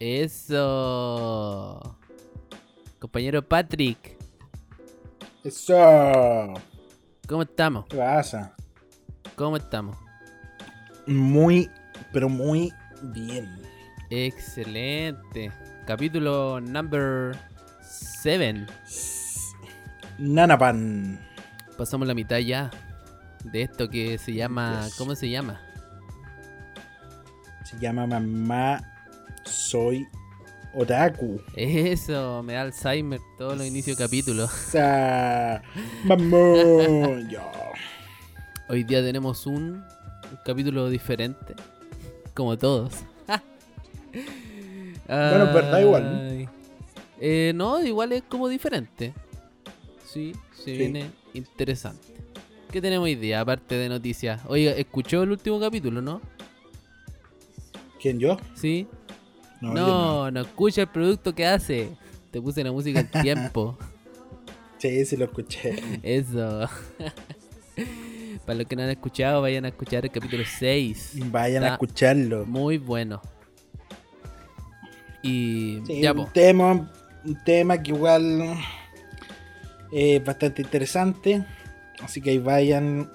Eso. Compañero Patrick. Eso. ¿Cómo estamos? ¿Qué pasa? ¿Cómo estamos? Muy, pero muy bien. Excelente. Capítulo number 7. Nanapan. Pasamos la mitad ya de esto que se llama. ¿Cómo se llama? Se llama Mamá Soy Otaku. Eso, me da Alzheimer todos los inicios de capítulos. Vamos. Hoy día tenemos un, un, capítulo diferente, como todos. bueno, es verdad, igual. Eh, no, igual es como diferente. Sí, se sí. viene interesante. ¿Qué tenemos hoy día, aparte de noticias? Oiga, ¿escuchó el último capítulo, no? ¿Quién, yo? Sí. No, no, no, escucha el producto que hace. Te puse la música en tiempo. Sí, sí lo escuché. Eso. Para los que no han escuchado, vayan a escuchar el capítulo 6. Vayan Está a escucharlo. Muy bueno. Y sí, ya, un tema, un tema que igual es bastante interesante. Así que ahí vayan.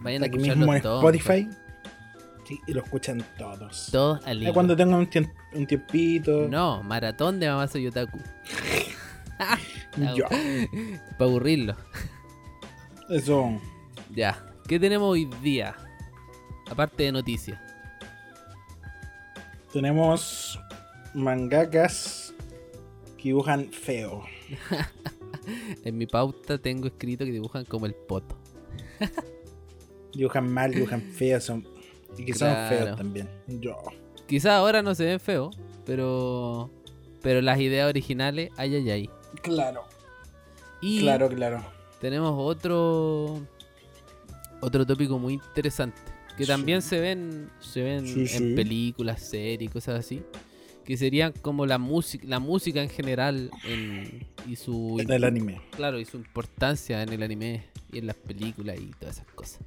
Vayan a aquí mismo en Spotify. Sí, y lo escuchan todos. Todos al Ya cuando tengan un, tiemp un tiempito. No, maratón de Mamá Soy Otaku. Ya. Para aburrirlo. Eso. Ya. ¿Qué tenemos hoy día? Aparte de noticias. Tenemos mangakas que dibujan feo. en mi pauta tengo escrito que dibujan como el poto. dibujan mal, dibujan feo, son y que Claro. son feos también. Yo. Quizás ahora no se ven feos, pero pero las ideas originales, ay ay ay. Claro. Y Claro, claro. tenemos otro otro tópico muy interesante que Sí. también se ven se ven Sí, en sí. películas, series, cosas así, que serían como la música la música en general en- y su En el anime. claro, y su importancia en el anime y en las películas y todas esas cosas.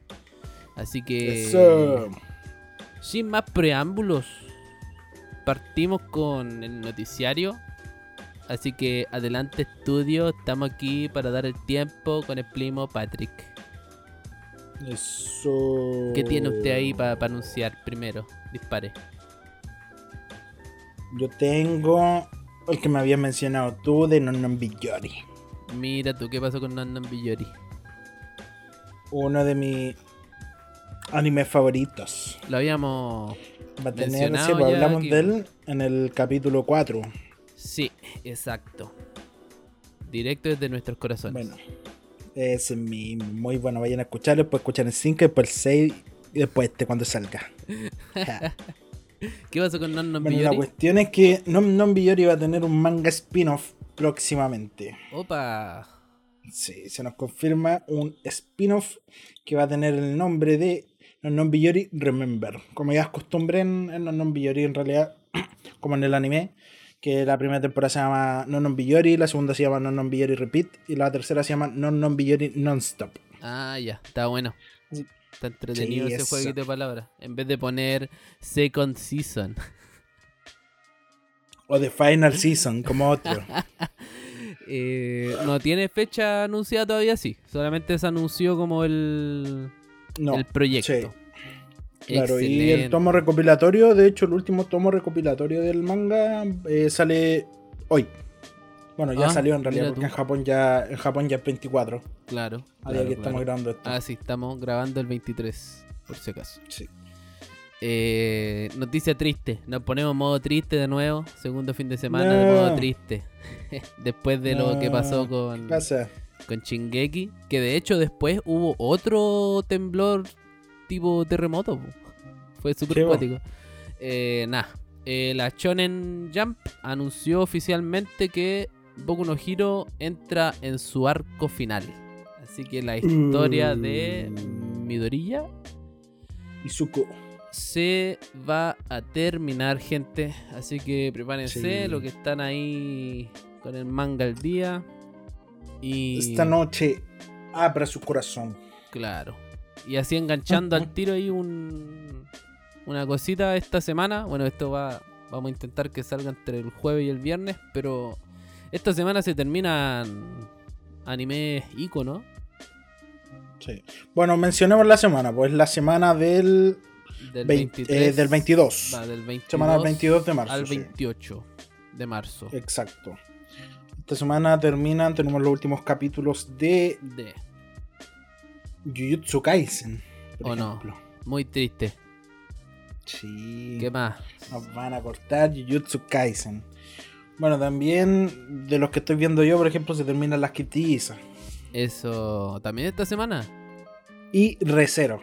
Así que Eso. sin más preámbulos, partimos con el noticiario. Así que adelante estudio, estamos aquí para dar el tiempo con el primo Patrick. Eso. ¿Qué tiene usted ahí para anunciar primero? Dispare. Yo tengo el que me habías mencionado tú de Non Non Biyori. Mira tú, ¿qué pasó con Nandan Biyori? Uno de mis animes favoritos. Lo habíamos... Va a tener, sí, pues, hablamos de él en el capítulo 4. Sí, exacto. Directo desde nuestros corazones. Bueno, ese es mi muy bueno. Vayan a escucharlo, después escuchar el 5, después el 6 y después este cuando salga. ¿Qué pasó con Nandan bueno, la cuestión es que Non Non Biyori va a tener un manga spin-off próximamente. Opa. Sí, se nos confirma un spin-off que va a tener el nombre de Non Non Biyori Remember. Como ya es costumbre en, en Non Non Biyori, en realidad, como en el anime, Que la primera temporada se llama Non Non Biyori, la segunda se llama Non Non Biyori Repeat y la tercera se llama Non Non Biyori Non-Stop. Ah, ya, está bueno. Está entretenido Sí, ese eso. jueguito de palabras. En vez de poner Second Season. O The Final Season, como otro. Eh, no tiene fecha anunciada todavía, sí. Solamente se anunció como el, No, el proyecto. sí. Claro, y el tomo recopilatorio, de hecho, el último tomo recopilatorio del manga eh, sale hoy. Bueno, ya Ah, salió en realidad, porque tú. en Japón ya en Japón ya es 24, Claro. a claro, que estamos grabando esto. Ah, sí, estamos grabando el 23, por si acaso. Sí. Eh, noticia triste. Nos ponemos modo triste de nuevo. Segundo fin de semana de modo triste. después de lo que pasó con, con Shingeki. Que de hecho después hubo otro temblor tipo terremoto. po. Fue súper cuático. Eh, Nada. Eh, la Shonen Jump anunció oficialmente que Boku no Hero entra en su arco final. Así que la historia de Mm. Midoriya Izuku. se va a terminar, gente. Así que prepárense, Sí. los que están ahí con el manga al día. Y Esta noche abra su corazón. claro. Y así enganchando al tiro ahí un, una cosita esta semana. Bueno, esto va vamos a intentar que salga entre el jueves y el viernes, pero esta semana se terminan animes icono Sí. Bueno, mencionemos la semana, pues la semana del, del 20 23 eh, del 22. va, del 22 Semana del 22 de marzo. al sí. 28 de marzo. Exacto. Esta semana terminan, tenemos los últimos capítulos de De Jujutsu Kaisen. ¿O no? ejemplo. muy triste. Sí. ¿Qué más? Nos van a cortar Jujutsu Kaisen. Bueno, también de los que estoy viendo yo, por ejemplo, se terminan las quintillizas. Eso también esta semana. Y Recero.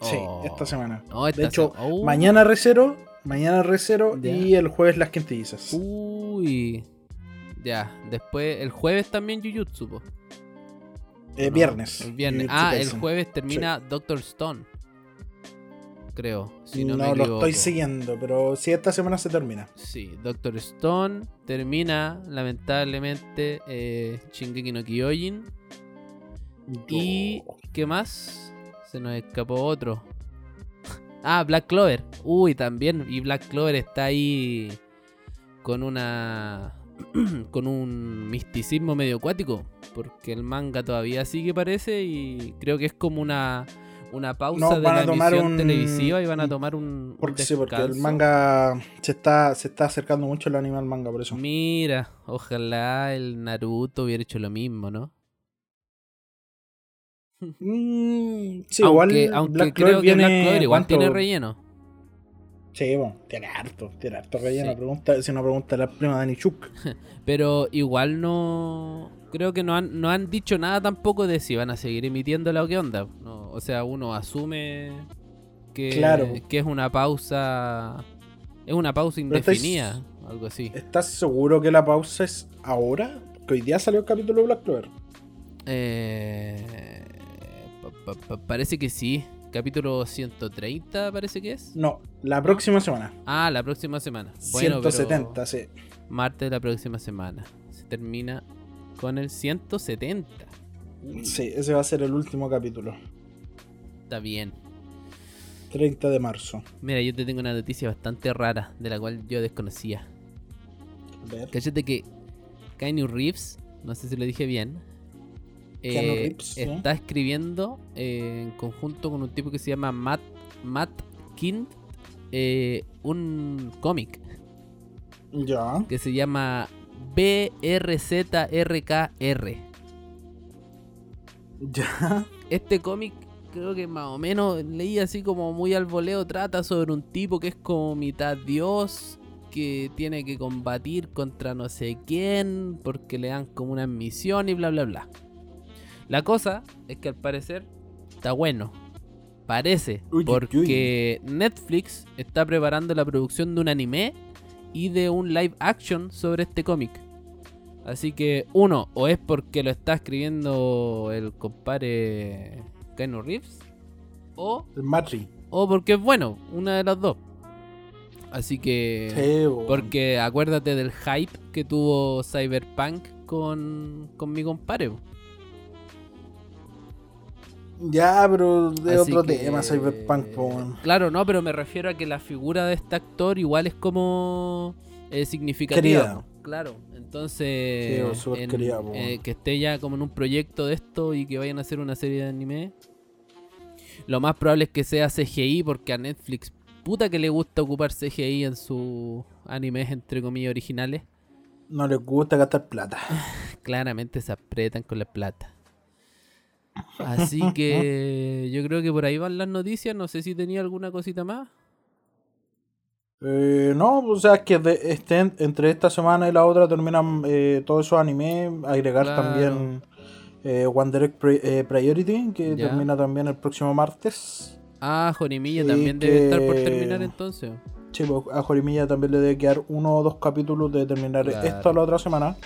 Sí, Oh. esta semana. Esta de hecho, se- Oh. mañana Recero, mañana Recero Ya. y el jueves las quintillizas. Uy. Ya, después el jueves también Jujutsu. Eh, No, viernes. El viernes. Jujutsu Ah, el jueves termina Doctor Stone. Creo, si no, no me lo equivoco. estoy siguiendo, pero sí, esta semana se termina. Sí, Doctor Stone termina, lamentablemente, eh, Shingeki no Kyojin. Y, ¿qué más? Se nos escapó otro. Ah, Black Clover. Uy, también. Y Black Clover está ahí con una... con un misticismo medio acuático. Porque el manga todavía sigue, parece, y creo que es como una... Una pausa No, de la emisión un- televisiva y van a tomar un, un Porque sí, porque el manga se está, se está acercando mucho el anime al manga, por eso. Mira, ojalá el Naruto hubiera hecho lo mismo, ¿no? Mm, sí, aunque igual aunque Black creo Clover que Black. Clover igual ¿cuánto? tiene relleno. Sí, bueno, tiene harto, tiene harto relleno. Sí. Pregunta, si no pregunta la prima de Nichuk. Pero igual no. Creo que no han, no han dicho nada tampoco de si van a seguir emitiéndola o qué onda. No, o sea, uno asume que, Claro. que es una pausa. Es una pausa estáis- indefinida. Algo así. ¿Estás seguro que la pausa es ahora? Que hoy día salió el capítulo de Black Clover. Eh, pa- pa- pa- parece que sí. Capítulo 130 parece que es. No, la próxima semana. Ah, la próxima semana. Bueno, 170, pero sí. martes de la próxima semana. Se termina con el 170. Sí, ese va a ser el último capítulo. Está bien. 30 de marzo. Mira, yo te tengo una noticia bastante rara de la cual yo desconocía. A ver. Cállate que Keanu Reeves, no sé si lo dije bien, eh, Reeves, ¿sí? está escribiendo eh, en conjunto con un tipo que se llama Matt, Matt King eh, un cómic Ya. que se llama BRZRKR. Ya. Este cómic creo que más o menos leí así como muy al voleo, trata sobre un tipo que es como mitad dios, que tiene que combatir contra no sé quién, porque le dan como una misión y bla bla bla. La cosa es que al parecer está bueno. Parece, Uy, uy, porque Netflix está preparando la producción de un anime y de un live action sobre este cómic. Así que uno, o es porque lo está escribiendo el compadre Keanu Reeves, o, El Matri. o porque es bueno, una de las dos. Así que... Sí. Porque acuérdate del hype que tuvo Cyberpunk con, con mi compadre. Ya, pero de Así otro que- tema, Cyberpunk. Claro, no, pero me refiero a que la figura de este actor igual es como eh, significativa. Querida. Claro, entonces Sí, en- querida, eh, que esté ya como en un proyecto de esto y que vayan a hacer una serie de anime. Lo más probable es que sea CGI porque a Netflix puta que le gusta ocupar CGI en sus animes entre comillas originales. No les gusta gastar plata. claramente se apretan con la plata. Así que yo creo que por ahí van las noticias. No sé si tenía alguna cosita más. Eh, no, o sea, es que de- este, entre esta semana y la otra terminan eh, todos esos animes. Agregar Claro. también eh, One Direct Pri- eh, Priority, que Ya. termina también el próximo martes. Ah, Jorimilla también debe estar por terminar entonces. Sí, pues, a Jorimilla también le debe quedar uno o dos capítulos de terminar Claro. esta la otra semana.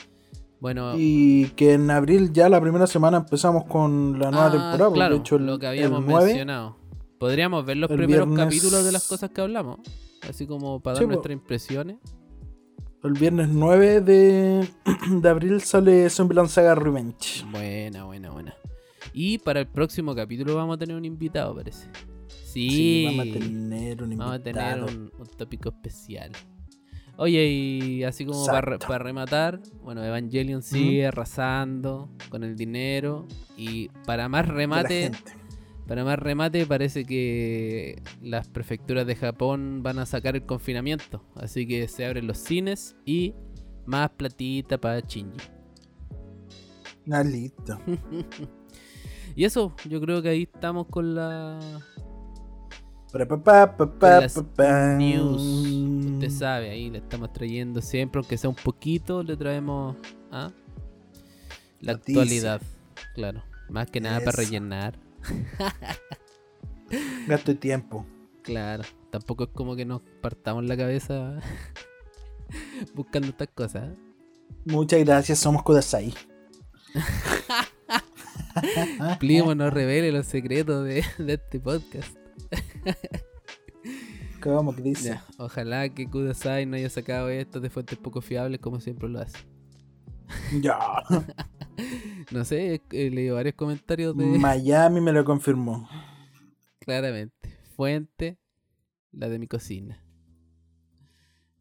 Bueno, Y que en abril ya la primera semana empezamos con la nueva ah, temporada. porque claro, de hecho, el, lo que habíamos el 9, mencionado. Podríamos ver los primeros viernes- capítulos de las cosas que hablamos. Así como para dar Sí, nuestras impresiones. el viernes 9 de, de abril sale Zombieland Saga Revenge. Buena, buena, buena. Y para el próximo capítulo vamos a tener un invitado, parece. Sí, Sí, vamos a tener un Vamos a tener invitado. un, un tópico especial. Oye, y así como para, rematar, bueno, Evangelion sigue arrasando con el dinero. Y para más remate, para más remate, parece que las prefecturas de Japón van a sacar el confinamiento. Así que se abren los cines y más platita para Shinji. Ah, listo. Y eso, yo creo que ahí estamos con la las news. Usted sabe, ahí le estamos trayendo siempre, aunque sea un poquito, le traemos ¿ah? la Noticia. actualidad. Claro, más que nada para rellenar. Gasto de tiempo. Claro, tampoco es como que nos partamos la cabeza buscando estas cosas. ¿eh? Muchas gracias, somos Kudasai. Plimo no revele los secretos de, de este podcast. ¿Cómo que dice? Ya, ojalá que Kudasai no haya sacado esto de fuentes poco fiables como siempre lo hace. Ya. No sé, he leído varios comentarios de... Miami me lo confirmó. Claramente. Fuente, la de mi cocina.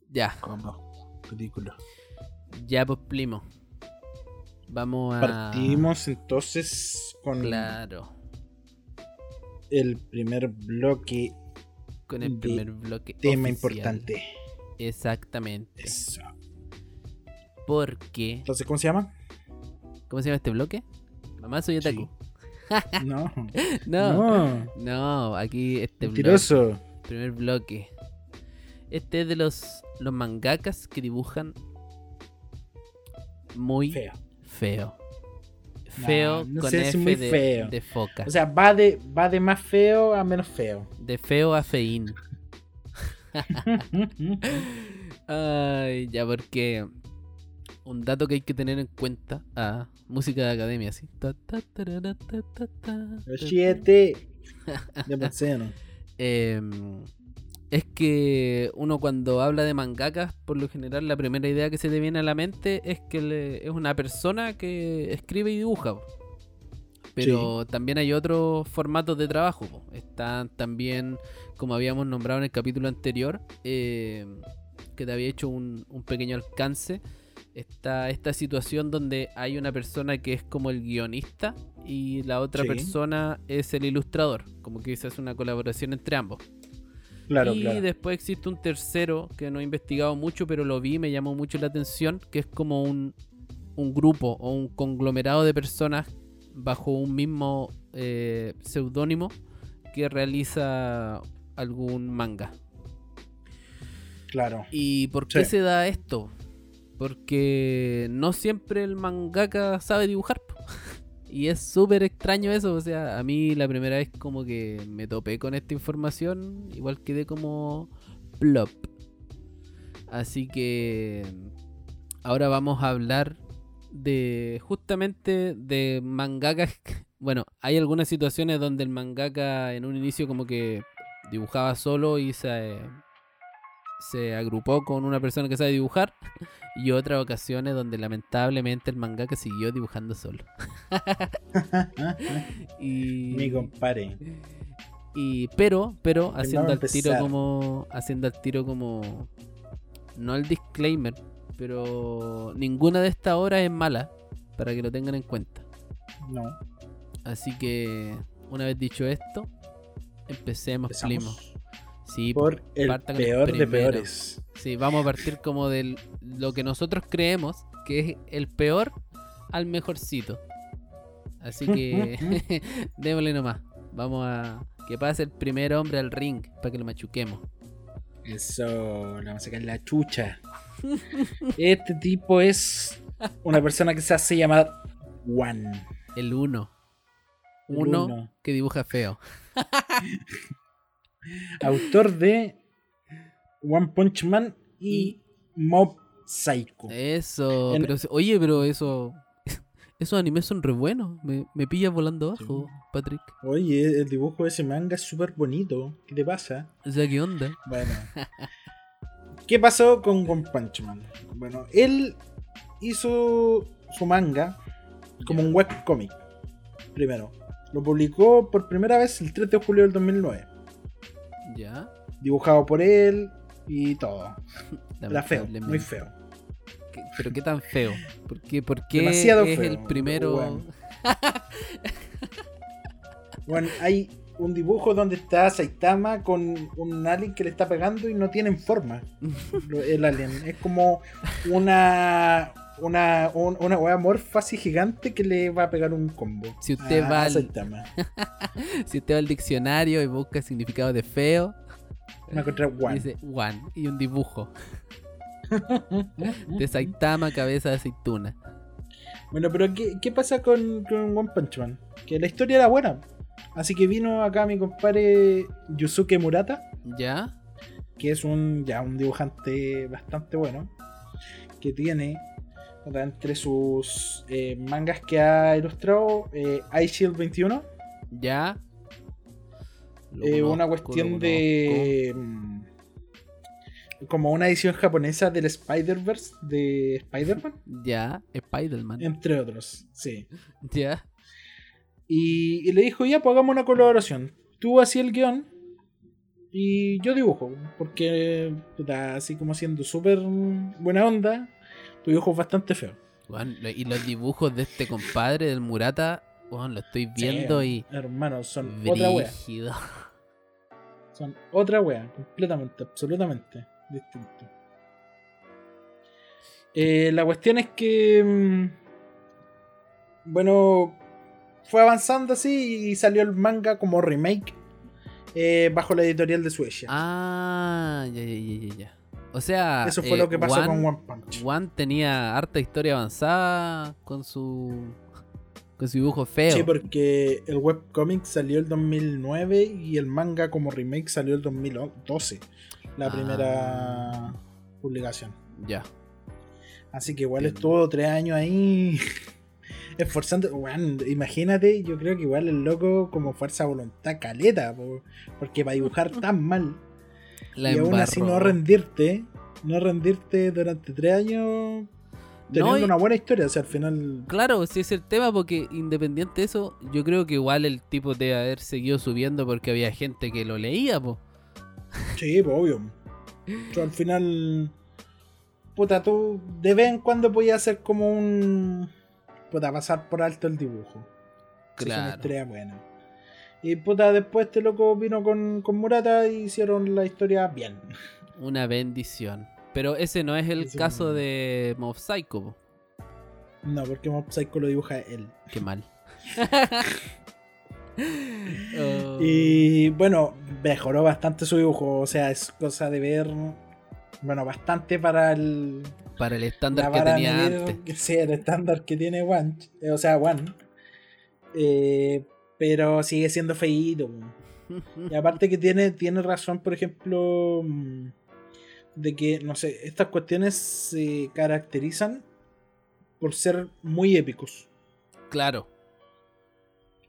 Ya, ¿Cómo? Ridículo. ya pues Plimo. Vamos a... Partimos entonces con Claro, el primer bloque, con el primer bloque. tema oficial. importante. Exactamente. Eso. Porque... Entonces, ¿cómo se llama? ¿Cómo se llama este bloque? Mamá soy otaku. No. No, no, No. aquí este bloque, Mentiroso. primer bloque. Este es de los, los mangakas que dibujan muy Feo. feo. Feo no con sé F muy de, feo. de foca. O sea, va de, va de más feo a menos feo. de feo a feín. Ay, ya porque un dato que hay que tener en cuenta. Ah, música de academia, sí. Siete. Pensé, ¿no? Em, es que uno cuando habla de mangakas, por lo general la primera idea que se te viene a la mente es que le- es una persona que escribe y dibuja. Pero también hay otros formatos de trabajo. po. Están también, como habíamos nombrado en el capítulo anterior, em, que te había hecho un, un pequeño alcance. Está esta situación donde hay una persona que es como el guionista y la otra Sí. persona es el ilustrador. Como que se hace una colaboración entre ambos. Claro, y claro. después existe un tercero que no he investigado mucho, pero lo vi, me llamó mucho la atención, que es como un, un grupo o un conglomerado de personas bajo un mismo eh, seudónimo que realiza algún manga. Claro. ¿Y por qué Sí. se da esto? Porque no siempre el mangaka sabe dibujar. Y es súper extraño eso. O sea, a mí la primera vez como que me topé con esta información, igual quedé como plop. Así que ahora vamos a hablar de justamente de mangakas. Bueno, hay algunas situaciones donde el mangaka en un inicio como que dibujaba solo y se se agrupó con una persona que sabe dibujar y otras ocasiones donde lamentablemente el mangaka siguió dibujando solo. y, Mi compadre. y pero, pero haciendo al tiro como haciendo al tiro como no el disclaimer, pero ninguna de estas obras es mala para que lo tengan en cuenta. No. Así que una vez dicho esto, empecemos, primo. Sí, por el peor de peores. Sí, vamos a partir como de lo que nosotros creemos que es el peor al mejorcito. Así que démosle nomás. Vamos a que pase el primer hombre al ring para que lo machuquemos. Eso, le vamos a sacar la chucha. Este tipo es una persona que se hace llamar Juan. El uno. El Uno uno. que dibuja feo. Autor de One Punch Man y Mob Psycho. Eso. En- Pero, oye, pero eso. Esos animes son re buenos. Me, me pillas volando abajo, Patrick. Oye, el dibujo de ese manga es súper bonito. ¿Qué te pasa? O sea, ¿qué onda? Bueno. ¿Qué pasó con One Punch Man? Bueno, él hizo su manga como un webcomic. Primero. Lo publicó por primera vez el 3 de julio del 2009. Ya. Dibujado por él y todo. Era feo, muy feo. ¿Qué- ¿Pero qué tan feo? ¿Por qué, por qué Demasiado es feo, el primero? bueno. Bueno, hay un dibujo donde está Saitama con un alien que le está pegando y no tienen forma. El alien. Es como una. Una, un- una wea morfa así gigante que le va a pegar un combo. Si usted a- va al-. Si usted va al diccionario y busca significado de feo, Va a encontrar One. dice one y un dibujo de Saitama, cabeza de aceituna. Bueno, pero ¿qué, qué pasa con, con One Punch Man? Que la historia era buena. Así que vino acá mi compadre Yusuke Murata, ¿Ya? que es un ya un dibujante bastante bueno, que tiene entre sus eh, mangas que ha ilustrado eh, Shield 21, ¿Ya? Eh, una cuestión de mm, como una edición japonesa del Spider-Verse de Spider-Man. Ya, Spider-Man. entre otros, sí. Ya. Y, y le dijo, ya, pues hagamos una colaboración. Tú hacías el guion y yo dibujo. Porque, así como siendo súper buena onda, tu dibujo es bastante feo. Lo- y los dibujos de este compadre del Murata, weón, lo estoy viendo Sí, y. Hermano, son otra wea. Son otra wea, completamente, absolutamente distinto. Eh, la cuestión es que. mm, Bueno, fue avanzando así y salió el manga como remake eh, bajo la editorial de Suecia. Ah, ya, ya, ya, ya, ya. O sea, Eso fue eh, lo que pasó One- con One Punch. One tenía harta historia avanzada con su con su dibujo feo. Sí, porque el webcomic salió el 2009 y el manga como remake salió el 2012. La Ah. primera publicación. Ya. Así que igual estuvo tres años ahí esforzando. Weón, imagínate, yo creo que igual el loco como fuerza voluntad caleta, po, porque para dibujar tan mal La y aún así no rendirte, no rendirte durante tres años teniendo una buena historia, o sea, al final Claro, sí es el tema porque independiente de eso, yo creo que igual el tipo debe haber seguido subiendo porque había gente que lo leía, po. Sí, pues obvio. Yo al final. Puta, tú de vez en cuando podías hacer como un. Puta, pasar por alto el dibujo. Si es una Claro. historia buena. Y puta, después este loco vino con, con Murata y hicieron la historia bien. Una bendición. Pero ese no es el caso de Mob Psycho. No, porque Mob Psycho lo dibuja él. Qué mal. Oh, Y bueno, mejoró bastante su dibujo. O sea, es cosa de ver. Bueno, bastante para el. para el estándar que tenía medir antes. sea el estándar que tiene One, eh, o sea, One. Eh, pero sigue siendo feíto. Y aparte que tiene, tiene razón, por ejemplo, mm, de que, no sé, estas cuestiones se caracterizan por ser muy épicos. Claro.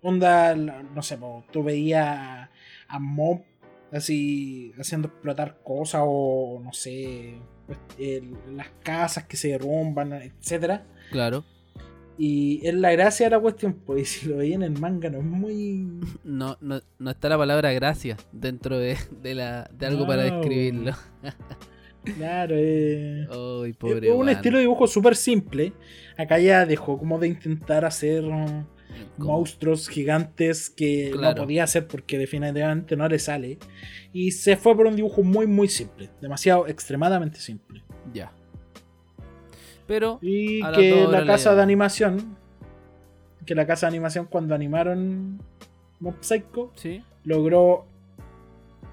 Onda, no sé, tú veías a, a Mob así haciendo explotar cosas o no sé, pues, el- las casas que se derrumban, etcétera. Claro. Y es la gracia de la cuestión, pues y si lo veían en el manga no es muy... No, no, no está la palabra gracia dentro de, de la, de algo para describirlo. Claro, eh... Es pobre un Juan. estilo de dibujo súper simple. Acá ya dejó como de intentar hacer monstruos gigantes que Claro. no podía hacer porque definitivamente no le sale. Y se fue por un dibujo muy muy simple, demasiado extremadamente simple. Ya. Pero, Y que la casa de animación, que la casa de animación cuando animaron Mob Psycho sí. logró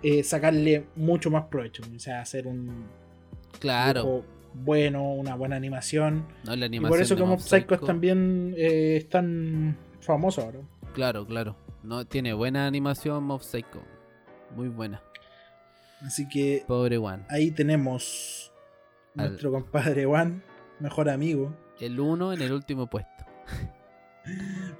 eh, sacarle mucho más provecho, o sea, hacer un Claro. bueno, una buena animación. No, la Y animación por eso que Mob Psycho también eh, es tan famoso ahora. Claro, claro. No, tiene buena animación Mob Psycho. Muy buena. Así que Pobre Juan. ahí tenemos Al- nuestro compadre Juan, mejor amigo. El uno en el último puesto.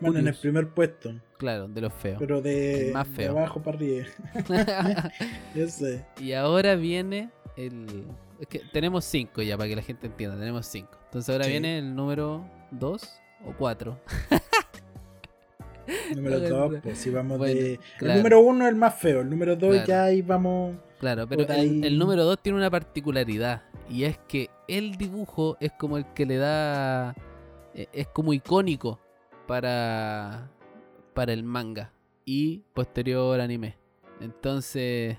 Bueno, en el primer puesto, Claro, de los feos. pero de, El más de feo. abajo para arriba. Yo sé. y ahora viene el. Es que tenemos cinco ya, para que la gente entienda. Tenemos cinco. Entonces ahora Sí. viene el número 2 o 4. Número Claro. 2, pues si vamos Bueno, de. claro. El número 1 es el más feo, el número 2 Claro. ya ahí vamos. Claro, pero el, número 2 tiene una particularidad. Y es que el dibujo es como el que le da. eh, Es como icónico para. Para el manga. Y posterior anime. Entonces.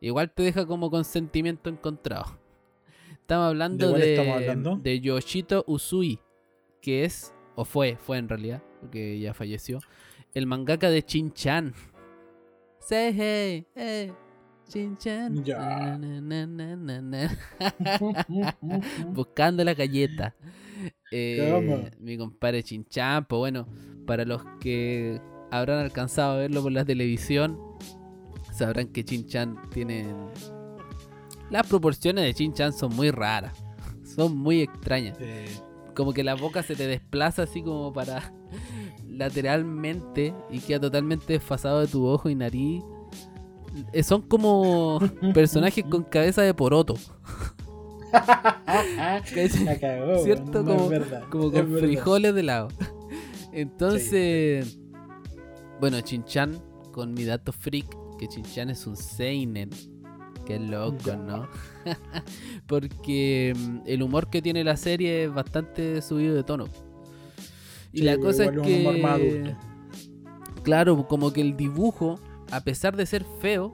Igual te deja como con sentimiento encontrado. Estamos hablando ¿De de, estamos hablando? de Yoshito Usui. Que es. O fue, fue en realidad. Porque ya falleció. El mangaka de Chin-chan. Say hey, hey. Chin-chan. Ya. Na, na, na, na, na. Buscando la galleta. Eh, mi compadre Chinchan, pues bueno, para los que habrán alcanzado a verlo por la televisión, sabrán que Chinchan tiene. Las proporciones de Chinchan son muy raras, son muy extrañas. Eh, Como que la boca se te desplaza así como para lateralmente y queda totalmente desfasado de tu ojo y nariz. Eh, Son como personajes con cabeza de poroto. cagó, ¿Cierto? no como con frijoles de lado. Entonces, bueno, Chinchan, con mi dato freak, que Chinchan es un Seinen. Qué loco. ¿no? Porque mm, el humor que tiene la serie es bastante subido de tono. Y Sí, la cosa es que. Claro, como que el dibujo, a pesar de ser feo,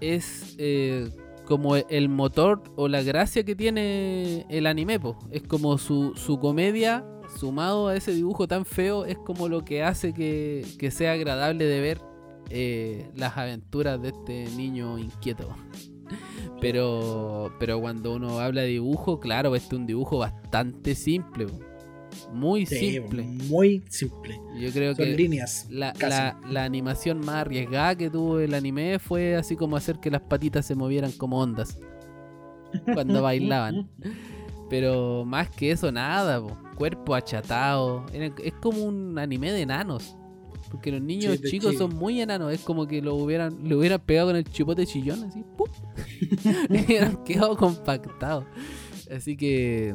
es eh, como el motor o la gracia que tiene el anime. po. Es como su, su comedia, sumado a ese dibujo tan feo, es como lo que hace que, que sea agradable de ver eh, las aventuras de este niño inquieto. Pero, pero cuando uno habla de dibujo, claro, este es un dibujo bastante simple. Muy Sí, simple. muy simple. Yo creo Son que líneas. la, la- la animación más arriesgada que tuvo el anime fue así como hacer que las patitas se movieran como ondas cuando bailaban. Pero más que eso, nada, po. cuerpo achatado. Es como un anime de enanos. Porque los niños Sí, chicos son muy enanos. Es como que lo hubieran, lo hubieran pegado con el chipote chillón, así. ¡pum! hubieran quedado compactados. Así que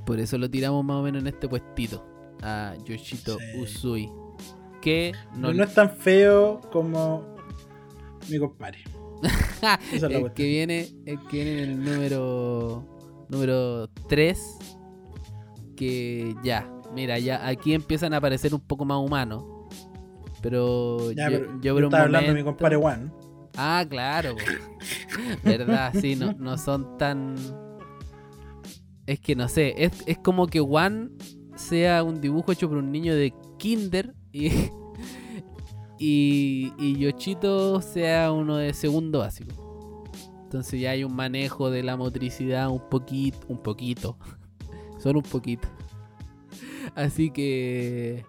por eso lo tiramos más o menos en este puestito. A Yoshito Sí. Usui. Que no, No, no es tan feo como mi compadre. Es el que viene, el que viene en el número número 3 que ya, mira, ya aquí empiezan a aparecer un poco más humanos. Pero Ya, yo, pero yo yo un hablando de mi compadre Juan. Ah, claro. Verdad, sí, no, no son tan Es que no sé, es, es como que One sea un dibujo hecho por un niño de kinder y y, y Yoshito sea uno de segundo básico. Entonces ya hay un manejo de la motricidad un poquito, un poquito. Solo un poquito. Así que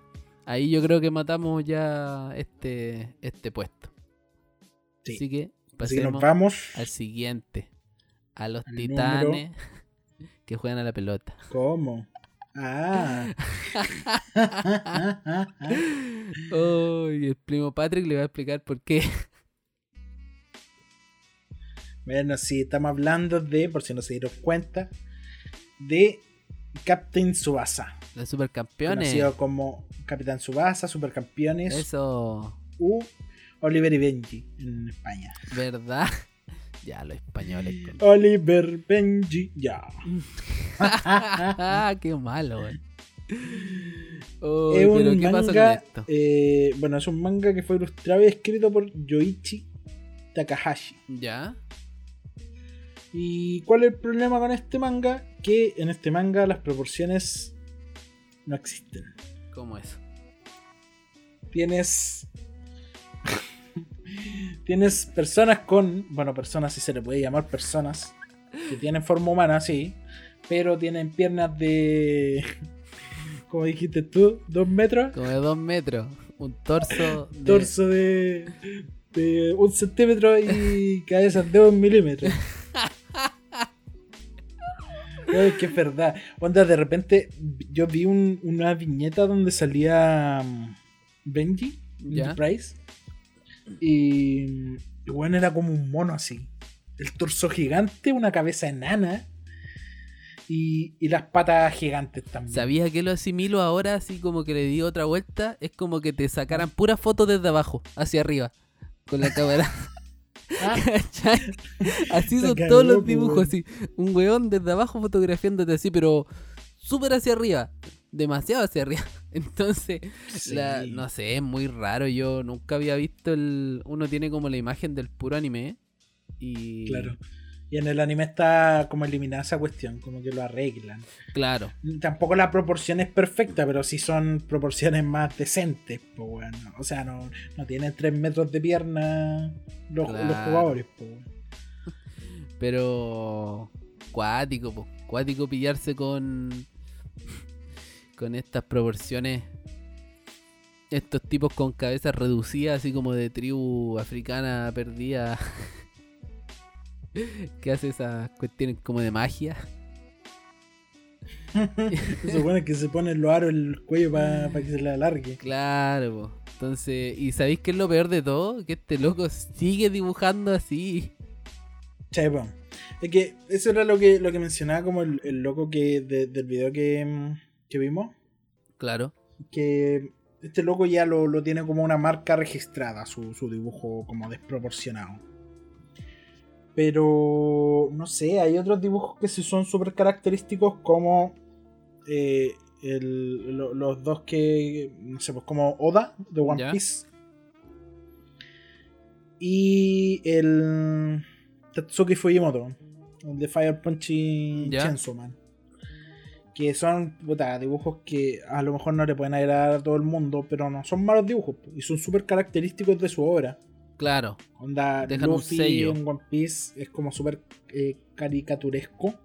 ahí yo creo que matamos ya este este puesto. Sí. Así que Así que pasemos nos vamos. al siguiente. A los Al titanes que juegan a la pelota. ¿Cómo? Ah. Oh, y el primo Patrick le va a explicar por qué. Bueno, sí, estamos hablando de, por si no se dieron cuenta, de Captain Subasa. Los supercampeones. Conocido como Capitán Subasa, Supercampeones Eso. u Oliver y Benji en España. ¿Verdad? Ya, los españoles. con- Oliver Benji, ya. Qué malo, güey. es pero un ¿qué pasó con manga, esto? eh, bueno, es un manga que fue ilustrado y escrito por Yoichi Takahashi. ¿Ya? ¿Y cuál es el problema con este manga? Que en este manga las proporciones no existen. ¿Cómo es? Tienes. Tienes personas con. Bueno, personas, si se le puede llamar personas. Que tienen forma humana, sí. Pero tienen piernas de. Como dijiste tú, dos metros. Como de dos metros. Un torso. De... Torso de. de un centímetro y cabezas de un milímetro. No, es que es verdad. Onda, de repente yo vi un- una viñeta donde salía mm, Benji, Benji Ya. Price. Y, y bueno, era como un mono así. El torso gigante, una cabeza enana. Y, y las patas gigantes también. ¿Sabía que lo asimilo ahora así como que le di otra vuelta? Es como que te sacaran puras fotos desde abajo, hacia arriba, con la cámara. Ah. Así son todos los dibujos, así. Un weón desde abajo fotografiándote así, pero súper hacia arriba. Demasiado hacia arriba. Entonces, la- no sé, es muy raro. Yo nunca había visto el. Uno tiene como la imagen del puro anime. Y. Claro. Y en el anime está como eliminada esa cuestión, como que lo arreglan. Claro. Tampoco la proporción es perfecta, pero sí son proporciones más decentes, pues bueno. O sea, no, no tienen 3 metros de pierna los, los jugadores, pues. Pero. Cuático, po. Cuático pillarse con. Con estas proporciones. Estos tipos con cabezas reducidas, así como de tribu africana perdida. que hace esas cuestiones como de magia. Se supone que se ponen los aros en el cuello para que se le alargue. Claro, po. Entonces, ¿y sabéis qué es lo peor de todo? Que este loco sigue dibujando así. Chepo. Es que eso era lo que, lo que mencionaba como el, el loco que de- del video que, mm, que vimos. Claro. Que este loco ya lo, lo tiene como una marca registrada, su, su dibujo como desproporcionado. Pero no sé, hay otros dibujos que sí son súper característicos como eh, el- lo- los dos que, no sé, pues como Oda de One Ya. Piece. Y el Tatsuki Fujimoto, el de Fire Punch y. Chainsaw Man. Que son puta, dibujos que a lo mejor no le pueden agradar a todo el mundo, pero no son malos dibujos y son súper característicos de su obra. Claro. Onda, Dejan un Luffy sello. en One Piece es como súper eh, caricaturesco, claro.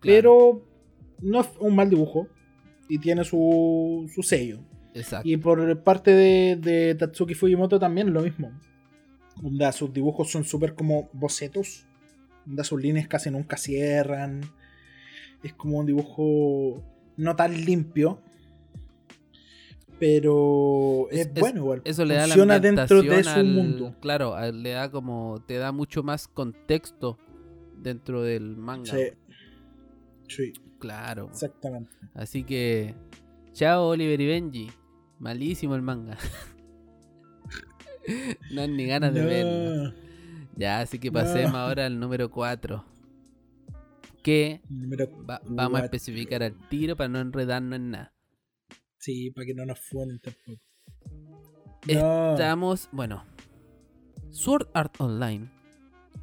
pero no es un mal dibujo y tiene su, su sello. Exacto. Y por parte de, de Tatsuki Fujimoto también lo mismo. Onda, sus dibujos son súper como bocetos. Onda, sus líneas casi nunca cierran. Es como un dibujo no tan limpio. Pero es, bueno igual. Eso le da la Funciona dentro de su al- mundo. Claro, le da como te da mucho más contexto dentro del manga. Sí. Sí, Claro. exactamente. Así que chao Oliver y Benji. Malísimo el manga. no hay ni ganas de verlo. Ya, así que No. pasemos ahora al número 4. Que va- vamos a especificar al tiro para no enredarnos en nada. Sí, para que no nos funen tampoco. No, Estamos, bueno. Sword Art Online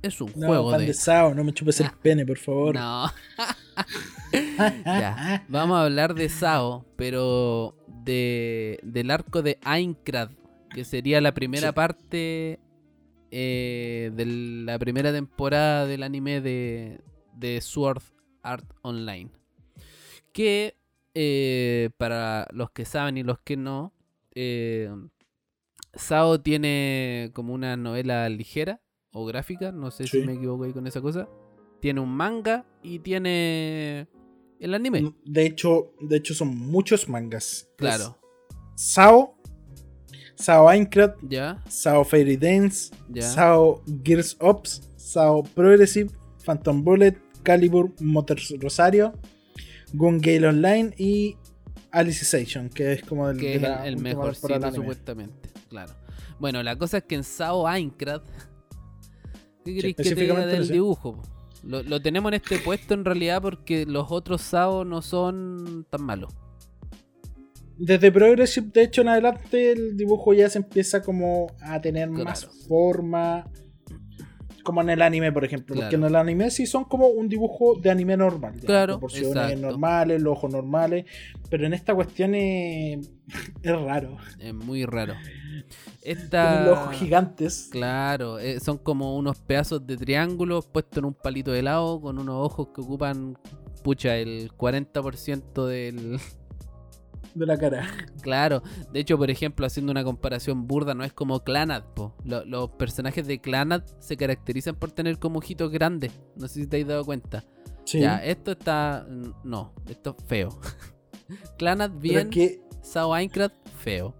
es un no juego de Sao, no me chupes el Ah. pene, por favor. No. ya. Vamos a hablar de Sao, pero de del arco de Aincrad, que sería la primera Sí. parte eh, de la primera temporada del anime de, de Sword Art Online. Que eh, para los que saben y los que no, eh, Sao tiene como una novela ligera o gráfica, no sé si me equivoco ahí con esa cosa. Tiene un manga y tiene el anime. De hecho, de hecho son muchos mangas. Claro. Es Sao, Sao Aincrad, Ya, Sao Fairy Dance, ya. Sao Gears Ops, Sao Progressive, Phantom Bullet, Calibur, Motors Rosario, Gun Gale Online y Alicization, que es como el, que es la el, mejor anime. supuestamente. Claro. Bueno, la cosa es que en Sao Aincrad. ¿Qué queréis que te diga del dibujo? Lo, lo tenemos en este puesto en realidad porque los otros Sao no son tan malos. Desde Progressive, de hecho, en adelante el dibujo ya se empieza como a tener más forma. Como en el anime, por ejemplo. Porque en Claro. el anime sí son como un dibujo de anime normal. Claro, Proporciones exacto. normales, los ojos normales. Pero en esta cuestión es, es raro. Es muy raro. Esta. los ojos gigantes. Claro, eh, son como unos pedazos de triángulo puestos en un palito de helado con unos ojos que ocupan, pucha, el 40% del... de la cara. Claro, de hecho, por ejemplo, haciendo una comparación burda, no es como Clanad. Lo- los personajes de Clanad se caracterizan por tener como ojitos grandes. No sé si te has dado cuenta. Sí. Ya, esto está... No, esto es feo. Clanad bien, que, Sao Minecraft feo.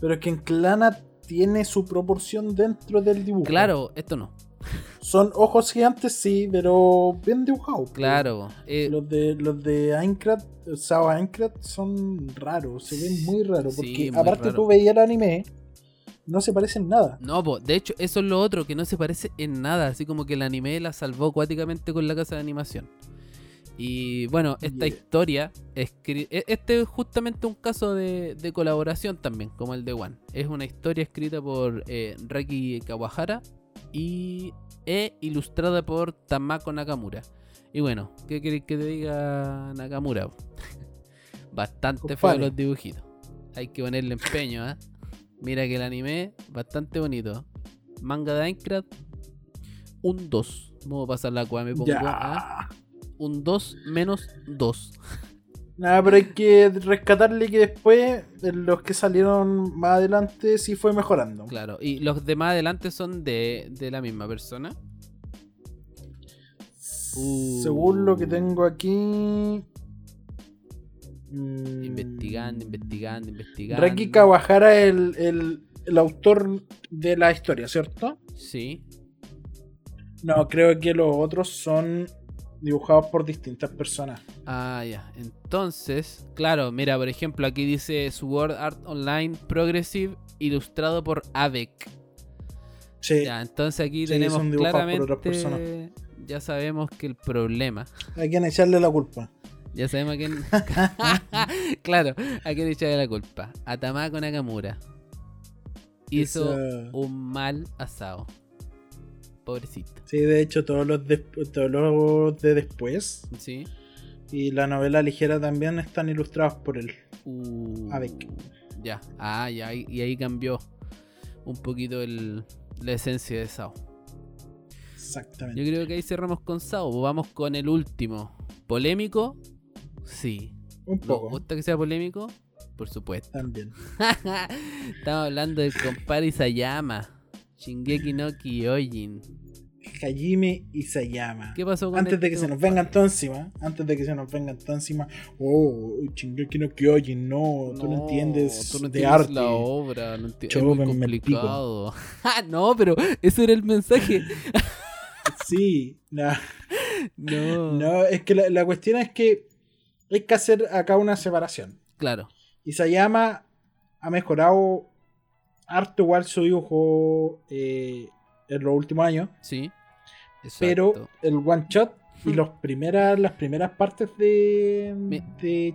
pero es que en Clana tiene su proporción dentro del dibujo. Claro, esto no. Son ojos gigantes, sí, pero bien dibujados. Claro. eh, Los de los de Aincrad, Sao Aincrad son raros, se ven muy raros. Sí, Porque muy aparte raro. tú veías el anime, no se parecen nada. No, po, de hecho, eso es lo otro, que no se parece en nada. Así como que el anime la salvó acuáticamente con la casa de animación. Y bueno, esta Yeah. historia, e- este es justamente un caso de, de colaboración también, como el de One. Es una historia escrita por eh, Reki Kawahara y e ilustrada por Tamako Nakamura. Y bueno, ¿qué queréis que te diga Nakamura? Bastante feo los dibujitos. Hay que ponerle empeño, ¿ah? Mira que el anime, bastante bonito. Manga de Minecraft, un 2. Vamos a pasar la cual me pongo Ya. a un 2 menos 2. Nada, pero hay que rescatarle que después los que salieron más adelante sí fue mejorando. Claro, y los demás adelante son de, de la misma persona. Uh. Según lo que tengo aquí. mm, Investigando, investigando, investigando. Reki Kawahara es el, el, el autor de la historia, ¿cierto? Sí. No, creo que los otros son dibujados por distintas personas. Ah, ya. Entonces, claro, mira, por ejemplo, aquí dice Sword Art Online Progressive, ilustrado por Avec. Sí, Ya, entonces aquí Sí, tenemos dibujados por otras claramente. Ya sabemos que el problema. hay que echarle la culpa. Ya sabemos a quién. claro, a quién echarle la culpa. A Tamako Nakamura. Hizo Esa- un mal asado. Pobrecito. Sí, de hecho, todos los, todos los de después ¿Sí? y la novela ligera también están ilustrados por él. Uh, Avec. Ya. Ah, ya. Y ahí cambió un poquito el, la esencia de Sao. Exactamente. Yo creo que ahí cerramos con Sao. Vamos con el último. ¿Polémico? Sí. Un ¿Nos poco. gusta que sea polémico? Por supuesto. También. Estamos hablando del compadre Isayama. Shingeki no Kyojin. Hajime Isayama. ¿Qué pasó con Antes de que se nos vengan todo encima, antes de que se nos vengan todo encima, oh, Shingeki no Kyojin, no, tú no entiendes tú no de entiendes arte. la obra, no enti- es muy pico. complicado. Ah, no, pero ese era el mensaje. Sí, no, No. no, es que la, la cuestión es que hay que hacer acá una separación. Claro. Isayama ha mejorado harto igual su dibujo eh, en los últimos años, Sí. pero Exacto. el one shot y Hmm. los primeras, las primeras partes de, Mi- de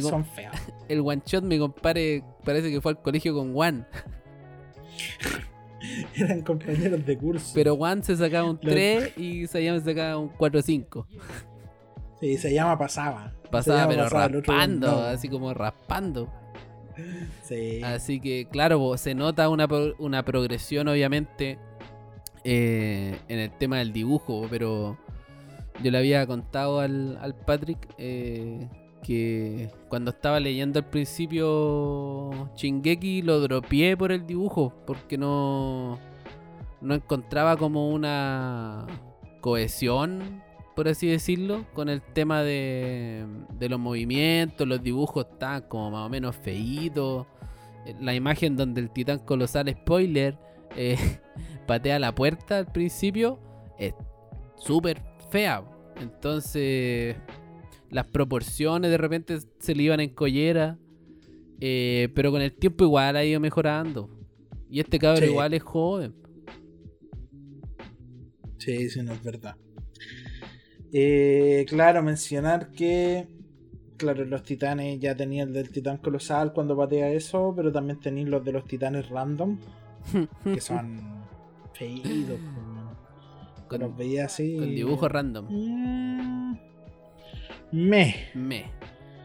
com- son feas. El one shot, mi compadre, parece que fue al colegio con Juan. Eran compañeros de curso. Pero Juan se sacaba un La- 3 y Sayama se sacaba un 4-5. Sí, Isayama pasaba. Pasaba, pero pasaba, raspando, no. así como raspando. Sí. Así que, claro, se nota una, una progresión, obviamente, eh, en el tema del dibujo, pero yo le había contado al, al Patrick eh, que cuando estaba leyendo al principio Shingeki lo dropié por el dibujo, porque no, no encontraba como una cohesión, por así decirlo, con el tema de, de los movimientos, los dibujos estaban como más o menos feitos. La imagen donde el titán colosal, spoiler, eh, patea la puerta al principio, es súper fea. Entonces, las proporciones de repente se le iban en collera. eh, pero con el tiempo igual ha ido mejorando. Y este cabrón Sí. igual es joven. Sí, sí, no es verdad. Eh, claro, mencionar que. Claro, los titanes ya tenían el del titán colosal cuando patea eso, pero también tenían los de los titanes random, que son feitos. Con- los veía así. Con dibujo random. Mm, me. Me.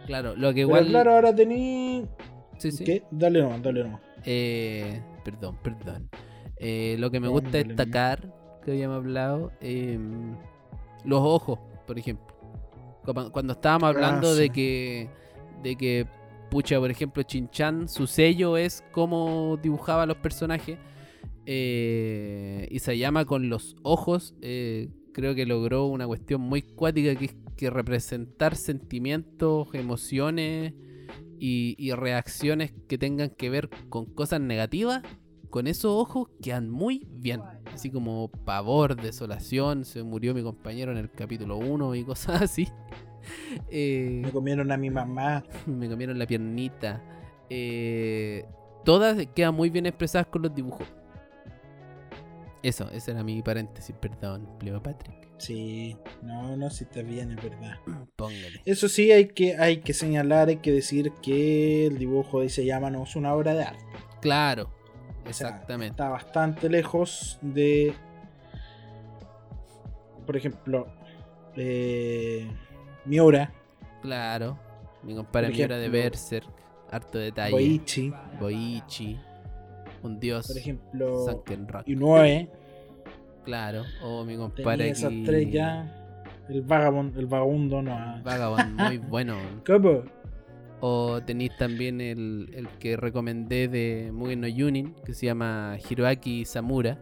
Claro, lo que Pero igual. claro, ahora tení. Sí, sí. ¿Qué? Dale nomás, dale nomás. Eh, perdón, perdón. Eh, lo que me No, gusta destacar, que habíamos hablado, em, los ojos, por ejemplo. Cuando estábamos Ah, hablando de que, de que, pucha, por ejemplo, Chinchan, su sello es cómo dibujaba a los personajes. eh, y se llama con los ojos. eh, creo que logró una cuestión muy cuática que es que representar sentimientos, emociones y, y reacciones que tengan que ver con cosas negativas, con esos ojos quedan muy bien. Así como pavor, desolación, se murió mi compañero en el capítulo 1 y cosas así. Eh, Me comieron a mi mamá. me comieron la piernita. Eh, todas quedan muy bien expresadas con los dibujos. Eso, ese era mi paréntesis, perdón, Pleo Patrick. Sí, no, no, si está bien, es verdad. Póngale. Eso sí, hay que, hay que señalar, hay que decir que el dibujo de Isayama no es una obra de arte. Claro, O sea, exactamente. está bastante lejos de. Por ejemplo, eh, Miura, Claro. Mi compadre Miura de Berserk. Harto detalle. Boichi, Boichi. Un dios. por ejemplo. Inoue. Claro. O mi Tenía compadre esas tres ya. El vagabundo, el vagabundo no. Vagabond, muy bueno. ¿Cómo? O tenéis también el, el que recomendé de Mugen no Yunin, que se llama Hiroaki Samura.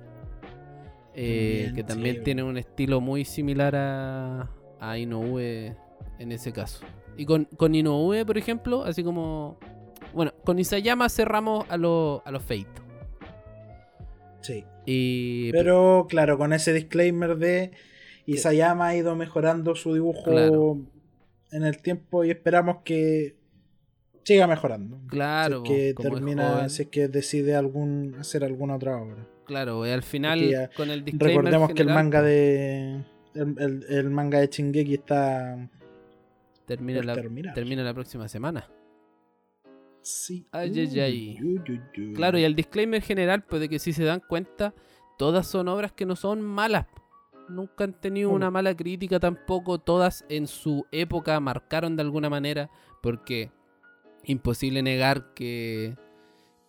eh, También, que también sí. tiene un estilo muy similar a, a Inoue en ese caso. Y con, con Inoue, por ejemplo, así como. Bueno, con Isayama cerramos a, lo- a los feitos. Sí. Y, Pero claro, con ese disclaimer de Isayama ha ido mejorando su dibujo Claro. en el tiempo y esperamos que siga mejorando. claro, si es que termina, si es que decide algún hacer alguna otra obra. claro, y al final ya con el disclaimer Recordemos que el general, manga de el, el- el manga de Shingeki está termina la, terminar. termina la próxima semana. Sí. Ay, ay, ay. Uy, uy, uy. Claro, y el disclaimer general, pues de que si se dan cuenta, todas son obras que no son malas. Nunca han tenido Mm. una mala crítica tampoco. Todas en su época marcaron de alguna manera. Porque imposible negar que,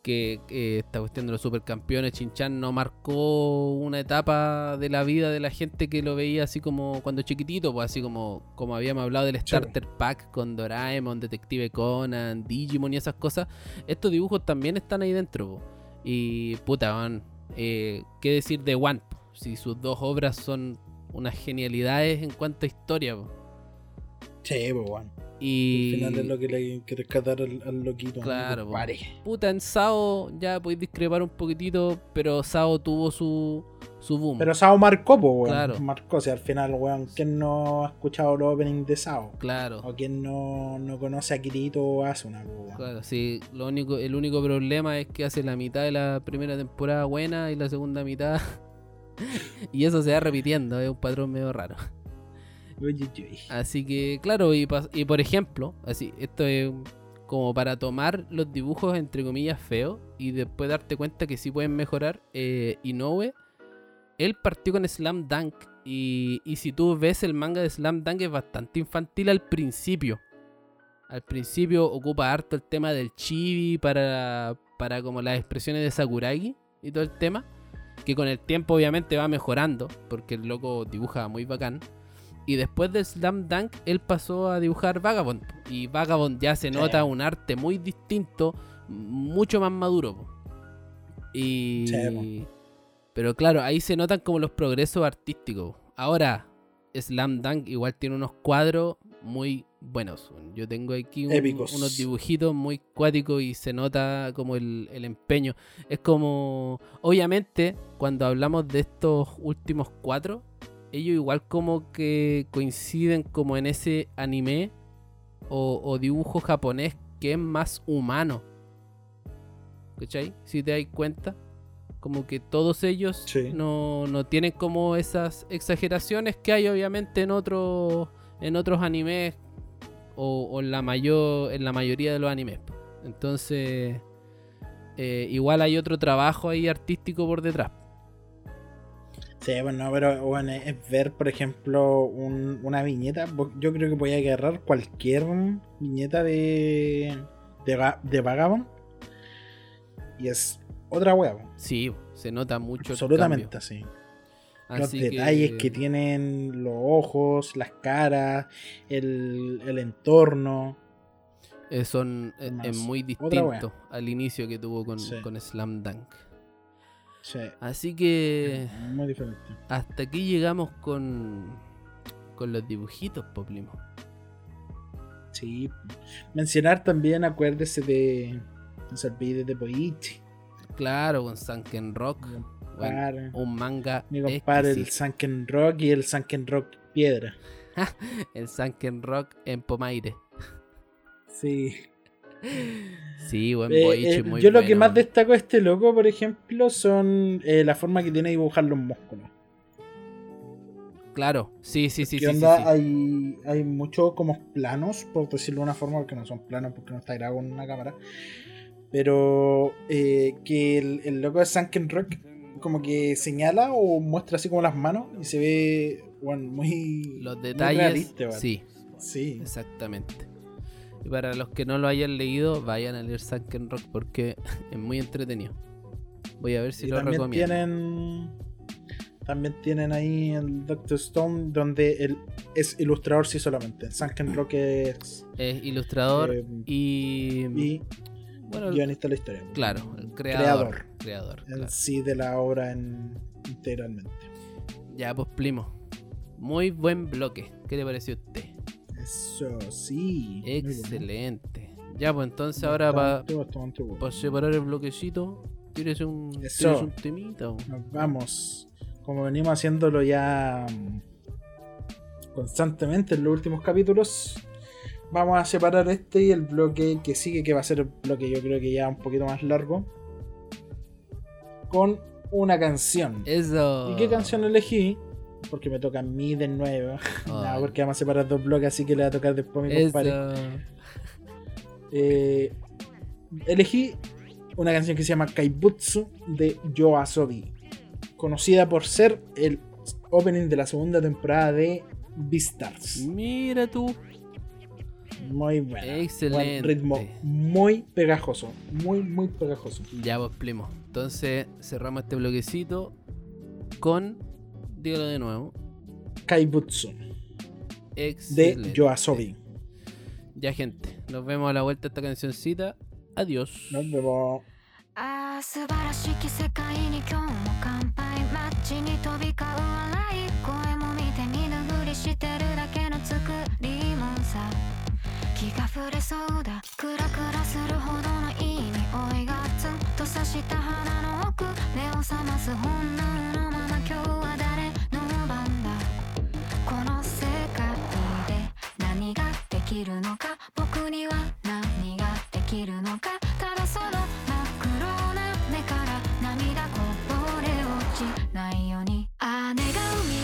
que, que esta cuestión de los supercampeones, Chinchan no marcó una etapa de la vida de la gente que lo veía así como cuando chiquitito, pues así como, como habíamos hablado del Starter Pack con Doraemon, Detective Conan, Digimon y esas cosas. Estos dibujos también están ahí dentro. po. Y puta, man, eh, ¿qué decir de One? po? Si sus dos obras son unas genialidades en cuanto a historia. po. Sí, pues bueno. Y Al final es lo que le hay que rescatar al, al loquito. Claro, ¿no? po. Pare. puta, en Sao ya podéis discrepar un poquitito, pero Sao tuvo su, su boom. Pero Sao marcó, pues, weón. Claro. Marcó, o sea, al final, weón, ¿quién no ha escuchado los openings de Sao? Claro, O quién no, no conoce a Kirito o Asuna, pues, weón. claro, sí. Lo único, el único problema es que hace la mitad de la primera temporada buena y la segunda mitad. y eso se va repitiendo, es un patrón medio raro. Así que, claro, y, por ejemplo, así, esto es como para tomar los dibujos entre comillas feos y después darte cuenta que sí pueden mejorar. Eh, Inoue, él partió con Slam Dunk y, y si tú ves el manga de Slam Dunk es bastante infantil al principio. Al principio ocupa harto el tema del chibi para, para como las expresiones de Sakuragi y todo el tema. Que con el tiempo obviamente va mejorando porque el loco dibuja muy bacán. Y después de Slam Dunk, él pasó a dibujar Vagabond. Y Vagabond ya se Sí. nota un arte muy distinto, mucho más maduro. po. Y. Sí, Pero claro, ahí se notan como los progresos artísticos. Ahora, Slam Dunk igual tiene unos cuadros muy buenos. Yo tengo aquí un- unos dibujitos muy cuáticos y se nota como el, el empeño. Es como, obviamente, cuando hablamos de estos últimos cuatro, ellos igual como que coinciden como en ese anime o, o dibujo japonés que es más humano. ¿Cachai? Si te das cuenta. Como que todos ellos Sí. no, no tienen como esas exageraciones que hay obviamente en otros en otros animes o, o en la mayor en la mayoría de los animes. Entonces eh, igual hay otro trabajo ahí artístico por detrás. Sí, bueno, pero bueno, es ver, por ejemplo, un- una viñeta. Yo creo que voy a agarrar cualquier viñeta de, de, de Vagabond. Y es otra hueá. Sí, se nota mucho. el absolutamente cambio. así. Los detalles que... tienen los ojos, las caras, el, el entorno. eh, son eh, es muy distinto al inicio que tuvo con, Sí. con Slam Dunk. Sí, Así que muy diferente. hasta aquí llegamos con con los dibujitos, Poplimo. Sí. Mencionar también, acuérdese de. No se olvide de Boichi. Claro, con Sunken Rock. Bueno, un manga mi compadre, el. Sunken Rock y el Sunken Rock Piedra. el Sunken Rock en Pomaire. Sí. Sí, buen Eh, boichi, eh, muy yo lo que más destaco de este loco, por ejemplo, son eh, la forma que tiene de dibujar los músculos. Claro, sí, sí, sí, ¿Qué sí, onda? sí. Hay, hay muchos como planos, por decirlo de una forma, porque no son planos porque no está grabado con una cámara. Pero eh, que el, el loco de Sunken Rock como que señala o muestra así como las manos y se ve bueno, muy... Los muy detalles, realista, sí, Sí. exactamente. Y para los que no lo hayan leído, vayan a leer Sunken Rock porque es muy entretenido. Voy a ver si y lo también recomiendo. tienen... También tienen ahí el Doctor Stone donde él es ilustrador sí solamente. Sunken Rock es... Es ilustrador eh, y, y bueno, guionista de la historia. claro, el creador. Creador. Creador, claro. sí de la obra en, integralmente. Ya, pues Plimo. Muy buen bloque. ¿Qué le pareció a usted? Eso sí. Excelente. Ya, pues entonces ahora para separar el bloquecito, tírese un, un temita. Nos vamos. Como venimos haciéndolo ya mm, constantemente en los últimos capítulos. Vamos a separar este y el bloque que sigue, que va a ser el bloque yo creo que ya un poquito más largo. Con una canción. Eso. ¿Y qué canción elegí? Porque me toca a mí de nuevo. Nah, Ay. porque vamos a separar dos bloques, así que le va a tocar después a mi compadre. Eh, elegí una canción que se llama Kaibutsu de Yoasobi, conocida por ser el opening de la segunda temporada de Beastars. Mira tú. Muy buena. Excelente. Buen ritmo muy pegajoso, muy muy pegajoso. Ya, pues Plimo. Entonces cerramos este bloquecito con Dígalo de nuevo. Kaibutsu Excelente. de Yoasobi. Ya, gente. Nos vemos a la vuelta de esta cancioncita. Adiós. Nos vemos. ああ素晴らしき世界に今日も乾杯街に飛び交う笑い声も見て見ぬふりしてるだけの作りもんさ気が触れそうだクラクラするほどのいい匂いがツンと刺した鼻の奥目を覚ます本能のまま今日は きるのか？僕には何ができるのか？ただその真っ黒な目から涙こぼれ落ちないように。あ願う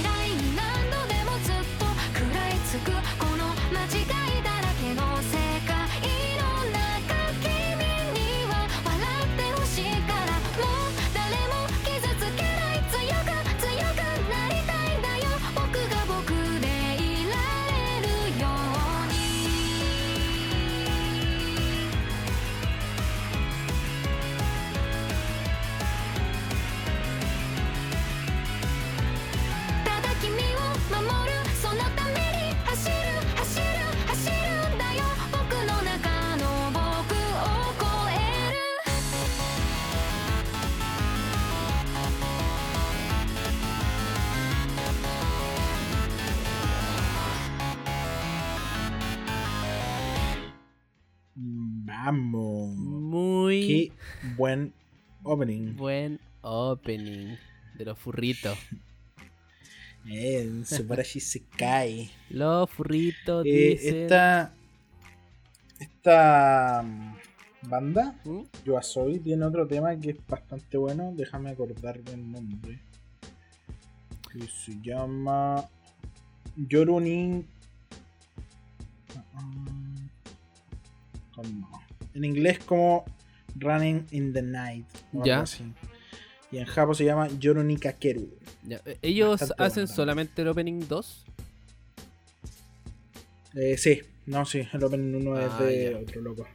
Vamos. Muy Qué buen opening. buen opening de los furritos. Eh, Subarashi se cae. Los furritos Eh, dicen... esta. Esta mm, banda, ¿Mm? Yoasobi, tiene otro tema que es bastante bueno. Déjame acordar del nombre. Que se llama. Yorunin. Mm, En inglés, como Running in the Night. o algo Ya. así. Y en Japón se llama Yoruni Kakeru. Ya, eh, Ellos Bastante hacen bueno. solamente el opening 2. Eh, sí, no, sí, el Open 1 es Ah, de ya. otro loco.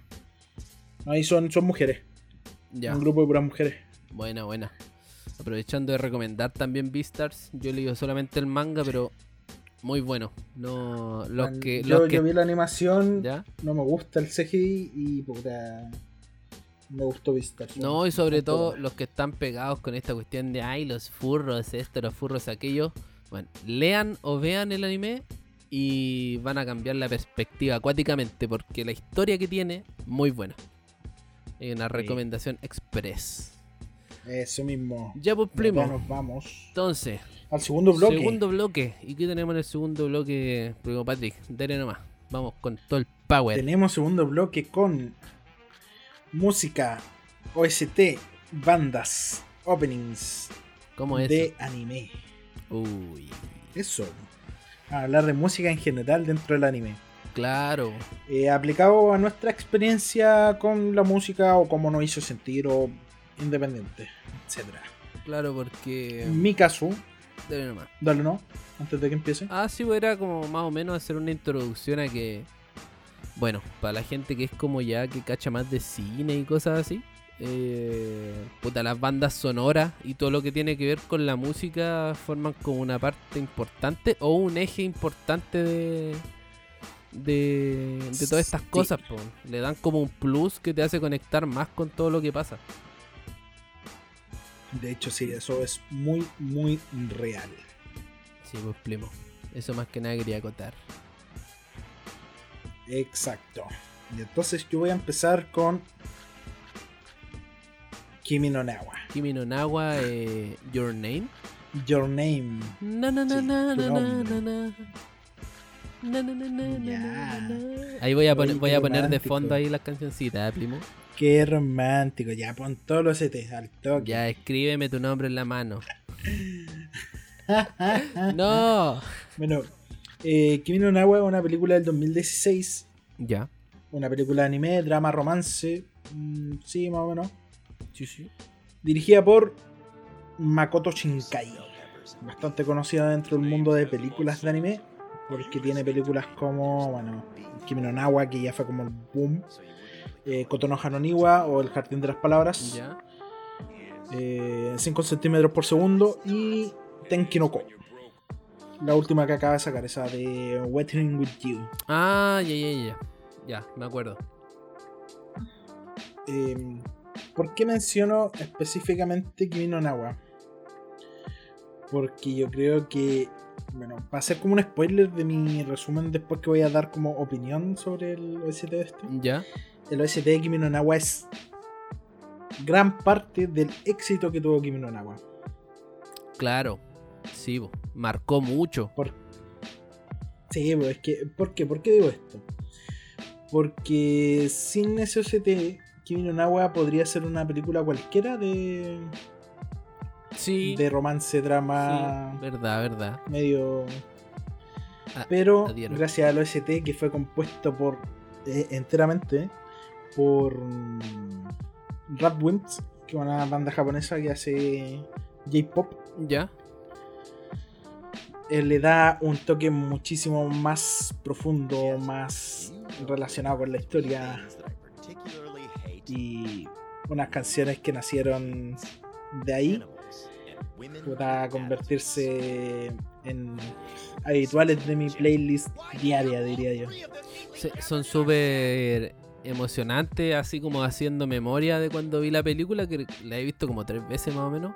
Ahí son, son mujeres, Ya. un grupo de puras mujeres. Buena, buena. Aprovechando de recomendar también Beastars, yo he leído solamente el manga, pero muy bueno. No, los Man, que, yo, que- yo vi la animación, ¿ya? no me gusta el CGI y puta. Me gustó Beastars. No, y sobre todo los que están pegados con esta cuestión de ay, los furros, esto, los furros, aquello. Bueno, lean o vean el anime y van a cambiar la perspectiva acuáticamente, porque la historia que tiene, muy buena. Es una recomendación express. Eso mismo. Ya pues, Ya primo. nos vamos Entonces, al segundo bloque. segundo bloque. ¿Y qué tenemos en el segundo bloque, primo Patrick? Dale nomás. Vamos con todo el power. Tenemos segundo bloque con música, OST, bandas, openings ¿Cómo es? de eso? anime. Uy, Eso. A hablar de música en general dentro del anime. claro. eh, aplicado a nuestra experiencia con la música o cómo nos hizo sentir o independiente, etcétera. Claro, porque. En mi caso, Dale nomás. dale no, antes de que empiece. Ah, sí, pues era como más o menos hacer una introducción a que. Bueno, para la gente que es como ya que cacha más de cine y cosas así. eh, puta, las bandas sonoras y todo lo que tiene que ver con la música forman como una parte importante o un eje importante de. De, de todas estas Sí. cosas, po. le dan como un plus que te hace conectar más con todo lo que pasa. De hecho, sí, eso es muy, muy real. Sí, pues primo. Eso más que nada quería acotar. Exacto. Y entonces yo voy a empezar con Kimi no Nawa. Kimi no Nawa, eh, Your Name. Your Name. Na, na, na, Sí, na, na, na, na. Na. Ahí voy a, voy a poner de fondo ahí las cancioncitas, ¿eh, primo. Qué romántico. Ya pon todos los CT al toque. Ya, escríbeme tu nombre en la mano. No. Bueno, eh, Kimi no Nawa es una película del 2016. Ya. Una película de anime, drama, romance. mm, sí, más o menos. Sí, sí. Dirigida por Makoto Shinkai. Bastante conocida dentro del mundo de películas de anime. Porque tiene películas como, bueno, Kimi no Nawa, que ya fue como el boom. Eh, Kotono Hanoniwa o El Jardín de las Palabras. Ya. eh, 5 centímetros por segundo. Y Tenki no Ko. La última que acaba de sacar, esa de Waiting with You. Ah, ya, ya, ya. Ya, me acuerdo. Eh, ¿Por qué menciono específicamente Kimi no Nawa? Porque yo creo que, bueno, va a ser como un spoiler de mi resumen después que voy a dar como opinión sobre el OST de este. Ya. El OST de Kimi no Nawa es gran parte del éxito que tuvo Kimi no Nawa. Claro. Sí, bo. marcó mucho. Por... Sí, pues es que, ¿por qué? ¿Por qué digo esto? Porque sin ese OST, Kimi no Nawa podría ser una película cualquiera de, Sí. de romance, drama, Sí, verdad, verdad. medio. Ah, Pero gracias al OST que fue compuesto por eh, enteramente por mm, Radwimps, que es una banda japonesa que hace J-pop, Ya. eh, le da un toque muchísimo más profundo, más relacionado con la historia. Y unas canciones que nacieron de ahí para convertirse en habituales de mi playlist diaria, diría yo. Sí, son súper emocionantes, así como haciendo memoria de cuando vi la película, que la he visto como tres veces más o menos.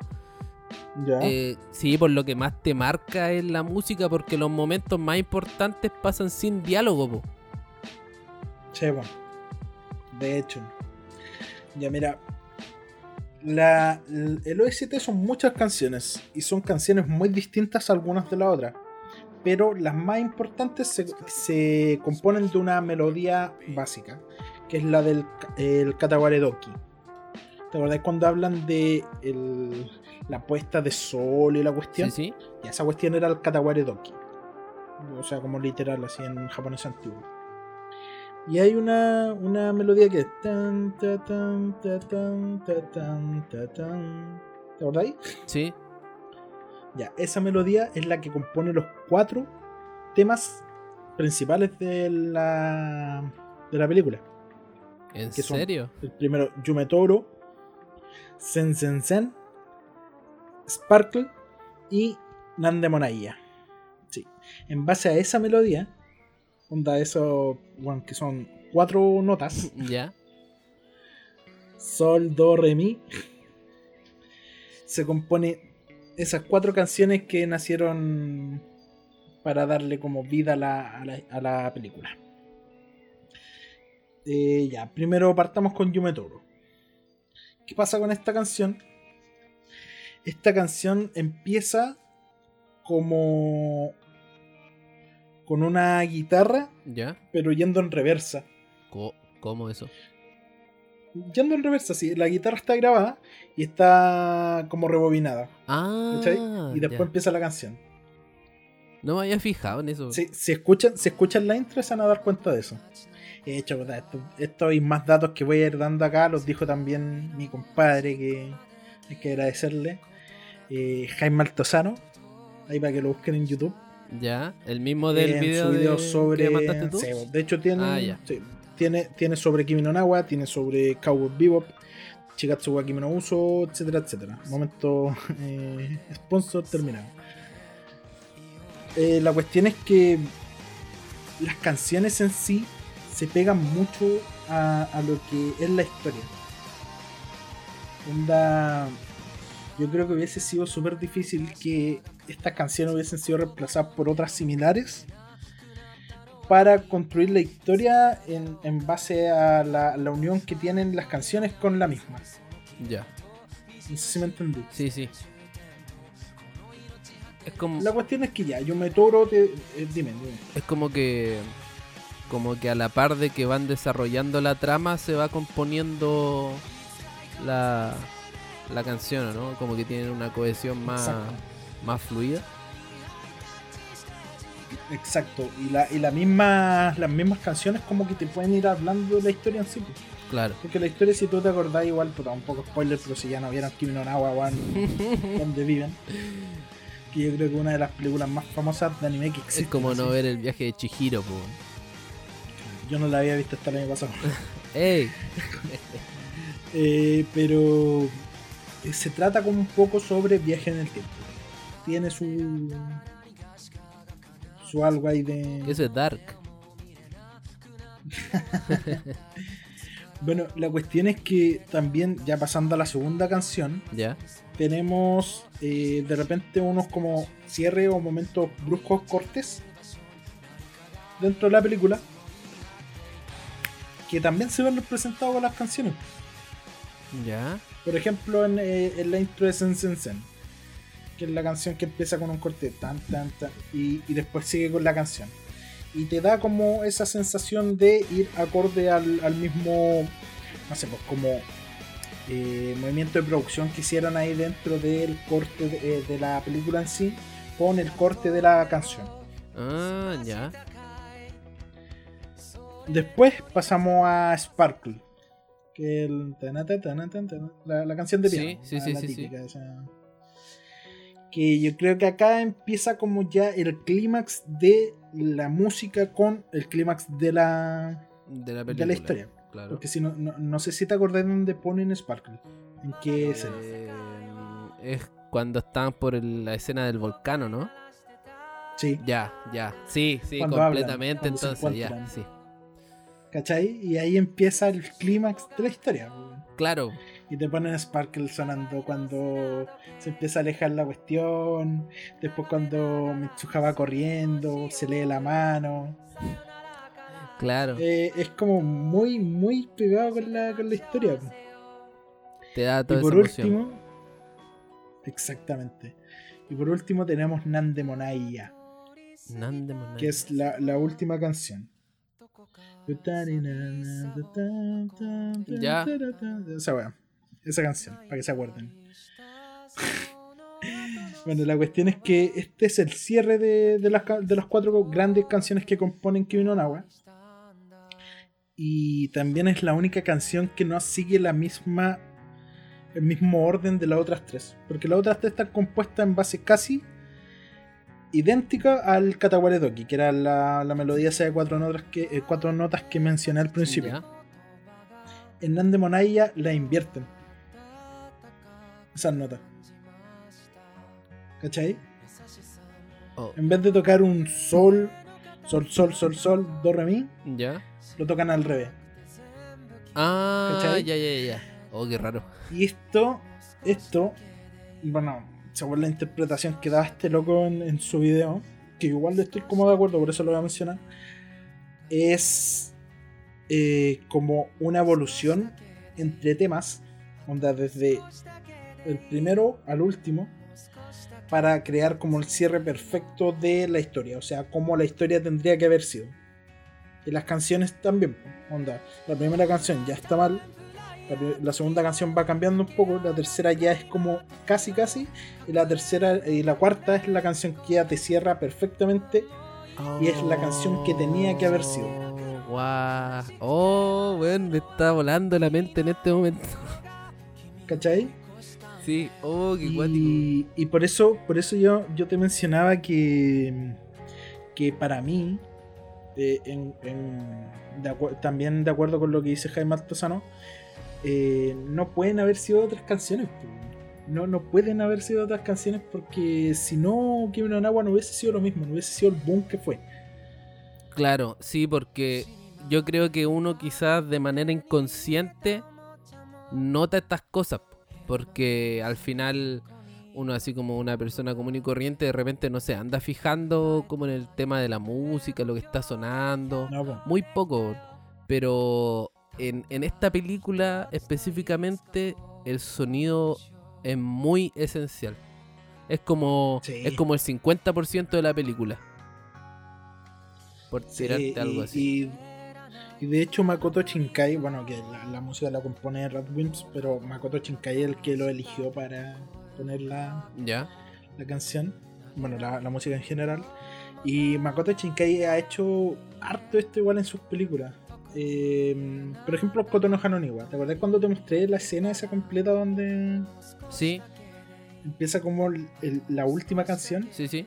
Ya. Eh, sí, por lo que más te marca es la música, porque los momentos más importantes pasan sin diálogo, po. Bueno. De hecho. Ya mira. La, el OST son muchas canciones y son canciones muy distintas algunas de las otras. Pero las más importantes se, se componen de una melodía básica, que es la del el Katawaredoki. ¿Te acordás cuando hablan de el- la puesta de sol y la Sí, cuestión? sí. Y esa cuestión era el Katawaredoki. O sea, como literal, así en japonés antiguo. Y hay una, una melodía que es. Tan, ta, tan, ta, tan, ta, tan, ta, tan. ¿Te acordáis? Sí. Ya, esa melodía es la que compone los cuatro temas principales de la, de la película. ¿En serio? El primero, Yume Toro, Sen Sen Sen, Sparkle y Nande Monaiya. Sí. En base a esa melodía, onda eso, bueno, que son cuatro notas, Ya. Sol, Do, Re, Mi, se compone esas cuatro canciones que nacieron para darle como vida a la, a la, a la película. Eh, ya, primero partamos con Yume Toro. ¿Qué pasa con esta canción? Esta canción empieza como con una guitarra, Ya. pero yendo en reversa. ¿Cómo eso? Yendo en reversa, sí, la guitarra está grabada y está como rebobinada. Ah. ¿cachai? y después ya. empieza la canción. No me había fijado en eso. Si, si escuchan, si escuchan la intro, se van a dar cuenta de eso. De hecho, puta, esto- estos y más datos que voy a ir dando acá los dijo también mi compadre, que hay que agradecerle. eh, Jaime Altozano, ahí para que lo busquen en YouTube. Ya. El mismo del en video, su video de... sobre. que mandaste tú. sí, de hecho, tiene, Ah, sí, tiene, tiene sobre Kimi no Nawa, tiene sobre Cowboy Bebop, Chikatsu wa Kimi no Uso, etcétera, etcétera. Momento eh, sponsor terminado. Eh, la cuestión es que las canciones en sí se pegan mucho a, a lo que es la historia. Onda, yo creo que hubiese sido súper difícil que estas canciones hubiesen sido reemplazadas por otras similares para construir la historia en, en base a la, la unión que tienen las canciones con la misma. Ya. No sé si me entendí. Sí, sí. Es como, La cuestión es que ya, yo me toro, te, eh, dime, dime. es como que como que a la par de que van desarrollando la trama se va componiendo la, la canción, ¿no? Como que tienen una cohesión más, Exacto. más fluida. Exacto. Y, la, y la misma, las mismas canciones como que te pueden ir hablando de la historia en sí. pues. Claro. Porque la historia, si tú te acordás, igual, puta, un poco spoiler, pero si ya no vieron Kimi no Nawa, donde viven. Que yo creo que es una de las películas más famosas de anime que existe. Es como no así. ver el viaje de Chihiro, po. Yo no la había visto hasta el año pasado. ¡Ey! Eh, pero eh, se trata como un poco sobre viaje en el tiempo. Tiene su. su algo ahí de. Eso es Dark. Bueno, la cuestión es que también, ya pasando a la segunda canción, ¿Ya? tenemos eh, de repente unos como cierre o momentos bruscos cortes dentro de la película que también se ven representados con las canciones. ¿Ya? Por ejemplo, en, eh, en la intro de Sen Sen Sen, que es la canción que empieza con un corte tan, tan, tan, y, y después sigue con la canción. Y te da como esa sensación de ir acorde al, al mismo, no sé, pues como eh, movimiento de producción que hicieron ahí dentro del corte de, eh, de la película en sí, con el corte de la canción. Ah, ya. Después pasamos a Sparkle. Que el tanata, tanata, tanata, la, la canción de piano. sí, la- sí, la sí, típica, esa. Que yo creo que acá empieza como ya el clímax de la música con el clímax de la, De la de película. la historia. Claro. Porque si no, no, no sé si te acordás dónde ponen Sparkle. ¿En qué escena? Eh, es cuando están por el- la escena del volcán, ¿o ¿no? Sí, Ya, ya. Sí, sí, Cuando completamente. entonces, ya, sí. ¿Cachai? Y ahí empieza el clímax de la historia. Claro. Y te ponen Sparkle sonando cuando se empieza a alejar la cuestión. Después cuando Mitsuha va corriendo, se lee la mano. Claro. eh, es como muy, muy pegado con la, con la historia. te da Y toda por esa emoción. último, exactamente. Y por último tenemos Nande Monaya, Nande Monai. que es la, la última canción. Ya. Esa wea, esa canción, para que se acuerden. bueno, la cuestión es que este es el cierre de, de las, de las cuatro grandes canciones que componen Kimi no Nawa. Y también es la única canción que no sigue la misma el mismo orden de las otras tres. Porque las otras tres están compuestas en base casi idéntica al Kataware Doki, que era la, la melodía esa de cuatro notas que, eh, cuatro notas que mencioné al principio. Ya. En Nande Monaya la invierten. Esas notas. ¿Cachai? Oh, En vez de tocar un sol, sol, sol, sol, sol, do, re, mi, ya. lo tocan al revés. Ah, ya, ya, ya. Oh, qué raro. Y esto, esto, bueno, según la interpretación que daba este loco en, su video, que igual estoy como de acuerdo, por eso lo voy a mencionar, es eh, como una evolución entre temas, onda desde el primero al último, para crear como el cierre perfecto de la historia, o sea, como la historia tendría que haber sido. Y las canciones también, onda, la primera canción ya está mal, la, segunda canción va cambiando un poco, la tercera ya es como casi casi, y la tercera y la cuarta es la canción que ya te cierra perfectamente. Y es la canción que tenía que haber sido. Oh, Guau. Oh, weón, me está volando la mente en este momento. ¿Cachai? Sí, oh, qué. Y, y por eso, por eso yo, yo te mencionaba que, que para mí, eh, en- en- de acu- también de acuerdo con lo que dice Jaime Altozano, eh, no pueden haber sido otras canciones. No, no pueden haber sido otras canciones porque si no, Kimi no Nawa no hubiese sido lo mismo, no hubiese sido el boom que fue. Claro, sí, porque yo creo que uno quizás de manera inconsciente nota estas cosas. Porque al final uno así como una persona común y corriente de repente no se anda fijando como en el tema de la música, lo que está sonando. No. Muy poco. Pero en, en esta película específicamente el sonido es muy esencial. Es como, Sí. es como el 50% de la película. Por Sí, tirarte algo y, así. y- y de hecho Makoto Shinkai, bueno, que la, la música la compone Radwimps, pero Makoto Shinkai es el que lo eligió para poner la, Ya. la canción, bueno, la, la música en general. Y Makoto Shinkai ha hecho harto esto igual en sus películas. Eh, por ejemplo, Kotono Hanoniwa. ¿Te acordás cuando te mostré la escena esa completa donde Sí, empieza como el- el- la última canción? sí, sí.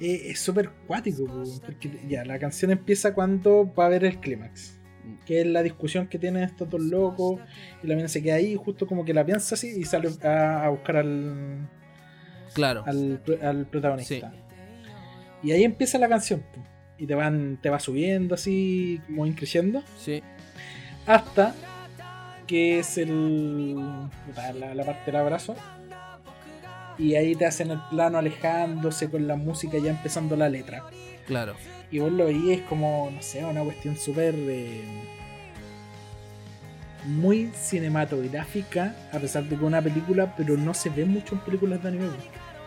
Eh, es súper cuático, po, porque ya, la canción empieza cuando va a haber el clímax. Que es la discusión que tienen estos dos locos. Y la mina se queda ahí, justo como que la piensa así y sale a, a buscar al, Claro. al, pro- al protagonista. Y ahí empieza la canción. Y te van, te va subiendo así, como increciendo. Sí. Hasta que es el. La, la parte del abrazo. Y ahí te hacen el plano alejándose con la música ya empezando la letra. Claro. Y vos lo veías como, no sé, una cuestión súper. eh, muy cinematográfica, a pesar de que es una película, pero no se ve mucho en películas de anime.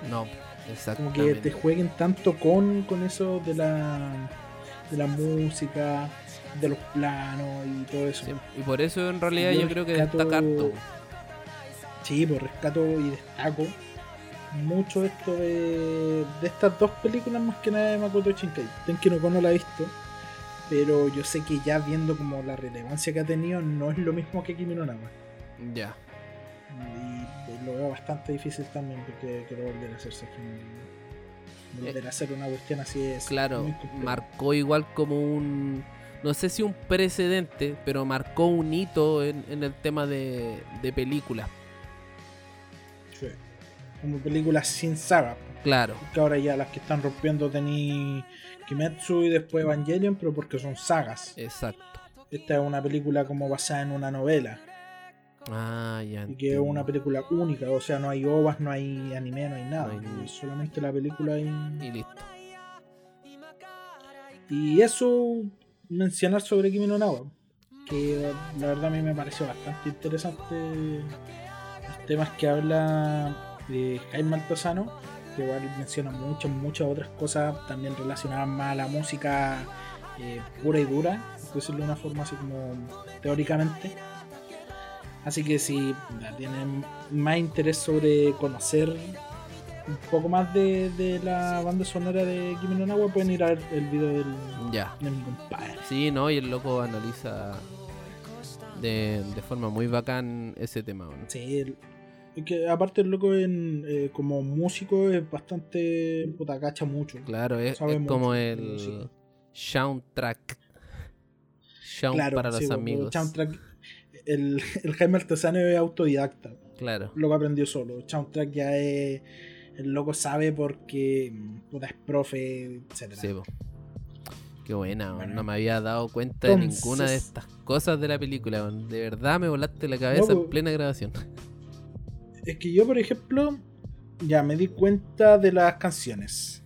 No, Como que te jueguen tanto con, con eso de la, de la música, de los planos y todo eso. Sí, Y por eso en realidad Yo yo creo que rescato- destaca harto. Sí, pues rescato y destaco mucho esto de, de estas dos películas más que nada de Makoto Shinkai. Tenki no Kono la he visto, pero yo sé que ya viendo como la relevancia que ha tenido no es lo mismo que Kimi no Nawa. Ya. Lo veo bastante difícil también porque quiero volver a hacerse volver a hacer una cuestión así es Claro, marcó igual como un. No sé si un precedente, pero marcó un hito en, en el tema de, de películas. Sí. como películas sin saga Claro, porque ahora ya las que están rompiendo tení Kimetsu y después Evangelion pero porque son sagas exacto. esta es una película como basada en una novela Ah, ya. y que es una película única o sea no hay ovas no hay anime no hay nada No hay- es solamente la película y, Y listo. y eso mencionar sobre Kimi no Nawa, que la verdad a mí me pareció bastante interesante los temas que habla de Jaime Altozano, que igual menciona muchas, muchas otras cosas también relacionadas más a la música eh, pura y dura, por decirlo de una forma así como teóricamente. Así que si tienen más interés sobre conocer un poco más de, de la banda sonora de Kimi no Nawa, pueden ir a ver el video del, Ya. de mi compadre. Sí, no, y el loco analiza de, de forma muy bacán ese tema. weón. Sí, el- que aparte el loco en, eh, como músico es bastante puta cacha mucho. Claro, es, Sabe es mucho como el soundtrack. Sound Claro, para sí, los amigos. soundtrack- el, el Jaime Artesano es autodidacta, Claro. lo que aprendió solo. Soundtrack ya es. El loco sabe porque puta, es profe, etc. Sí, po. Qué buena. Bueno. no me había dado cuenta de ninguna de estas cosas de la película. De verdad me volaste la cabeza en plena grabación. Es que yo, por ejemplo, ya me di cuenta de las canciones.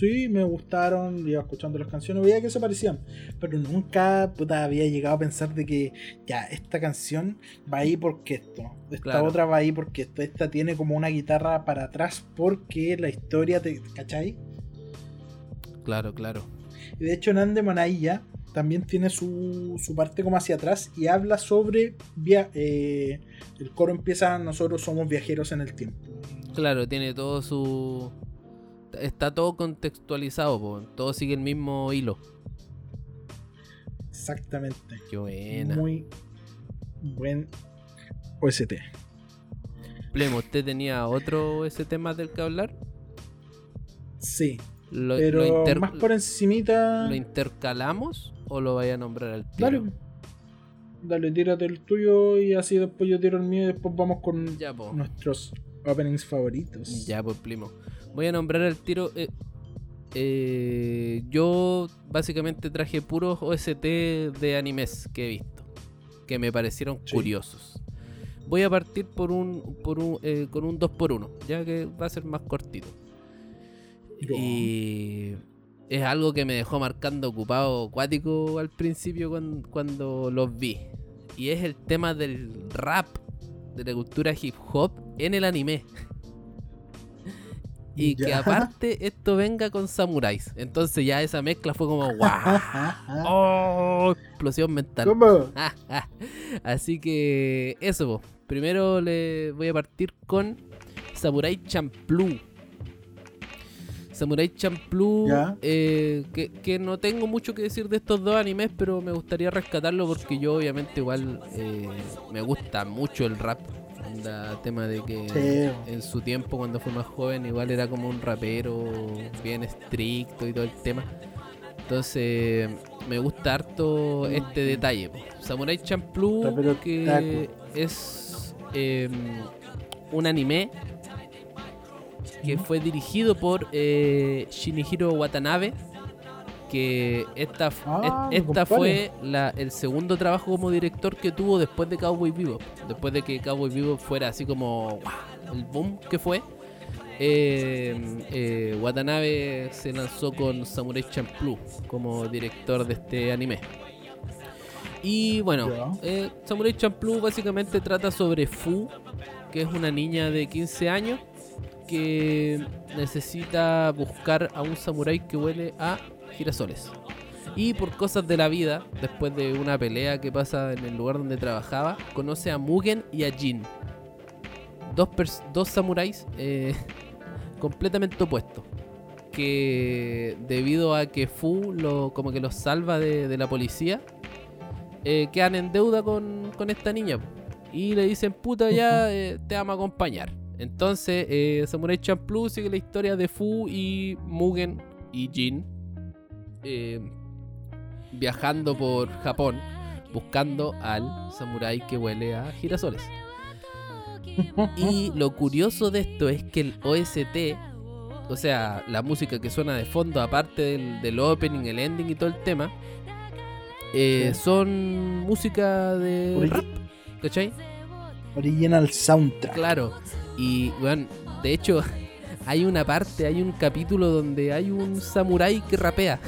Sí, me gustaron, iba escuchando las canciones, veía que se parecían, pero nunca puta, había llegado a pensar de que ya, esta canción va ahí porque esto, esta Claro. otra va ahí porque esto, esta tiene como una guitarra para atrás porque la historia, te, ¿cachai? Claro, claro. Y de hecho, Nande Monaya también tiene su, su parte como hacia atrás y habla sobre. via- eh, el coro empieza, nosotros somos viajeros en el tiempo. Claro, tiene todo su. Está todo contextualizado, po. todo sigue el mismo hilo. Exactamente. Qué buena. Muy buen OST. Plemo, ¿usted tenía otro ese tema del que hablar? Sí, ¿Lo, pero lo más por encimita. ¿lo intercalamos o lo vaya a nombrar al tiro? Dale. Dale, tírate el tuyo y así después yo tiro el mío y después vamos con Ya, nuestros openings favoritos. Ya, pues, primo. Voy a nombrar al tiro. eh, eh, yo básicamente traje puros OST de animes que he visto. Que me parecieron Sí. curiosos. Voy a partir por un, por un, eh, con un 2x1, ya que va a ser más cortito. Y es algo que me dejó marcando ocupado acuático al principio cuan- cuando, los vi. Y es el tema del rap, de la cultura hip hop en el anime. Y que aparte esto venga con samuráis. Entonces ya esa mezcla fue como ¡guau! ¡Oh! Explosión mental. ¿Cómo? Así que eso, po. primero le voy a partir con Samurai Champloo. Samurai Champloo, eh, que, que no tengo mucho que decir de estos dos animes, pero me gustaría rescatarlo porque yo obviamente igual eh, me gusta mucho el rap. Onda, tema de que Sí. en su tiempo cuando fue más joven igual era como un rapero bien estricto y todo el tema. Entonces me gusta harto este detalle. Samurai Champloo Rapero que es eh, un anime que fue dirigido por eh, Shinihiro Watanabe. Que esta, Ah, esta fue la- el segundo trabajo como director que tuvo después de Cowboy Vivo. Después de que Cowboy Vivo fuera así como el boom que fue. eh, eh, Watanabe se lanzó con Samurai Champloo como director de este anime. Y bueno, eh, Samurai Champloo básicamente trata sobre Fu, que es una niña de 15 años que necesita buscar a un samurái que huele a girasoles. Y por cosas de la vida, después de una pelea que pasa en el lugar donde trabajaba, conoce a Mugen y a Jin. Dos, dos samuráis eh, completamente opuestos. Que debido a que Fu lo, como que los salva de, de la policía, eh, quedan en deuda con, con esta niña. Y le dicen, puta, ya eh, te vamos a acompañar. Entonces, eh, Samurai Champloo sigue la historia de Fu y Mugen y Jin eh, viajando por Japón buscando al samurái que huele a girasoles. Y lo curioso de esto es que el OST, o sea, la música que suena de fondo, aparte del, del opening, el ending y todo el tema, eh, Sí. son música de rap, ¿cachai? Original soundtrack. Claro. Y, bueno, de hecho, hay una parte, hay un capítulo donde hay un samurái que rapea.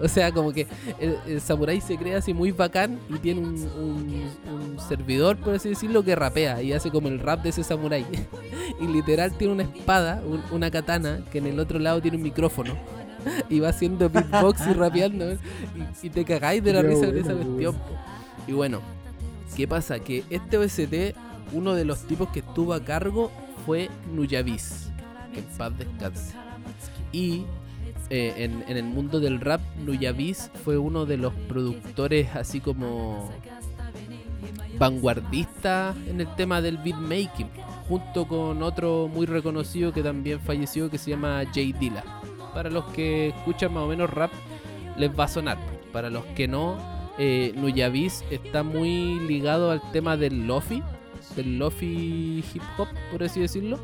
O sea, como que el, el samurái se crea así muy bacán y tiene un, un- un servidor, por así decirlo, que rapea y hace como el rap de ese samurái. y literal tiene una espada, un- una katana, que en el otro lado tiene un micrófono. Y va haciendo beatbox y rapeando. Y, y te cagáis de la risa de esa cuestión. Y bueno, ¿qué pasa? Que este OST, uno de los tipos que estuvo a cargo fue Nuyavis. Que en paz descanse. Y eh, en, en el mundo del rap, Nuyavis fue uno de los productores así como vanguardistas en el tema del beatmaking, junto con otro muy reconocido que también falleció que se llama Jay Dilla. Para los que escuchan más o menos rap, les va a sonar. Para los que no, eh, Nuyavis está muy ligado al tema del lofi, del lofi hip hop, por así decirlo.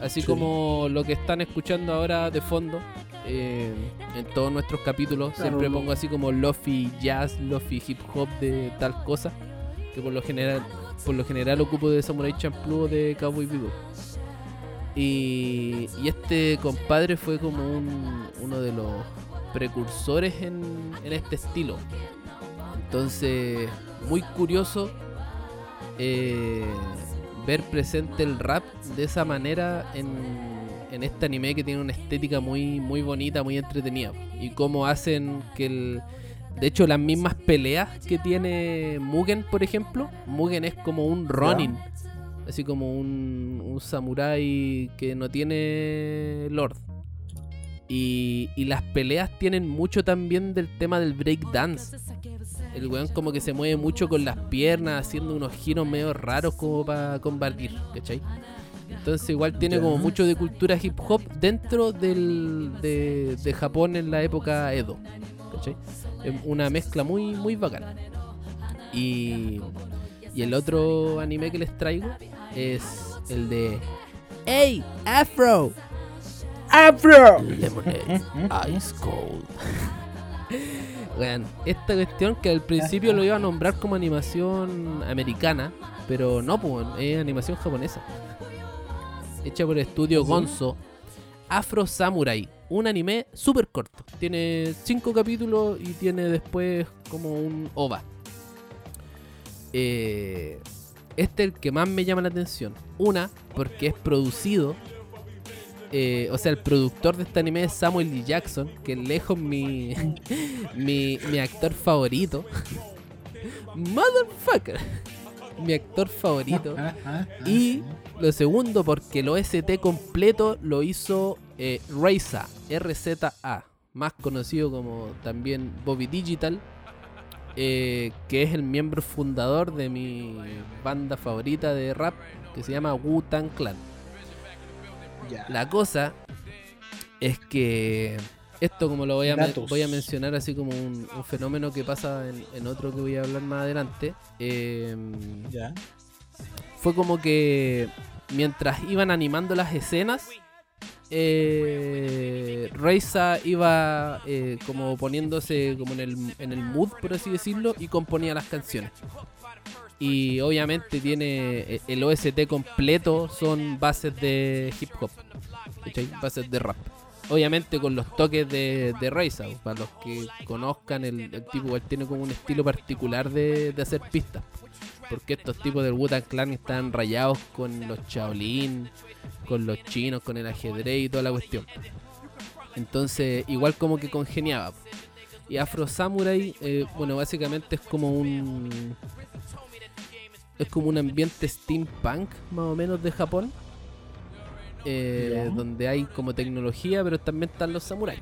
Así Sí. como lo que están escuchando ahora de fondo eh, en todos nuestros capítulos. Claro. Siempre pongo así como lofi jazz, lofi hip hop de tal cosa. Que por lo general, por lo general ocupo de Samurai Champloo o de Cowboy Bebop. Y, y este compadre fue como un- uno de los precursores en, en este estilo. Entonces, muy curioso eh, ver presente el rap de esa manera en, en este anime que tiene una estética muy, muy bonita, muy entretenida. Y cómo hacen que el... De hecho, las mismas peleas que tiene Mugen, por ejemplo, Mugen es como un Ronin. Así como un, un samurái que no tiene lord. Y, y las peleas tienen mucho también del tema del breakdance. El weón como que se mueve mucho con las piernas, haciendo unos giros medio raros como para combatir, ¿cachai? Entonces igual tiene como mucho de cultura hip hop dentro del, de, de Japón en la época Edo, ¿cachai? Una mezcla muy, muy bacana. Y, y el otro anime que les traigo es el de ¡Hey, Afro! ¡Afro! Lemonade Ice Cold. Weón, esta cuestión que al principio lo iba a nombrar como animación americana, pero no, pues, es animación japonesa. Hecha por el estudio ¿Sí? Gonzo. Afro Samurai. Un anime súper corto. Tiene 5 capítulos y tiene después como un OVA. Eh, este es el que más me llama la atención. Una, porque es producido eh, o sea, el productor de este anime es Samuel L. Jackson, que es lejos mi, mi, mi actor favorito. Motherfucker. Mi actor favorito. Y lo segundo, porque el OST completo lo hizo eh, Reza, RZA, más conocido como también Bobby Digital, eh, que es el miembro fundador de mi banda favorita de rap, que se llama Wu-Tang Clan. La cosa es que esto, como lo voy a, voy a mencionar así como un, un fenómeno que pasa en, en otro que voy a hablar más adelante, eh, Ya. fue como que mientras iban animando las escenas, eh, iba eh, como poniéndose como en el, en el mood, por así decirlo, y componía las canciones. Y obviamente tiene eh, el OST completo, son bases de hip hop, bases de rap. Obviamente con los toques de, de Reza, para los que conozcan, el, tipo tiene como un estilo particular de, de hacer pistas. Porque estos tipos del Wu-Tang Clan están rayados con los Shaolin, con los chinos, con el ajedrez y toda la cuestión. Entonces, igual como que congeniaba. Y Afro Samurai, eh, bueno, básicamente es como un. Es como un ambiente steampunk, más o menos, de Japón. eh, donde hay como tecnología, pero también están los samuráis.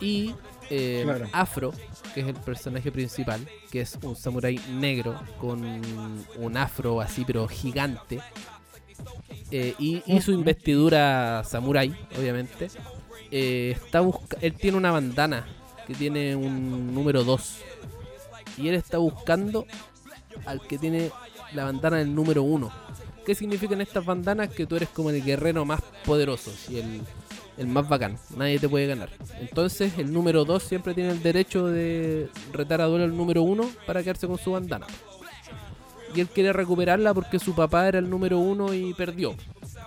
Y eh, Claro. Afro, que es el personaje principal, que es un samurái negro con un afro así, pero gigante. eh, y, y su investidura samurái, obviamente. eh, está busca él tiene una bandana que tiene un número 2. Y él está buscando al que tiene la bandana del número 1. ¿Qué significan estas bandanas? Que tú eres como el guerrero más poderoso y el, el más bacán. Nadie te puede ganar. Entonces el número 2 siempre tiene el derecho de retar a duelo al número 1 para quedarse con su bandana. Y él quiere recuperarla porque su papá era el número 1 y perdió.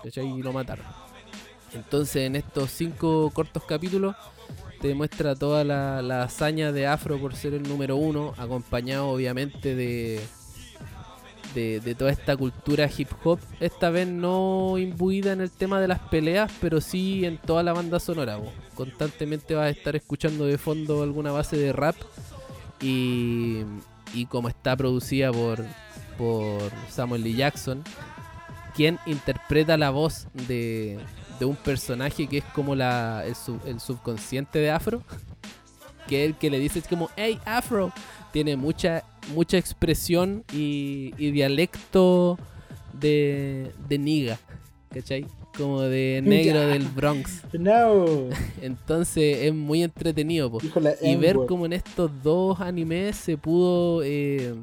¿cachai? Y lo mataron. Entonces en estos cinco cortos capítulos te muestra toda la, la hazaña de Afro por ser el número uno, acompañado obviamente de, de, toda esta cultura hip hop, esta vez no imbuida en el tema de las peleas, pero sí en toda la banda sonora. Constantemente vas a estar escuchando de fondo alguna base de rap y, y como está producida por, por Samuel L. Jackson, quien interpreta la voz de, de un personaje que es como la, el subconsciente de Afro, que es el que le dice es como, hey Afro, tiene mucha, mucha expresión y, y dialecto de, de niga, ¿cachai? Como de negro del Bronx. No. Entonces es muy entretenido. Y ver cómo en estos dos animes se pudo eh,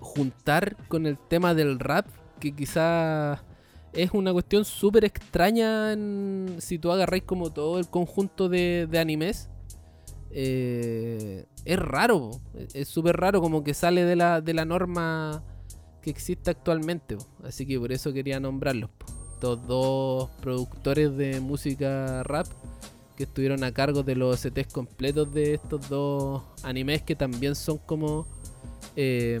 juntar con el tema del rap, que quizá es una cuestión súper extraña en- si tú agarráis como todo el conjunto de, de animes. Eh, es raro, po. es súper raro, como que sale de la, de la norma que existe actualmente. Así que por eso quería nombrarlos. Estos dos productores de música rap que estuvieron a cargo de los CTs completos de estos dos animes que también son como eh,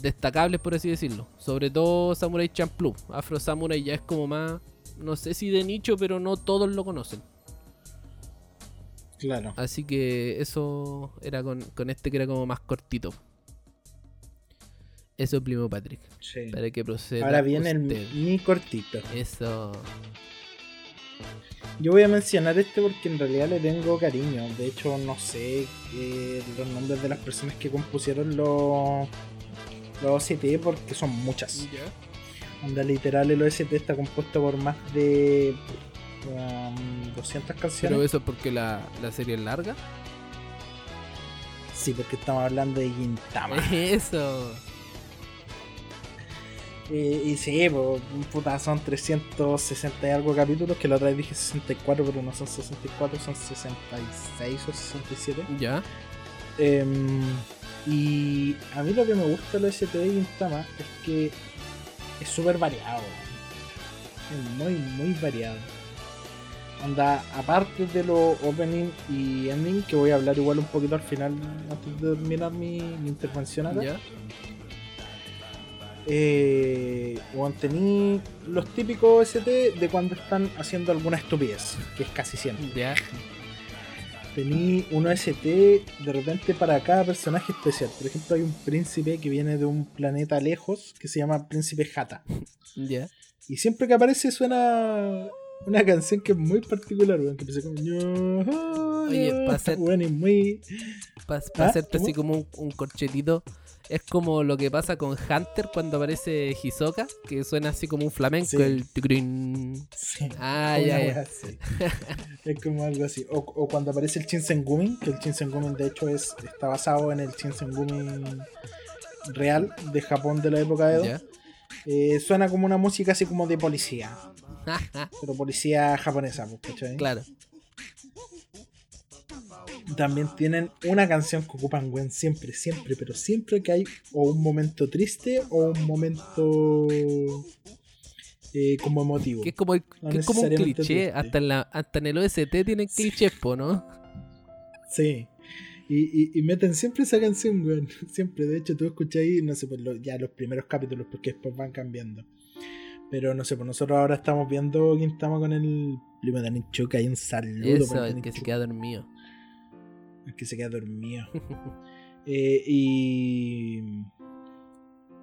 destacables por así decirlo. Sobre todo Samurai Champloo. Afro Samurai ya es como más, no sé si de nicho, pero no todos lo conocen. Claro. Así que eso era con, con este que era como más cortito. Eso primo Patrick. Sí. Para que proceda. Ahora viene el mi cortito. Eso. Yo voy a mencionar este porque en realidad le tengo cariño. De hecho, no sé eh, los nombres de las personas que compusieron los, los OST porque son muchas. Onda literal, el OST está compuesto por más de um, 200 canciones. Pero eso es porque la, la serie es larga. Sí, porque estamos hablando de Gintama. Eso. Eh, y sí, pues, puta, son 360 y algo capítulos, que la otra vez dije 64, pero no son 64, son 66 o 67. Ya. Em, y a mí lo que me gusta de los ST de Gintama es que es súper variado. Es muy, muy variado. Onda, aparte de los opening y ending, que voy a hablar igual un poquito al final, antes de terminar mi, mi intervención acá. Ya. Eh, bueno, tení los típicos ST de cuando están haciendo alguna estupidez, que es casi siempre. Ya. Tení un OST de repente para cada personaje especial. Por ejemplo, hay un príncipe que viene de un planeta lejos que se llama Príncipe Hata. Ya. Y siempre que aparece suena una canción que es muy particular, weón, que empieza como... Oye, pa' hacer- Weón, y muy... Para ¿Ah? hacerte ¿Cómo? así como un, un corchetito. Es como lo que pasa con Hunter cuando aparece Hisoka, que suena así como un flamenco, Sí. el tigrin. Sí. Ah, ya, ya. es como algo así. O, o cuando aparece el Shinsengumin, que el Shinsengumin de hecho es, está basado en el Shinsengumin real de Japón de la época de Edo. Eh, suena como una música así como de policía, pero policía japonesa, pues, ¿cachai? claro. También tienen una canción que ocupan, weón, siempre, siempre, pero siempre que hay o un momento triste o un momento eh, como emotivo. Que es como, el- No que es como un cliché. triste. Hasta en, la, hasta en el OST tienen clichés, ¿no? Sí. Y, y- y meten siempre esa canción, weón. Siempre. De hecho, tú escucháis, no sé, pues lo- ya los primeros capítulos, porque después van cambiando. Pero no sé, pues nosotros ahora estamos viendo Gintama con el primo de Ninchuka. Hay un saludo Eso, para el que se queda dormido. el que se queda dormido. Eh, y.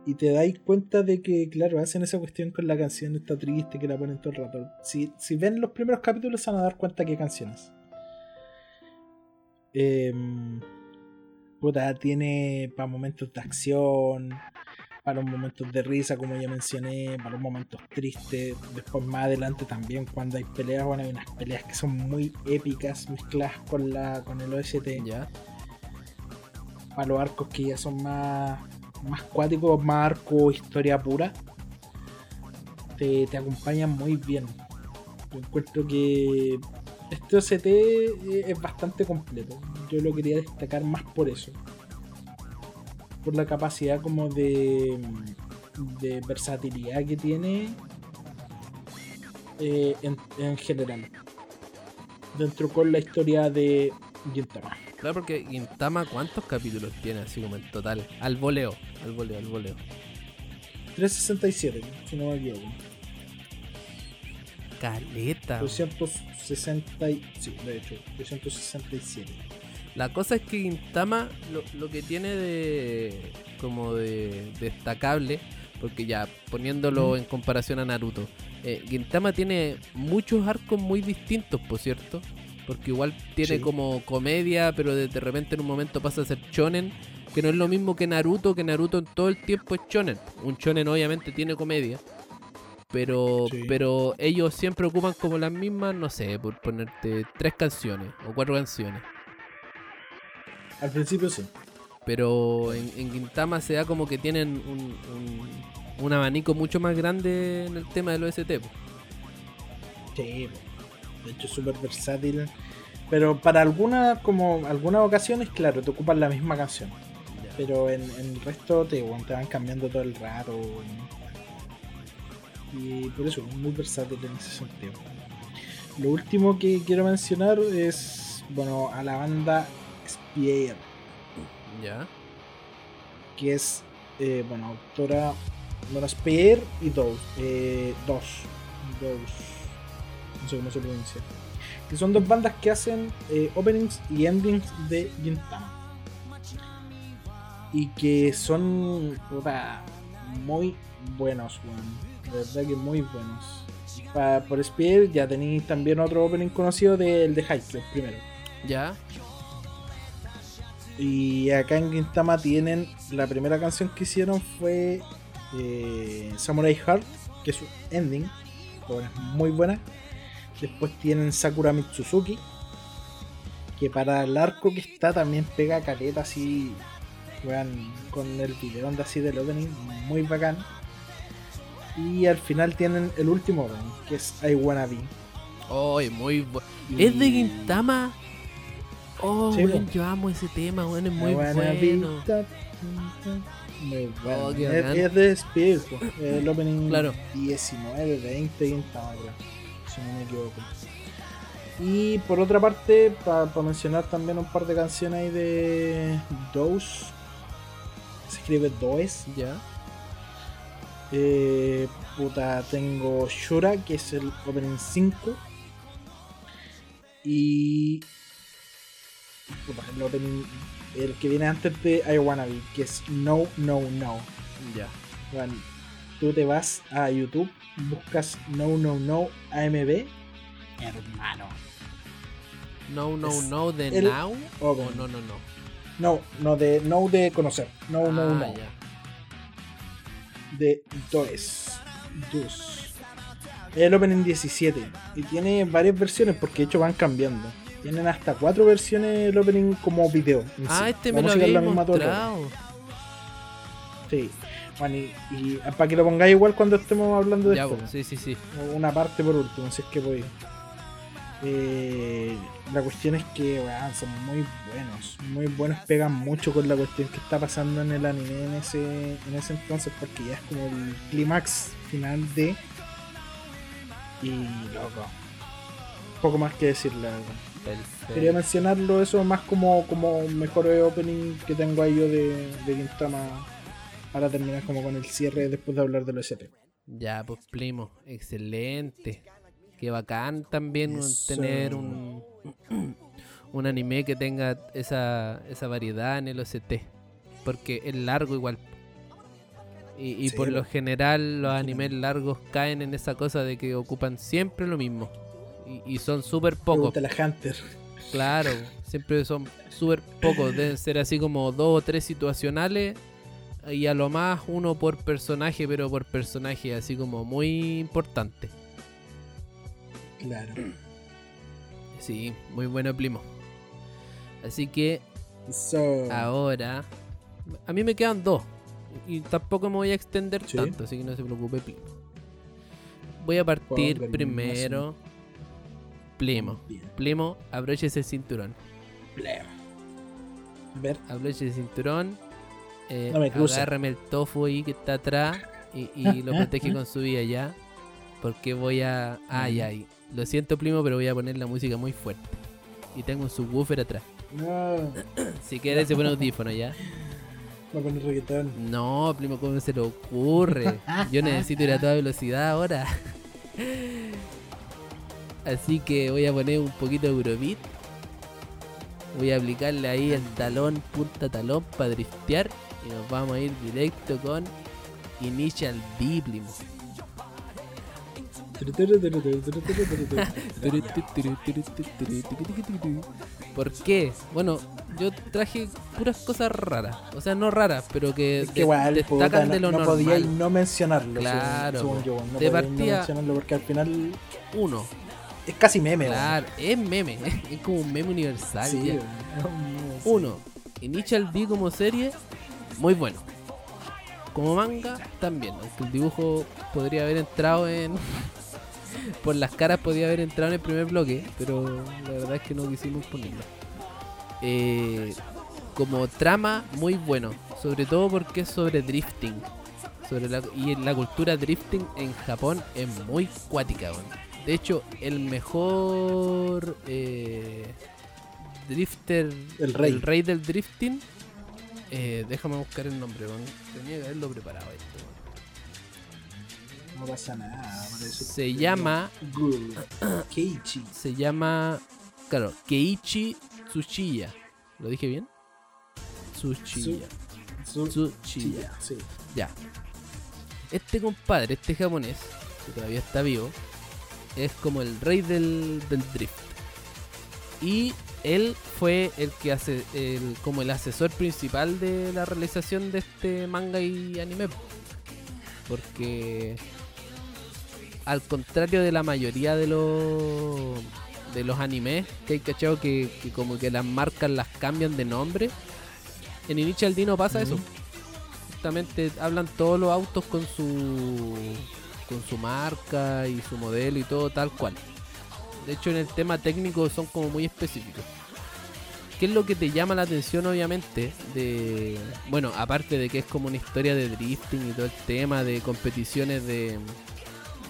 Y te dais cuenta de que, claro, hacen esa cuestión con la canción esta triste que la ponen todo el rato. Si, si ven los primeros capítulos, se van a dar cuenta qué canciones. Em, puta, tiene para momentos de acción, para los momentos de risa, como ya mencioné, para los momentos tristes. Después, más adelante, también, cuando hay peleas, bueno, hay unas peleas que son muy épicas, mezcladas con, la, con el OST Ya. para los arcos que ya son más, más cuáticos, más arco historia pura, te, te acompañan muy bien. Yo encuentro que este OCT es bastante completo. Yo lo quería destacar más por eso. Por la capacidad como de, de versatilidad que tiene eh, en, en general. dentro con la historia de Gintama. Claro, porque Gintama, ¿cuántos capítulos tiene así como en total? Al voleo, al voleo, al voleo. 367, si no me equivoco. Caleta. 260, y- sí, de hecho, 267. La cosa es que Gintama lo, lo que tiene de como de destacable, porque ya poniéndolo en comparación a Naruto, eh, Gintama tiene muchos arcos muy distintos, por cierto, porque igual tiene Sí. como comedia, pero de, de repente en un momento pasa a ser shonen, que no es lo mismo que Naruto, que Naruto en todo el tiempo es shonen. Un shonen obviamente tiene comedia. Pero, Sí. pero ellos siempre ocupan como las mismas, no sé, por ponerte tres canciones o cuatro canciones. Al principio sí. Pero en, en Gintama se da como que tienen un, un- un abanico mucho más grande en el tema del OST. po. Sí, de hecho es súper versátil. Pero para algunas, como algunas ocasiones, claro, te ocupan la misma canción. Pero en, en el resto te, bueno, te van cambiando todo el rato. Y por eso, muy versátil en ese sentido. Lo último que quiero mencionar es, bueno, a la banda Spear, Ya. que es, eh, bueno, autora, bueno, Spear y Dos, eh, Dos, Dos, no sé cómo se pronuncia. Que son dos bandas que hacen eh, openings y endings de Gintama. Y que son puta, muy buenos, weón. De verdad que muy buenos. Pa- por Spear ya tenéis también otro opening conocido del de Haikyuu, primero. Ya. Y acá en Gintama tienen la primera canción que hicieron fue eh, Samurai Heart, que es su ending, bueno, muy buena. Después tienen Sakura Mitsuzuki, que para el arco que está también pega caleta así, weón, con el video onda así del opening, muy bacán. Y al final tienen el último que es I Wanna Be. Oh, muy bu- Y- ¿Es de Gintama? Oh, Sí, yo amo ese tema, weón, es I muy bueno. ta- ta- Muy bueno. Oh, es, es de Spear, po. el opening Claro. 19, 20 Gintama, si no me equivoco. Y por otra parte, para mencionar también un par de canciones ahí de Dose, se escribe Does. Ya. Eh, puta, tengo Shura, que es el opening 5. Y. Puta, el opening. El que viene antes de I Wanna Be, que es No, No, No. Ya. Bueno, tú te vas a YouTube, buscas No, No, No AMB. Hermano. No, no, Es no de Now. O opening. no, no, no. No, no de, no de conocer. No, no, Ah, no. ya. De Does. Dus. El opening 17. Y tiene varias versiones porque de hecho van cambiando. Tienen hasta cuatro versiones el opening como video. Ah, sí. este me lo es había mostrado. Sí. Bueno, y, y para que lo pongáis igual cuando estemos hablando de Ya, esto. po, sí, sí, sí. Una parte por último, si es que podéis. Eh, la cuestión es que son muy buenos, muy buenos, pegan mucho con la cuestión que está pasando en el anime en ese, en ese entonces, porque ya es como el clímax final de. Y loco, poco más que decir, la verdad. Perfecto. Quería mencionarlo, eso más como, como mejor opening que tengo ahí yo de, de Gintama para terminar como con el cierre después de hablar del OST. Ya, pues primo, excelente. Qué bacán también Eso. tener un, un anime que tenga esa, esa variedad en el OCT. Porque es largo igual. Y, y Sí, por lo po. general los animes largos caen en esa cosa de que ocupan siempre lo mismo. Y, y son súper pocos. Pregúntale a Hunter. Claro, siempre son súper pocos. Deben ser así como dos o tres situacionales. Y a lo más uno por personaje, pero por personaje así como muy importante. Claro. Sí, muy bueno primo. Así que So, ahora... A mí me quedan dos. Y tampoco me voy a extender Sí. tanto, así que no se preocupe, primo. Voy a partir primero. Primo. Primo, abróchese el cinturón. Bleh. Ver, abroche el cinturón, eh, No agárrame el tofu ahí que está atrás y, y lo protege con su vida ya. Porque voy a. Ay, ay. Lo siento, primo, pero voy a poner la música muy fuerte. Y tengo un subwoofer atrás. No, Si quieres, se pone audífono ya. va a poner reggaetón. No, primo, ¿cómo se le ocurre? Yo necesito ir a toda velocidad ahora. Así que voy a poner un poquito de Eurobeat. Voy a aplicarle ahí el talón, punta talón, para driftear. Y nos vamos a ir directo con Initial D, primo. ¿Por qué? Bueno, yo traje puras cosas raras. O sea, no raras, pero que Es que de- igual, destacan puta, no, de lo no normal. podía no mencionarlo. Claro, según, según po. yo. No De podía no partida- mencionarlo porque al final Uno, es casi meme. claro, es meme. Es como un meme universal. Ya. sí. Uno, Initial D como serie, muy bueno. Como manga, también. Aunque el dibujo podría haber entrado en. Por las caras podría haber entrado en el primer bloque, pero la verdad es que no quisimos ponerlo. Eh, como trama, muy bueno. Sobre todo porque es sobre drifting. Sobre la, y la cultura drifting en Japón es muy cuática. De hecho, el mejor eh, drifter, El rey. del drifting, eh, déjame buscar el nombre. Tenía que haberlo preparado esto. No pasa nada. Se llama. Keiichi. se llama, claro, Keiichi Tsuchiya. ¿Lo dije bien? Tsuchiya. Su- Tsuchiya. Sí. Ya. Este compadre, este japonés, que todavía está vivo, es como el rey del, del drift. Y él fue el que hace el, como el asesor principal de la realización de este manga y anime. Porque al contrario de la mayoría de los de los animes que hay cachado que, que como que las marcas las cambian de nombre, en Initial D no pasa Mm. eso justamente hablan todos los autos con su con su marca y su modelo y todo tal cual. De hecho en el tema técnico son como muy específicos. ¿Qué es lo que te llama la atención obviamente? De bueno, aparte de que es como una historia de drifting y todo el tema de competiciones de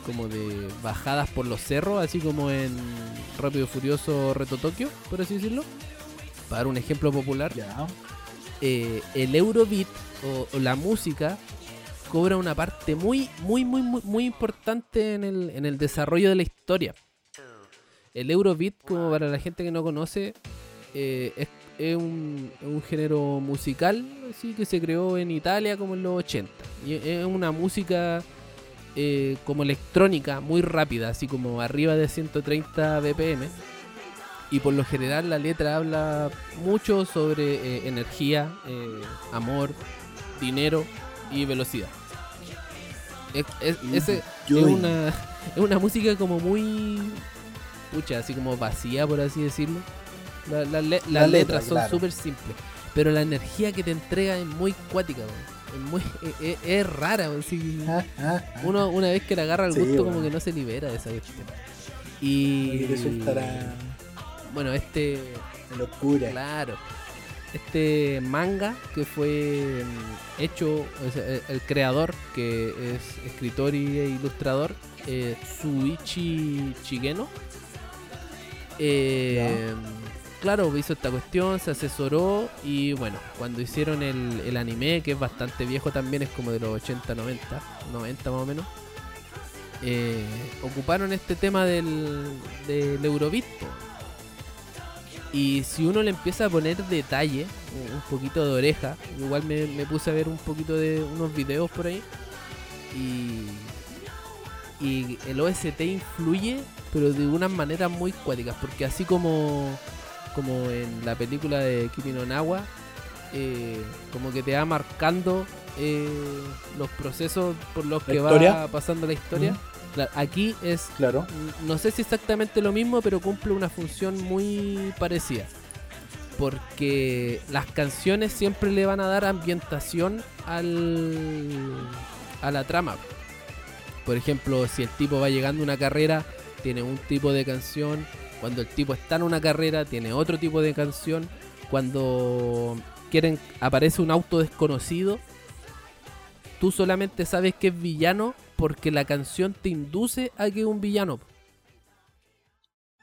como de bajadas por los cerros, así como en Rápido y Furioso Reto Tokio, por así decirlo. Para dar un ejemplo popular, eh, el Eurobeat o, o la música cobra una parte muy, muy, muy, muy, muy importante en el, en el desarrollo de la historia. El Eurobeat, como para la gente que no conoce, eh, es, es un, un género musical así que se creó en Italia como en los 80. Y es una música eh, como electrónica, muy rápida, así como arriba de 130 BPM. Y por lo general la letra habla mucho sobre eh, energía, eh, amor, dinero y velocidad. Es, es- ese- es Joy. una, es una música como muy... Pucha, así como vacía, por así decirlo. La- la le- las La letra, letras son claro. súper simples. Pero la energía que te entrega es muy cuática. Es, muy, es, rara, weón, sí. Ah, ah, ah. Uno una vez que le agarra el Sí, gusto como que no se libera de esa cuestión. Y resultará bueno, este locura. claro. Este manga que fue mm, hecho o sea, el, creador que es escritor y e ilustrador eh, Suichi Shigeno. Eh, claro, hizo esta cuestión, se asesoró y bueno, cuando hicieron el, el anime, que es bastante viejo también, es como de los 80, 90, 90 más o menos, eh, ocuparon este tema del, del Eurobeat. Y si uno le empieza a poner detalle, un- un poquito de oreja, igual me, me puse a ver un poquito de unos videos por ahí. Y, y el OST influye, pero de unas maneras muy cuáticas, porque así como, como en la película de Kimi no Nawa, eh, como que te va marcando eh, los procesos por los ¿La que historia? va pasando la historia. Claro, aquí es Claro. no sé si exactamente lo mismo, pero cumple una función muy parecida. Porque las canciones siempre le van a dar ambientación al, a la trama. Por ejemplo, si el tipo va llegando a una carrera, tiene un tipo de canción. Cuando el tipo está en una carrera, tiene otro tipo de canción. Cuando quieren aparece un auto desconocido, tú solamente sabes que es villano porque la canción te induce a que es un villano.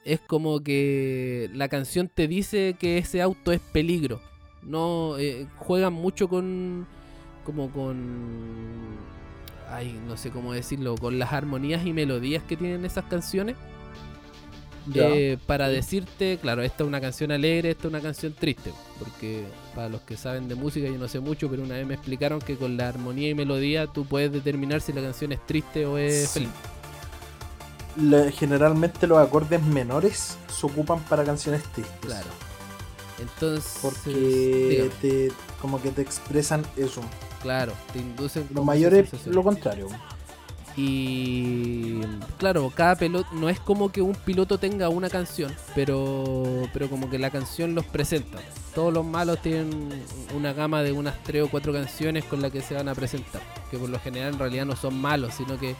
es como que la canción te dice que ese auto es peligro. No eh, juegan mucho con como con ay, no sé cómo decirlo, con las armonías y melodías que tienen esas canciones. Eh, para decirte, claro, esta es una canción alegre, esta es una canción triste. Porque para los que saben de música, yo no sé mucho, pero una vez me explicaron que con la armonía y melodía tú puedes determinar si la canción es triste o es Sí. feliz. Generalmente los acordes menores se ocupan para canciones tristes. Claro. Entonces, Porque te, como que te expresan eso. claro, te inducen Los mayores lo contrario. Y claro, cada piloto no es como que un piloto tenga una canción, pero pero como que la canción los presenta. Todos los malos tienen una gama de unas tres o cuatro canciones con las que se van a presentar, que por lo general en realidad no son malos, sino que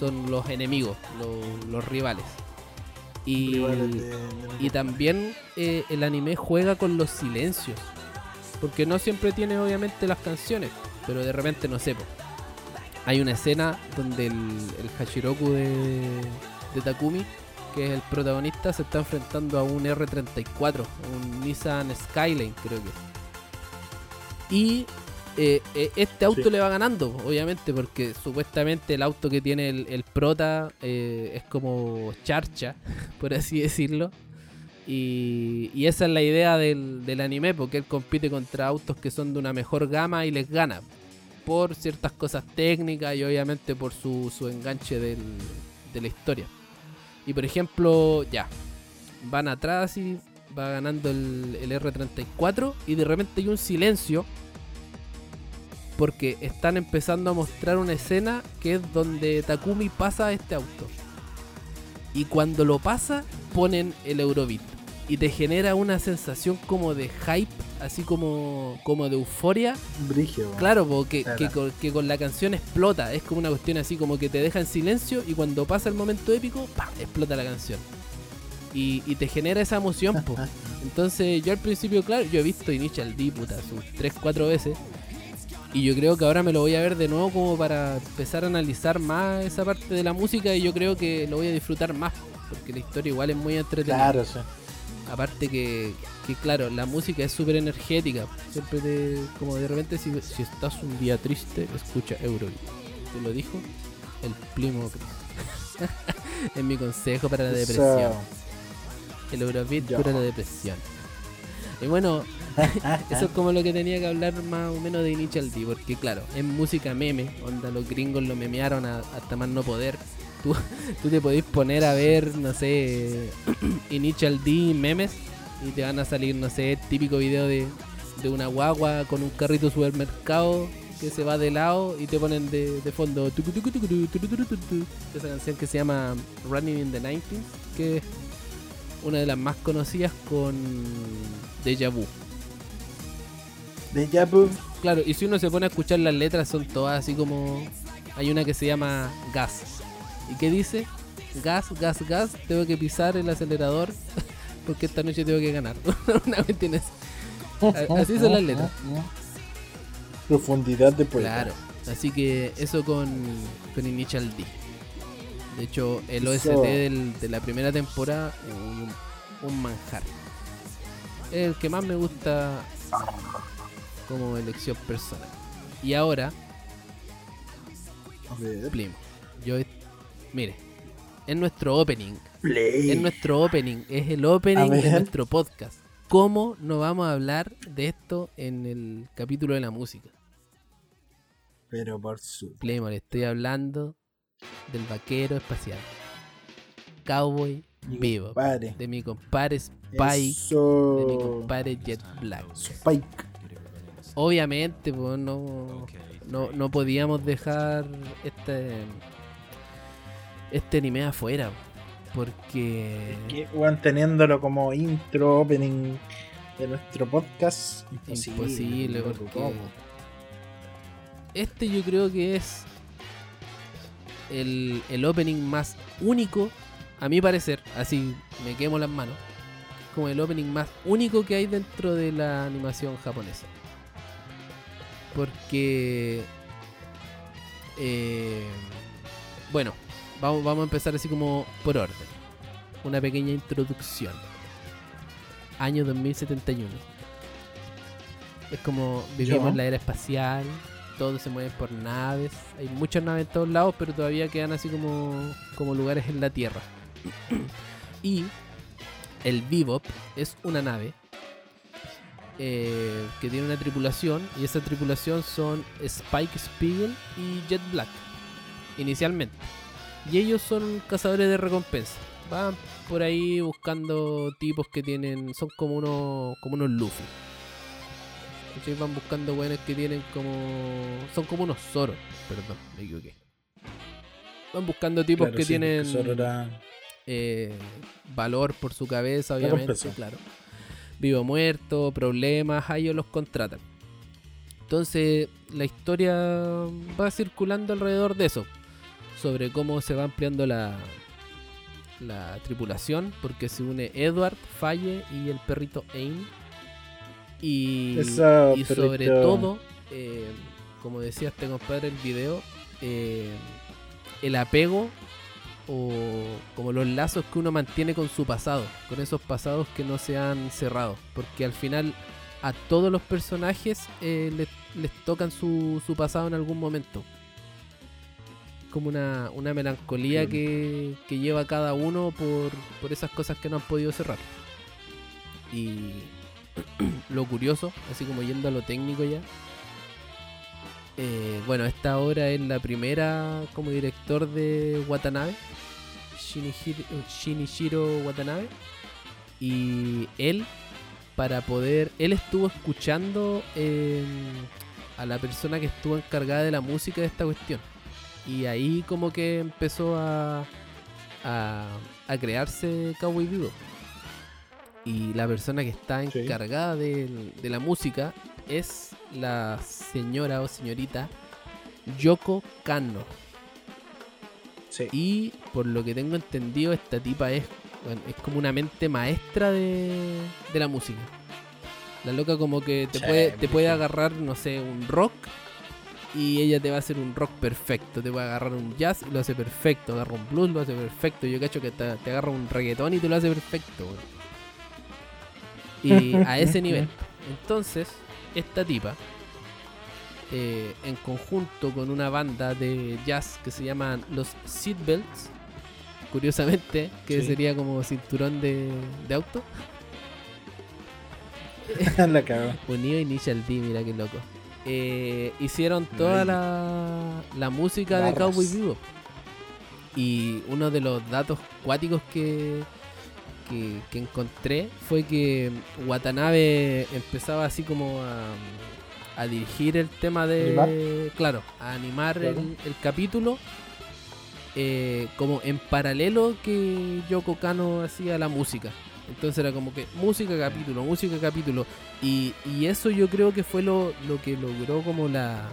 son los enemigos, los, los rivales. Y, Rivales de- de- y también eh, el anime juega con los silencios. Porque no siempre tiene obviamente las canciones. Pero de repente no sé. Hay una escena donde el, el Hashiroku de, de Takumi, que es el protagonista, se está enfrentando a un R34, un Nissan Skyline creo que. Y eh, eh, este auto Sí. le va ganando, obviamente, porque supuestamente el auto que tiene el, el prota eh, es como charcha, por así decirlo. Y, y esa es la idea del, del anime, porque él compite contra autos que son de una mejor gama y les gana. Por ciertas cosas técnicas y obviamente por su, su enganche del- de la historia. Y por ejemplo, ya, van atrás y va ganando el, el R34 y de repente hay un silencio porque están empezando a mostrar una escena que es donde Takumi pasa a este auto. Y cuando lo pasa, ponen el Eurobeat. Y te genera una sensación como de hype, así como, como de euforia. Brigio. Claro, porque que, con, que con la canción explota. Es como una cuestión así como que te deja en silencio y cuando pasa el momento épico, ¡pam! explota la canción. Y, y te genera esa emoción, po. Entonces yo al principio, claro, yo he visto Initial D, puta, sus 3-4 veces. Y yo creo que ahora me lo voy a ver de nuevo como para empezar a analizar más esa parte de la música y yo creo que lo voy a disfrutar más. Porque la historia igual es muy entretenida. Claro, sí. Aparte que, que, claro, la música es súper energética. Siempre te, como de repente si, si estás un día triste, escucha Eurobeat. ¿Te lo dijo? El Plimo Chris. es mi consejo para la depresión. El Eurobeat cura la depresión. Y bueno, eso es como lo que tenía que hablar más o menos de Initial D, porque claro, es música meme, onda los gringos lo memearon a- hasta más no poder. Tú, tú te podés poner a ver, no sé, Initial D memes y te van a salir, no sé, típico video de, de una guagua con un carrito de supermercado que se va de lado y te ponen de, de fondo esa canción que se llama Running in the 90s, que es una de las más conocidas con Deja Vu. Deja vu. Claro, y si uno se pone a escuchar las letras son todas así como... Hay una que se llama Gas. ¿Y qué dice? Gas, gas, gas, tengo que pisar el acelerador porque esta noche tengo que ganar. una cuestión así. Así son las letras. Profundidad de poeta. Claro. Así que eso con, con Initial D. De hecho, el OST Eso. del- de la primera temporada, un, un manjar. Es el que más me gusta como elección personal. Y ahora. Plim, yo, mire, es nuestro opening. Play. Es nuestro opening, es el opening de nuestro podcast. ¿Cómo no vamos a hablar de esto en el capítulo de la música? Pero por su. Playmore, estoy hablando del vaquero espacial. Cowboy Mi Vivo. compadre. De mi compadre Spike. De mi compadre Jet Black. Spike. Obviamente, pues no, no, no podíamos dejar este este anime afuera. Porque Que, weón, teniéndolo como intro, opening de nuestro podcast. Imposible. imposible, porque este yo creo que es el, el opening más único, a mi parecer, así me quemo las manos, como el opening más único que hay dentro de la animación japonesa. Porque, eh, bueno, vamos, vamos a empezar así como por orden. una pequeña introducción. Año 2071. Es como vivimos en la era espacial, todos se mueven por naves, hay muchas naves en todos lados, pero todavía quedan así como, como lugares en la Tierra. y el Bebop es una nave eh, que tiene una tripulación y esa tripulación son Spike Spiegel y Jet Black inicialmente. Y ellos son cazadores de recompensa. Van por ahí buscando tipos que tienen. Son como unos. como unos Luffy. ¿Cachai? Van buscando weones que tienen como. Son como unos Zoros. Perdón, me equivoqué. Van buscando tipos Claro, que sí, tienen era- eh, valor por su cabeza, obviamente, claro. Vivo muerto, problemas, a ellos los contratan. Entonces, la historia va circulando alrededor de eso. Sobre cómo se va ampliando la, la tripulación. Porque se une Edward, Falle y el perrito Ain. Y, sobre todo, eh, como decía este compadre el video, eh, el apego o como los lazos que uno mantiene con su pasado, con esos pasados que no se han cerrado, porque al final a todos los personajes eh, les, les tocan su, su pasado en algún momento. Como una, una melancolía que, que lleva cada uno por, por esas cosas que no han podido cerrar. Y lo curioso, así como yendo a lo técnico ya, eh, bueno, esta obra es la primera como director de Watanabe, Shinichiro, Shinichiro Watanabe. Y él, para poder. Él estuvo escuchando eh, a la persona que estuvo encargada de la música de esta cuestión. Y ahí, como que empezó a. a, a crearse Cowboy Vivo. Y la persona que está encargada del- de la música es la señora o señorita Yoko Kanno. Sí. Y por lo que tengo entendido, esta tipa es, bueno, es como una mente maestra de, de la música. La loca como que te Sí, puede, te puede agarrar, no sé, un rock y ella te va a hacer un rock perfecto. Te puede agarrar un jazz y lo hace perfecto. Agarra un blues, lo hace perfecto. Yo cacho que te, te agarra un reggaetón y te lo hace perfecto. Y a ese nivel. Entonces, esta tipa, eh, en conjunto con una banda de jazz que se llaman los Seatbelts, curiosamente, que Sí. sería como cinturón de, de auto, la cago. unido Initial D, mira qué loco. Eh, hicieron toda la, la música de. Cowboy Vivo. Y uno de los datos cuáticos que, que, que encontré fue que Watanabe empezaba así como a, a dirigir el tema de... ¿Animar? Claro, a animar Claro. El, el capítulo. eh, como en paralelo que Yoko Kano hacía la música. Entonces era como que música capítulo, música capítulo. Y, y eso yo creo que fue lo, lo que logró como la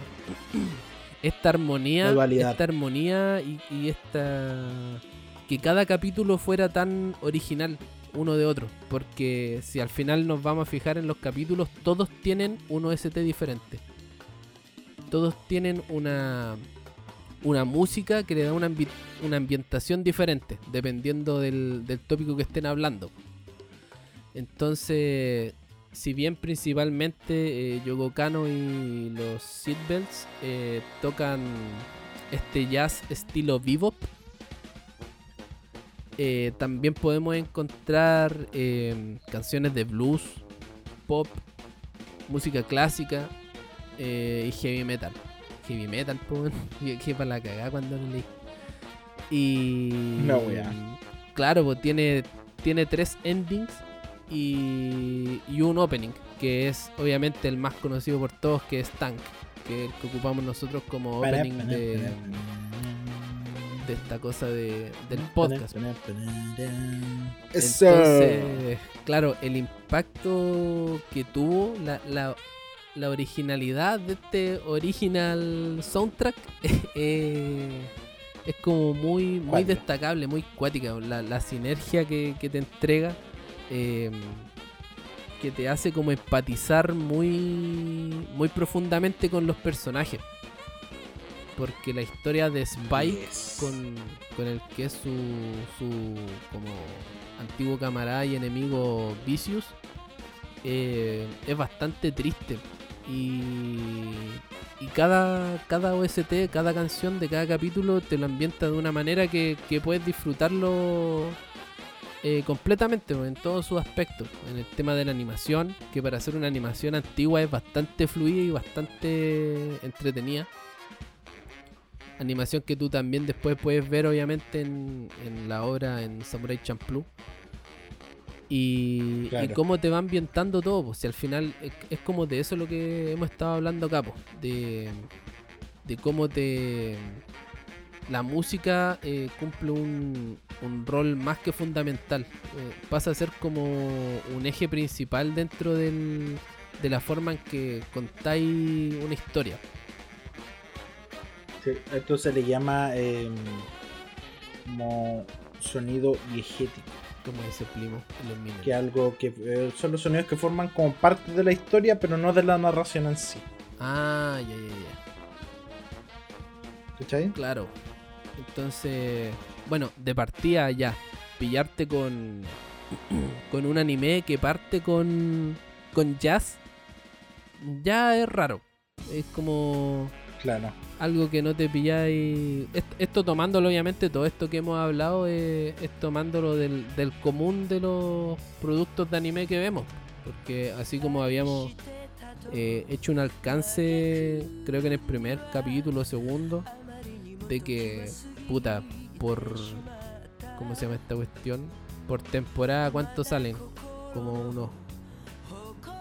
esta armonía. Esta armonía y, y esta que cada capítulo fuera tan original uno de otro. Porque si al final nos vamos a fijar en los capítulos, todos tienen un OST diferente. Todos tienen una una música que le da una, ambi- una ambientación diferente, dependiendo del, del tópico que estén hablando. Entonces, si bien principalmente eh, Yoko Kano y los Seatbelts eh, tocan este jazz estilo bebop, eh, también podemos encontrar eh, canciones de blues, pop, música clásica eh, y heavy metal. Heavy metal, pues, que para la cagada cuando lo leí. Y. No, wea. Claro, pues tiene, tiene tres endings y, y un opening, que es obviamente el más conocido por todos, que es Tank, que es el que ocupamos nosotros como opening de, de esta cosa de, del podcast. Entonces, claro, el impacto que tuvo, la, la, la originalidad de este original soundtrack eh, es como muy, muy destacable, muy cuática. La, la sinergia que, que te entrega, eh, que te hace como empatizar muy, muy profundamente con los personajes. porque la historia de Spike Yes. con, con el que es su, su como antiguo camarada y enemigo Vicious eh, es bastante triste y, y cada, cada OST, cada canción de cada capítulo te lo ambienta de una manera que, que puedes disfrutarlo eh, completamente en todos sus aspectos. En el tema de la animación, que para hacer una animación antigua es bastante fluida y bastante entretenida. Animación que tú también después puedes ver obviamente en, en la obra en Samurai Champloo. Y, y Claro. cómo te va ambientando todo, pues si al final es, es como de eso lo que hemos estado hablando acá, pues, de, de cómo te la música eh, cumple un, un rol más que fundamental. Eh, pasa a ser como un eje principal dentro del, de la forma en que contáis una historia. Sí, esto se le llama eh, como sonido diegético, Como ese primo en los Minions. que algo que eh, son los sonidos que forman como parte de la historia, pero no de la narración en sí. Ah, ya, ya, ya. ¿Cachai? Claro. Entonces, bueno, de partida ya, pillarte con con un anime que parte con con jazz ya es raro. Es como Claro. algo que no te pilláis. Est- Esto tomándolo, obviamente, todo esto que hemos hablado es, es tomándolo del, del común de los productos de anime que vemos. Porque así como habíamos eh, hecho un alcance, creo que en el primer capítulo, segundo, de que, puta, por. ¿Cómo se llama esta cuestión? Por temporada, ¿cuántos salen? Como unos.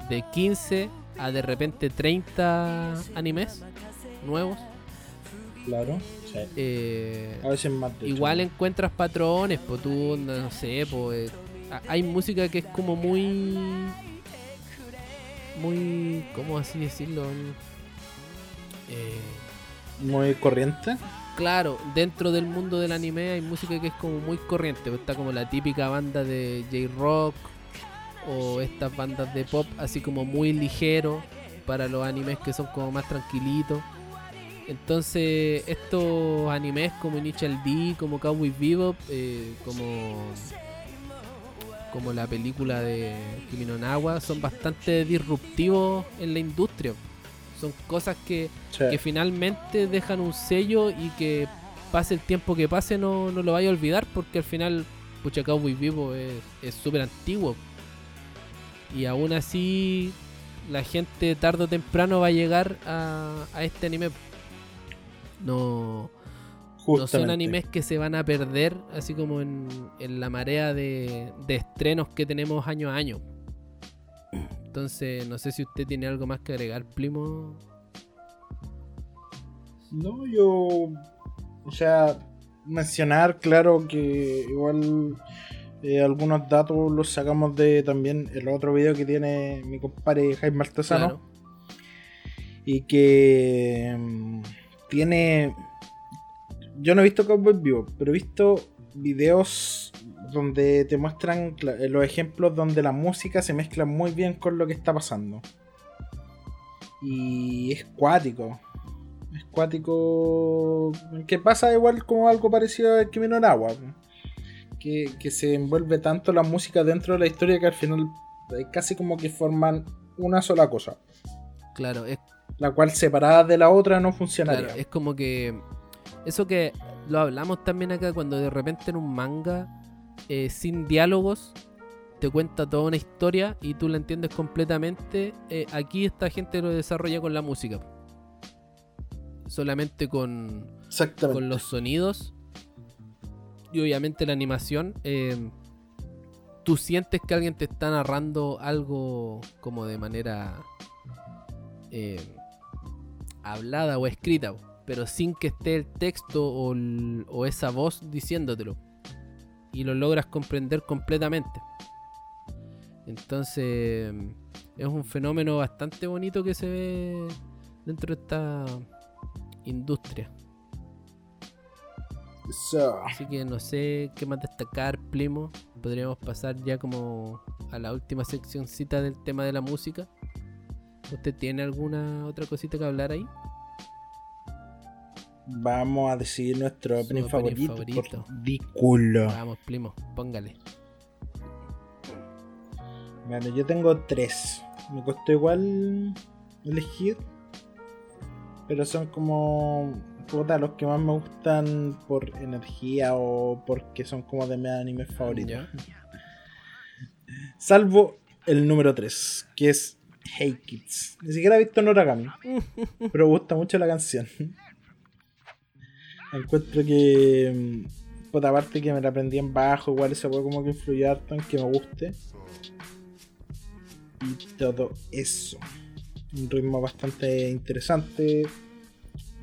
De 15 a de repente 30 animes nuevos. Claro. Sí. Eh, A veces más de hecho. igual encuentras patrones, pues tú, no sé, pues hay música que es como muy. Muy. ¿Cómo así decirlo? Eh, Muy corriente. Claro, dentro del mundo del anime hay música que es como muy corriente. pues, Está como la típica banda de J-Rock o estas bandas de pop así como muy ligero para los animes que son como más tranquilitos. Entonces estos animes como Initial D, como Cowboy Bebop, eh, como como la película de Kimi no Nawa, son bastante disruptivos en la industria. Son cosas que Sí. que finalmente dejan un sello y que pase el tiempo que pase no, no lo vaya a olvidar porque al final pucha Cowboy Vivo es es súper antiguo. Y aún así la gente tarde o temprano va a llegar a, a este anime. No, no son animes que se van a perder así como en, en la marea de, de estrenos que tenemos año a año entonces no sé si usted tiene algo más que agregar Plimo No, yo. O sea, mencionar, claro, que igual eh, algunos datos los sacamos de también el otro video que tiene mi compadre Jaime Artesano. Claro. Y que mm, tiene. Yo no he visto Cowboy Vivo, pero he visto videos donde te muestran eh, los ejemplos donde la música se mezcla muy bien con lo que está pasando. Y es cuático. Es cuático. Que pasa igual como algo parecido a Kimi no Nawa, Que, que se envuelve tanto la música dentro de la historia que al final eh, casi como que forman una sola cosa. claro es La cual separada de la otra no funcionaría. Claro, es como que. Eso que lo hablamos también acá cuando de repente en un manga, eh, sin diálogos, te cuenta toda una historia y tú la entiendes completamente. eh, aquí esta gente lo desarrolla con la música. Solamente con, con los sonidos y obviamente la animación. eh, tú sientes que alguien te está narrando algo como de manera eh, hablada o escrita, pero sin que esté el texto o, el- o esa voz diciéndotelo. Y lo logras comprender completamente. Entonces es un fenómeno bastante bonito que se ve dentro de esta industria. Así que no sé qué más destacar, Plimo. Podríamos pasar ya como a la última seccioncita del tema de la música. ¿Usted tiene alguna otra cosita que hablar ahí? Vamos a decidir nuestro Su opening, opening favorito, favorito. ridículo. Vamos, primo, póngale. Bueno, yo tengo tres. Me costó igual elegir. Pero son como. Puta, los que más me gustan por energía o porque son como de mis animes favoritos. Salvo el número 3, que es Hey Kids. Ni siquiera he visto Noragami. pero me gusta mucho la canción. Encuentro que. mm, Puta, aparte que me la aprendí en bajo, igual ese juego como que influyó harto en que me guste. Y todo eso. Un ritmo bastante interesante.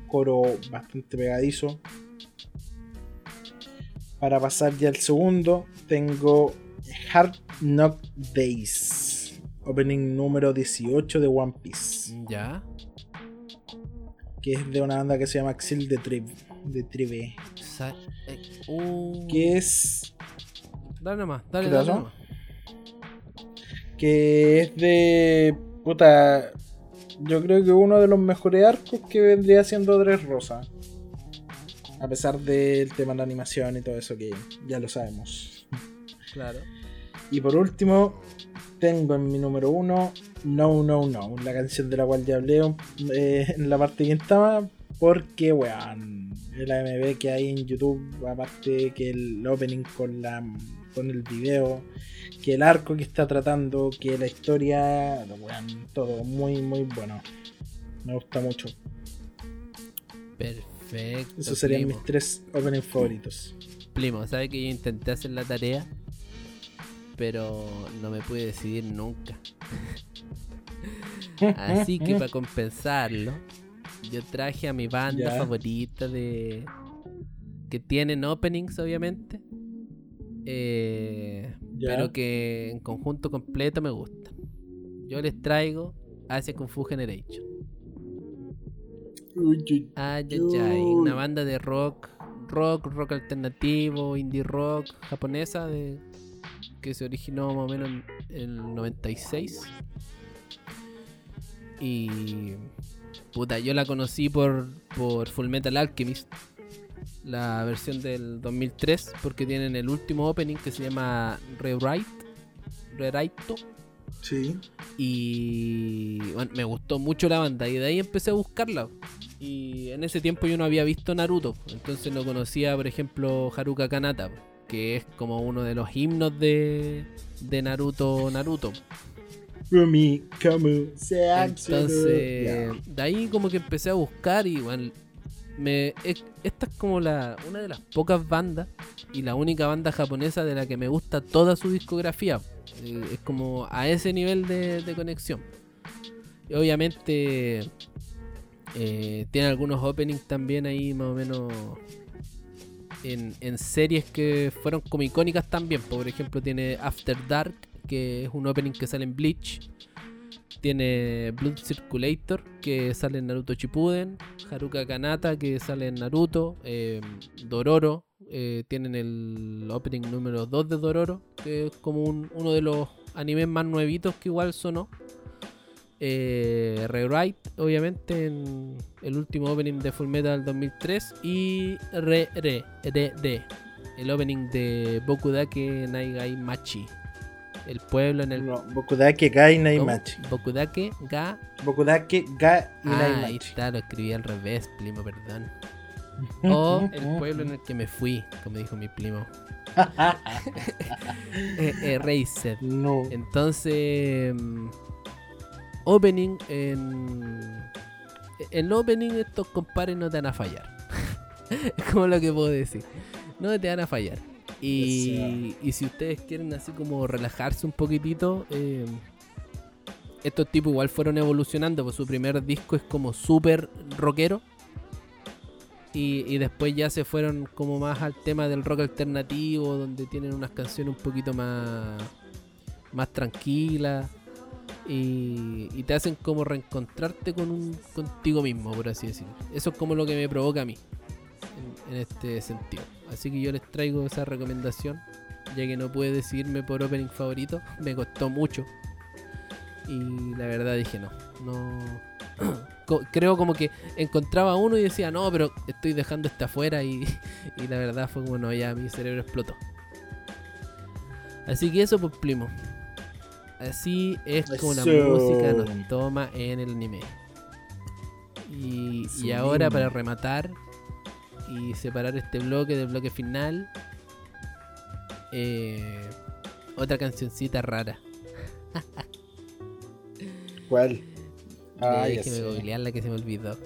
Coro bastante pegadizo. Para pasar ya al segundo, tengo Hard Knock Days. Opening número 18 de One Piece. Ya. Que es de una banda que se llama Axel de Tribe. De Tribe. Eh, uh, Que es. Dale nomás, dale, ¿Qué dale nomás. Que es de. Puta. Yo creo que uno de los mejores arcos que vendría siendo Dres Rosa. A pesar del tema de la animación y todo eso que ya lo sabemos. Claro. Y por último, tengo en mi número uno No No No, la canción de la cual ya hablé eh, en la parte que estaba, porque weón, el AMV que hay en YouTube, aparte que el opening con la con el video, que el arco que está tratando, que la historia, weón, todo muy muy bueno. Me gusta mucho. Perfecto. Esos serían primo. mis tres openings favoritos. Primo, ¿sabe que yo intenté hacer la tarea? Pero no me pude decidir nunca. Así que para compensarlo, yo traje a mi banda favorita de. que tienen openings, obviamente. eh, pero que en conjunto completo me gustan. Yo les traigo Asia Kung Fu Generation. Uy, uy, Ay, ay, ay, una banda de rock, rock, rock alternativo, indie rock japonesa de, que se originó más o menos en el 96. Y puta, yo la conocí por, por Full Metal Alchemist, la versión del 2003, porque tienen el último opening que se llama Rewrite, Rewrite Sí. y bueno, me gustó mucho la banda y de ahí empecé a buscarla. Y en ese tiempo yo no había visto Naruto, entonces no conocía, por ejemplo, Haruka Kanata, que es como uno de los himnos de, de Naruto Naruto. Rumi, Kamu. Entonces, de ahí como que empecé a buscar y bueno, me, es- esta es como la, una de las pocas bandas y la única banda japonesa de la que me gusta toda su discografía. Eh, es como a ese nivel de, de conexión. Y obviamente eh, tiene algunos openings también ahí más o menos en, en series que fueron como icónicas también. Por ejemplo tiene After Dark, que es un opening que sale en Bleach. Tiene Blood Circulator, que sale en Naruto Shippuden. Haruka Kanata, que sale en Naruto. eh, Dororo, eh, tienen el opening número 2 de Dororo, que es como un- uno de los animes más nuevitos que igual sonó. Eh, Rewrite, obviamente, en el último opening de Fullmetal 2003. Y Re Re Re Re, el opening de Bokudake Naigai Machi. El pueblo en el. No, Bokudake Gai ¿Cómo? Naimachi. Bokudake Ga. Bokudake Ga Ah, ahí está, lo escribí al revés, primo, perdón. O el pueblo en el que me fui, como dijo mi primo. eh, eh, Razer. No. Entonces, mm, opening en. El opening estos compadres no te van a fallar. es como lo que puedo decir. No te van a fallar. Y, y si ustedes quieren así como relajarse un poquitito, eh, estos tipos igual fueron evolucionando, pues su primer disco es como súper rockero. Y, y después ya se fueron como más al tema del rock alternativo, donde tienen unas canciones un poquito más, más tranquilas. Y, y te hacen como reencontrarte con un, contigo mismo, por así decirlo. Eso es como lo que me provoca a mí, en, en este sentido. Así que yo les traigo esa recomendación, ya que no pude decidirme por opening favorito, me costó mucho. Y la verdad dije no, no. creo como que encontraba uno y decía, no, pero estoy dejando este afuera y, y la verdad fue como, no, ya mi cerebro explotó. Así que eso, pues, primo. Así es como la música nos toma en el anime. Y, y ahora para rematar y separar este bloque del bloque final, eh, otra cancioncita rara. ¿Cuál? Ah, ya Déjeme sé. googlearla que se me olvidó.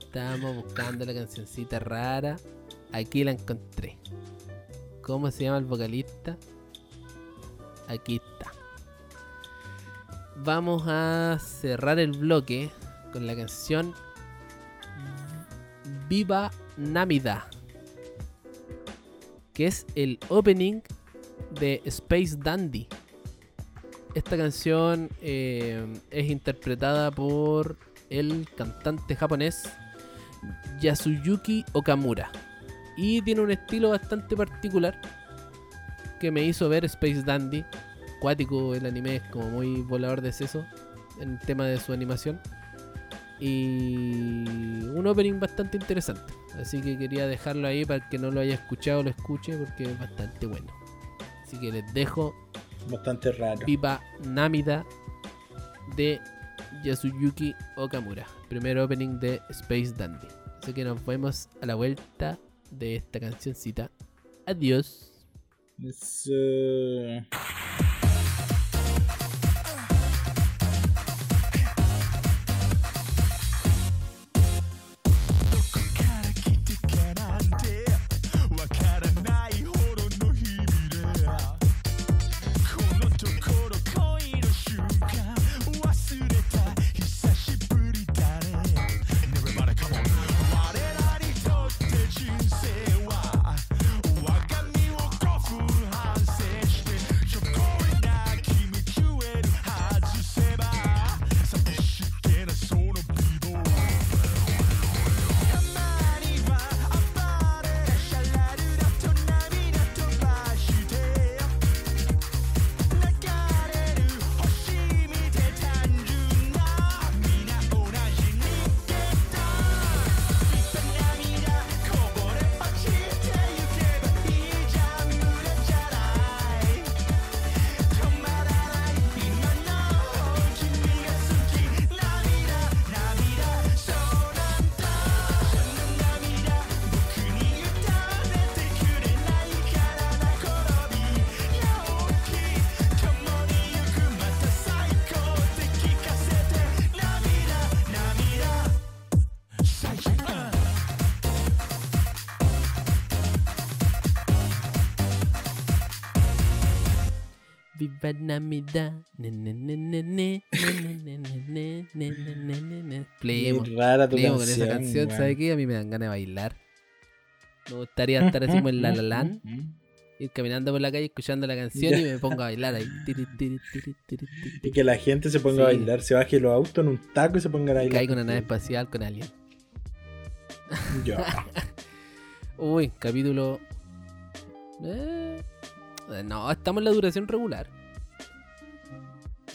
Estábamos buscando la cancioncita rara. Aquí la encontré. ¿Cómo se llama el vocalista? Aquí está. Vamos a cerrar el bloque con la canción Viva Namida. Que es el opening de Space Dandy. Esta canción eh, es interpretada por el cantante japonés Yasuyuki Okamura. Y tiene un estilo bastante particular que me hizo ver Space Dandy. Cuático el anime es como muy volador de seso en el tema de su animación. Y un opening bastante interesante. Así que quería dejarlo ahí para que no lo haya escuchado lo escuche porque es bastante bueno. Así que les dejo Bastante raro. Viva Namida de Yasuyuki Okamura. Primer opening de Space Dandy. Así que nos vemos a la vuelta de esta cancioncita. Adiós. Namida. Ne, ne, ne, ne, ne, ne, ne, ne, ne, ne, ne, ne, ne, ne. Plemo. Muy rara tu Plemo con esa canción, weón. ¿sabe qué? A mí me dan ganas de bailar. Me gustaría estar así como en la la Land, ir caminando por la calle escuchando la canción y me pongo a bailar ahí. Tiri, tiri, tiri, tiri, tiri. Y que la gente se ponga a Sí. bailar, se baje los autos en un taco y se ponga a bailar. Caigo en una nave espacial con alguien. Ya. Uy, capítulo. Eh, No, estamos en la duración regular.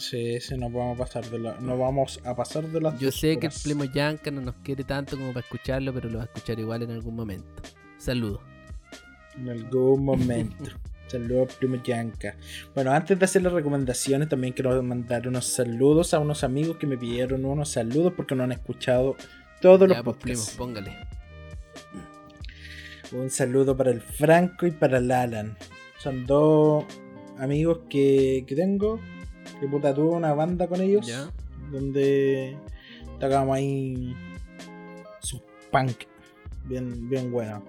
Sí, sí, no vamos a pasar de la, no vamos a pasar de las Yo sé que el. Plemo Yanka no nos quiere tanto como para escucharlo, pero lo va a escuchar igual en algún momento. Saludos. En algún momento. Saludos, primo Yanka. Bueno, antes de hacer las recomendaciones, también quiero mandar unos saludos a unos amigos que me pidieron unos saludos porque no han escuchado todos los Ya, pues, Plemo, podcasts. póngale. Un saludo para el Franco y para el Alan. Son dos amigos que, que tengo. Que puta tuve una banda con ellos. Donde tocábamos ahí su punk. Bien, bien bueno.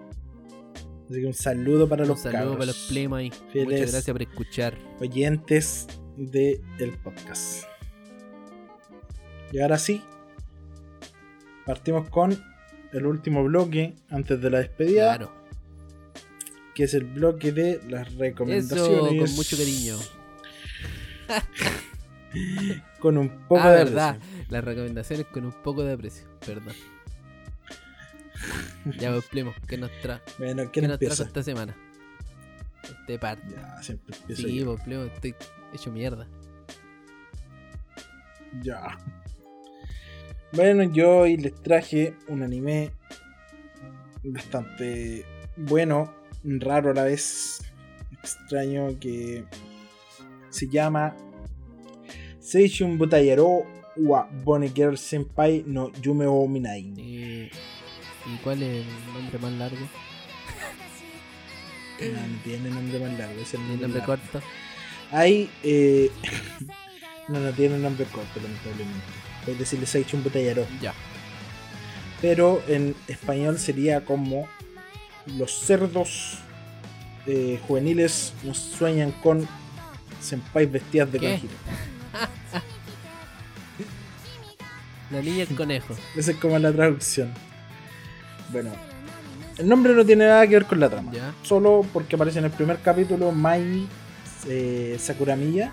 Así que un saludo para Un los saludo cabros, para los. Muchas gracias por escuchar. oyentes del el podcast. Y ahora sí, partimos con el último bloque antes de la despedida, Claro. que es el bloque de las recomendaciones. Eso, con mucho cariño. Con un poco ah, de verdad. aprecio. Las recomendaciones con un poco de aprecio. Perdón. Ya, pues, Plemo, ¿qué nos trae? Bueno, ¿Qué ¿quién nos trajo esta semana? Este parte. Ya, siempre empiezo Sí, pues, Plemo, estoy hecho mierda. Ya. Bueno, yo hoy les traje un anime bastante bueno, raro a la vez, extraño que se llama Seishun Butayaro wa Bonnie Girl Senpai no Yume o Minai. Eh, ¿Y cuál es el nombre más largo? No, no tiene nombre más largo, es el ¿El nombre nombre largo. corto? Hay. Eh... no, no tiene nombre corto, lamentablemente. Puedes decirle Seishun Butayaro. Ya. Pero en español sería como los cerdos eh, juveniles nos sueñan con senpais vestidas de ¿Qué? conejito. La niña el conejo. Esa es como la traducción. Bueno, el nombre no tiene nada que ver con la trama. Ya. Solo porque aparece en el primer capítulo Mai eh, Sakuramiya,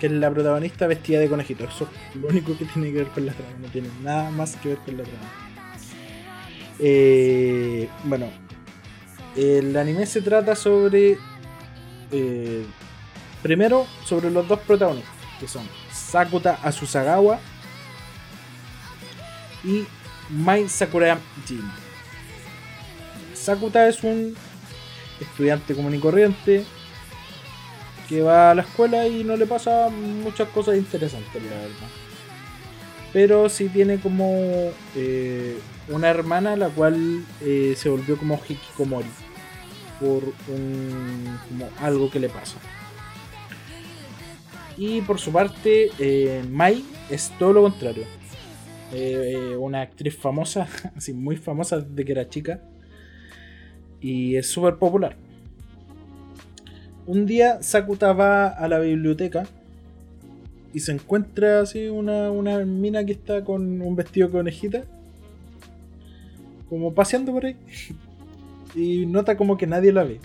que es la protagonista vestida de conejito. Eso es lo único que tiene que ver con la trama. No tiene nada más que ver con la trama. Eh, bueno, el anime se trata sobre. eh, primero, sobre los dos protagonistas, que son Sakuta Asusagawa y Mai Sakurayama Jin. Sakuta es un estudiante común y corriente que va a la escuela y no le pasa muchas cosas interesantes, la verdad. Pero sí tiene como eh, una hermana la cual eh, se volvió como Hikikomori por un, como algo que le pasa. Y por su parte, eh, Mai es todo lo contrario. Eh, una actriz famosa, así muy famosa desde que era chica. Y es súper popular. Un día Sakuta va a la biblioteca y se encuentra así una, una mina que está con un vestido conejita. Como paseando por ahí. Y nota como que nadie la ve.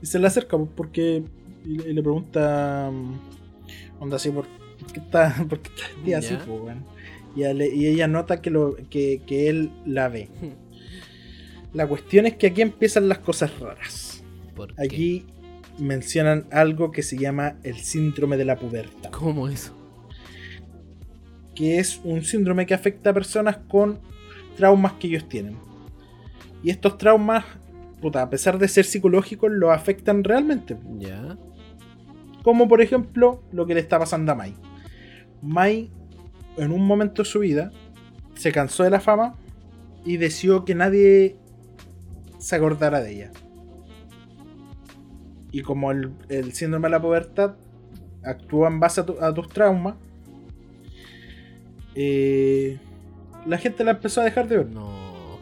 Y se le acerca porque. Y le, pregunta. mm, Onda así, ¿por qué está, por qué está así? Pues, y, ella nota que, lo, que, que él la ve. La cuestión es que aquí empiezan las cosas raras. ¿Por qué? Aquí mencionan algo que se llama el síndrome de la pubertad, ¿Cómo eso? que es un síndrome que afecta a personas con traumas que ellos tienen. Y estos traumas, puta, a pesar de ser psicológicos, los afectan realmente. Ya. Como por ejemplo lo que le está pasando a Mai. Mai, en un momento de su vida, se cansó de la fama y decidió que nadie se acordara de ella. Y como el, el síndrome de la pubertad actúa en base a, tu- a tus traumas, eh, la gente la empezó a dejar de ver. No.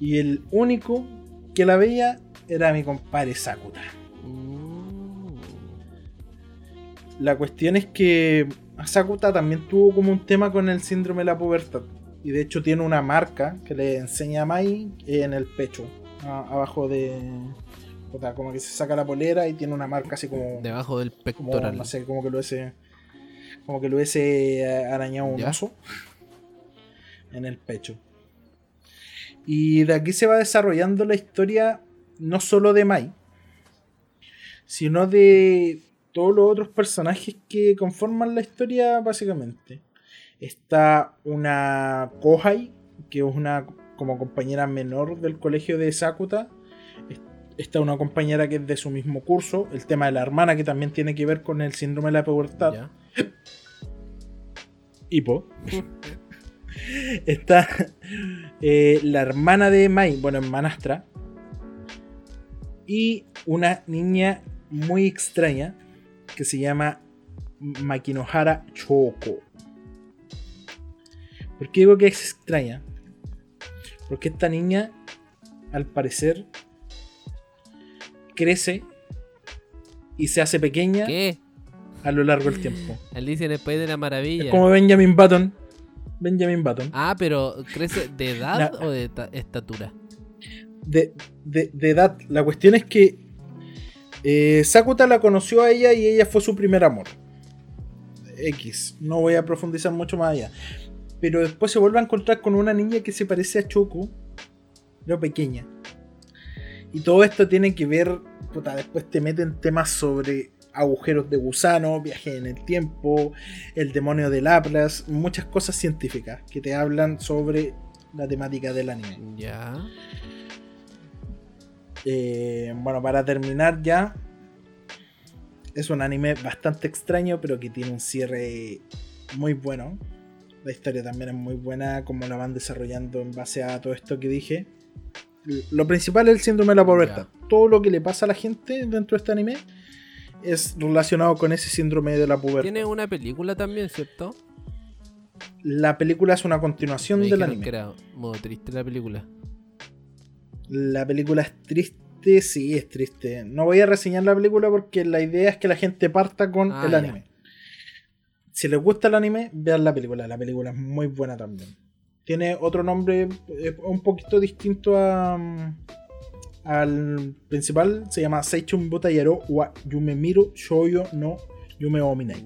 Y el único que la veía era mi compadre Sakuta. La cuestión es que Sakuta también tuvo como un tema con el síndrome de la pubertad. Y de hecho tiene una marca que le enseña a Mai en el pecho. a- abajo de. puta, como que se saca la polera y tiene una marca así como. Debajo del como, pectoral. no sé, como que lo hubiese. Como que lo hubiese eh, arañado un ¿Ya? oso. En el pecho. Y de aquí se va desarrollando la historia no solo de Mai, sino de todos los otros personajes que conforman la historia básicamente. Está una Kohai, que es una como compañera menor del colegio de Sakuta. Es- Está una compañera que es de su mismo curso. El tema de la hermana que también tiene que ver con el síndrome de la pubertad. Ya. Hipo. Está eh, la hermana de Mai, bueno, en Manastra. Y una niña muy extraña que se llama Makinohara Choco. ¿Por qué digo que es extraña? Porque esta niña, al parecer, crece y se hace pequeña ¿Qué? a lo largo del tiempo. Alicia en el País de la Maravilla. Es como Benjamin Button. Benjamin Button. Ah, pero ¿crece de edad No. o de ta- estatura? de, de- de edad. La cuestión es que eh, Sakuta la conoció a ella y ella fue su primer amor. X. No voy a profundizar mucho más allá. Pero después se vuelve a encontrar con una niña que se parece a Choco, pero pequeña. Y todo esto tiene que ver. Puta, después te meten temas sobre agujeros de gusano, viaje en el tiempo, el demonio del Atlas, muchas cosas científicas que te hablan sobre la temática del anime. Ya. Eh, bueno, para terminar ya, es un anime bastante extraño, pero que tiene un cierre muy bueno. La historia también es muy buena, como la van desarrollando en base a todo esto que dije. Lo principal es el síndrome de la pobreza. Todo lo que le pasa a la gente dentro de este anime es relacionado con ese síndrome de la pubertad. Tiene una película también, ¿cierto? La película es una continuación Me del anime. que era modo triste la película. La película es triste, sí, es triste. No voy a reseñar la película porque la idea es que la gente parta con Ah, el ya. anime. Si les gusta el anime, vean la película. La película es muy buena también. Tiene otro nombre eh, un poquito distinto a, mm, al principal. Se llama Seichun Butayero wa Yumemiro Shouyo no Yume Ominai.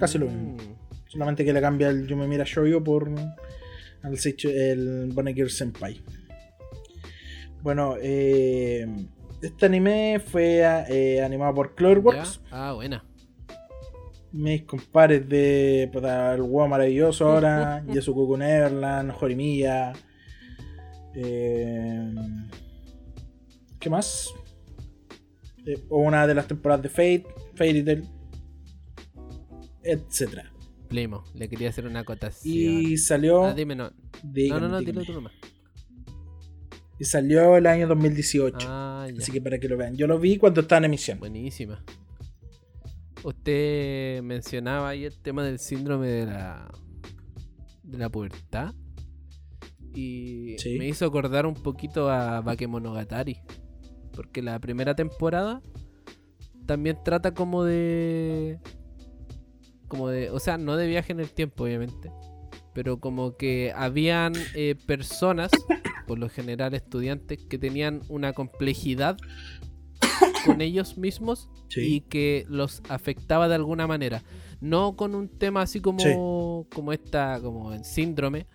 Casi lo mismo. Mm. Solamente que le cambia el Yumemira Shoujo por Seichu- el Bonegir Senpai. Bueno, eh, este anime fue eh, animado por. Cloverworks. Ah, buena. Mis compadres de puta, El Huevo Maravilloso ahora, Yasuko Neverland, Horimiya. Eh, ¿Qué más? Eh, una de las temporadas de Fate, Fairy Tail, etcétera. Primo, le quería hacer una acotación. Y salió. Ah, dime no. dígame, no, no, no, dilo tú nomás. Y salió el año 2018. Ah, ya. Así que para que lo vean. Yo lo vi cuando estaba en emisión. Buenísima. Usted mencionaba ahí el tema del síndrome de la de la pubertad y Sí. me hizo acordar un poquito a Bakemonogatari, porque la primera temporada también trata como de como de, o sea, no de viaje en el tiempo obviamente, pero como que habían eh, personas, por lo general estudiantes, que tenían una complejidad con ellos mismos y que los afectaba de alguna manera. No con un tema así como, Sí. como esta, como en síndrome,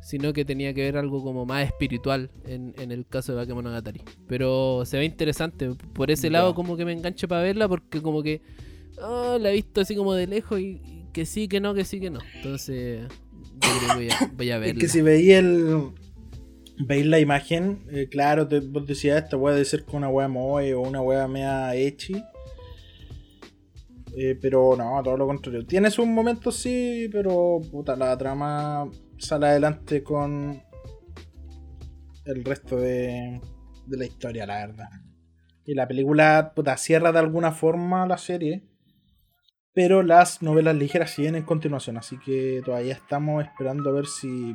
sino que tenía que ver algo como más espiritual en, en el caso de Bakemonogatari. Pero se ve interesante. Por ese lado como que me engancho para verla porque como que ah, la he visto así como de lejos y, y que sí, que no, que sí, que no. Entonces yo creo que voy a, voy a Es verla. que si veis el. Veis la imagen, eh, claro, te, vos decías esta wea de ser con una wea moe o una wea mea echi. Eh, pero no, todo lo contrario. Tiene sus momentos sí, pero puta, la trama sale adelante con el resto de, de la historia, la verdad. Y la película, puta, cierra de alguna forma la serie. Pero las novelas ligeras siguen en continuación, así que todavía estamos esperando a ver si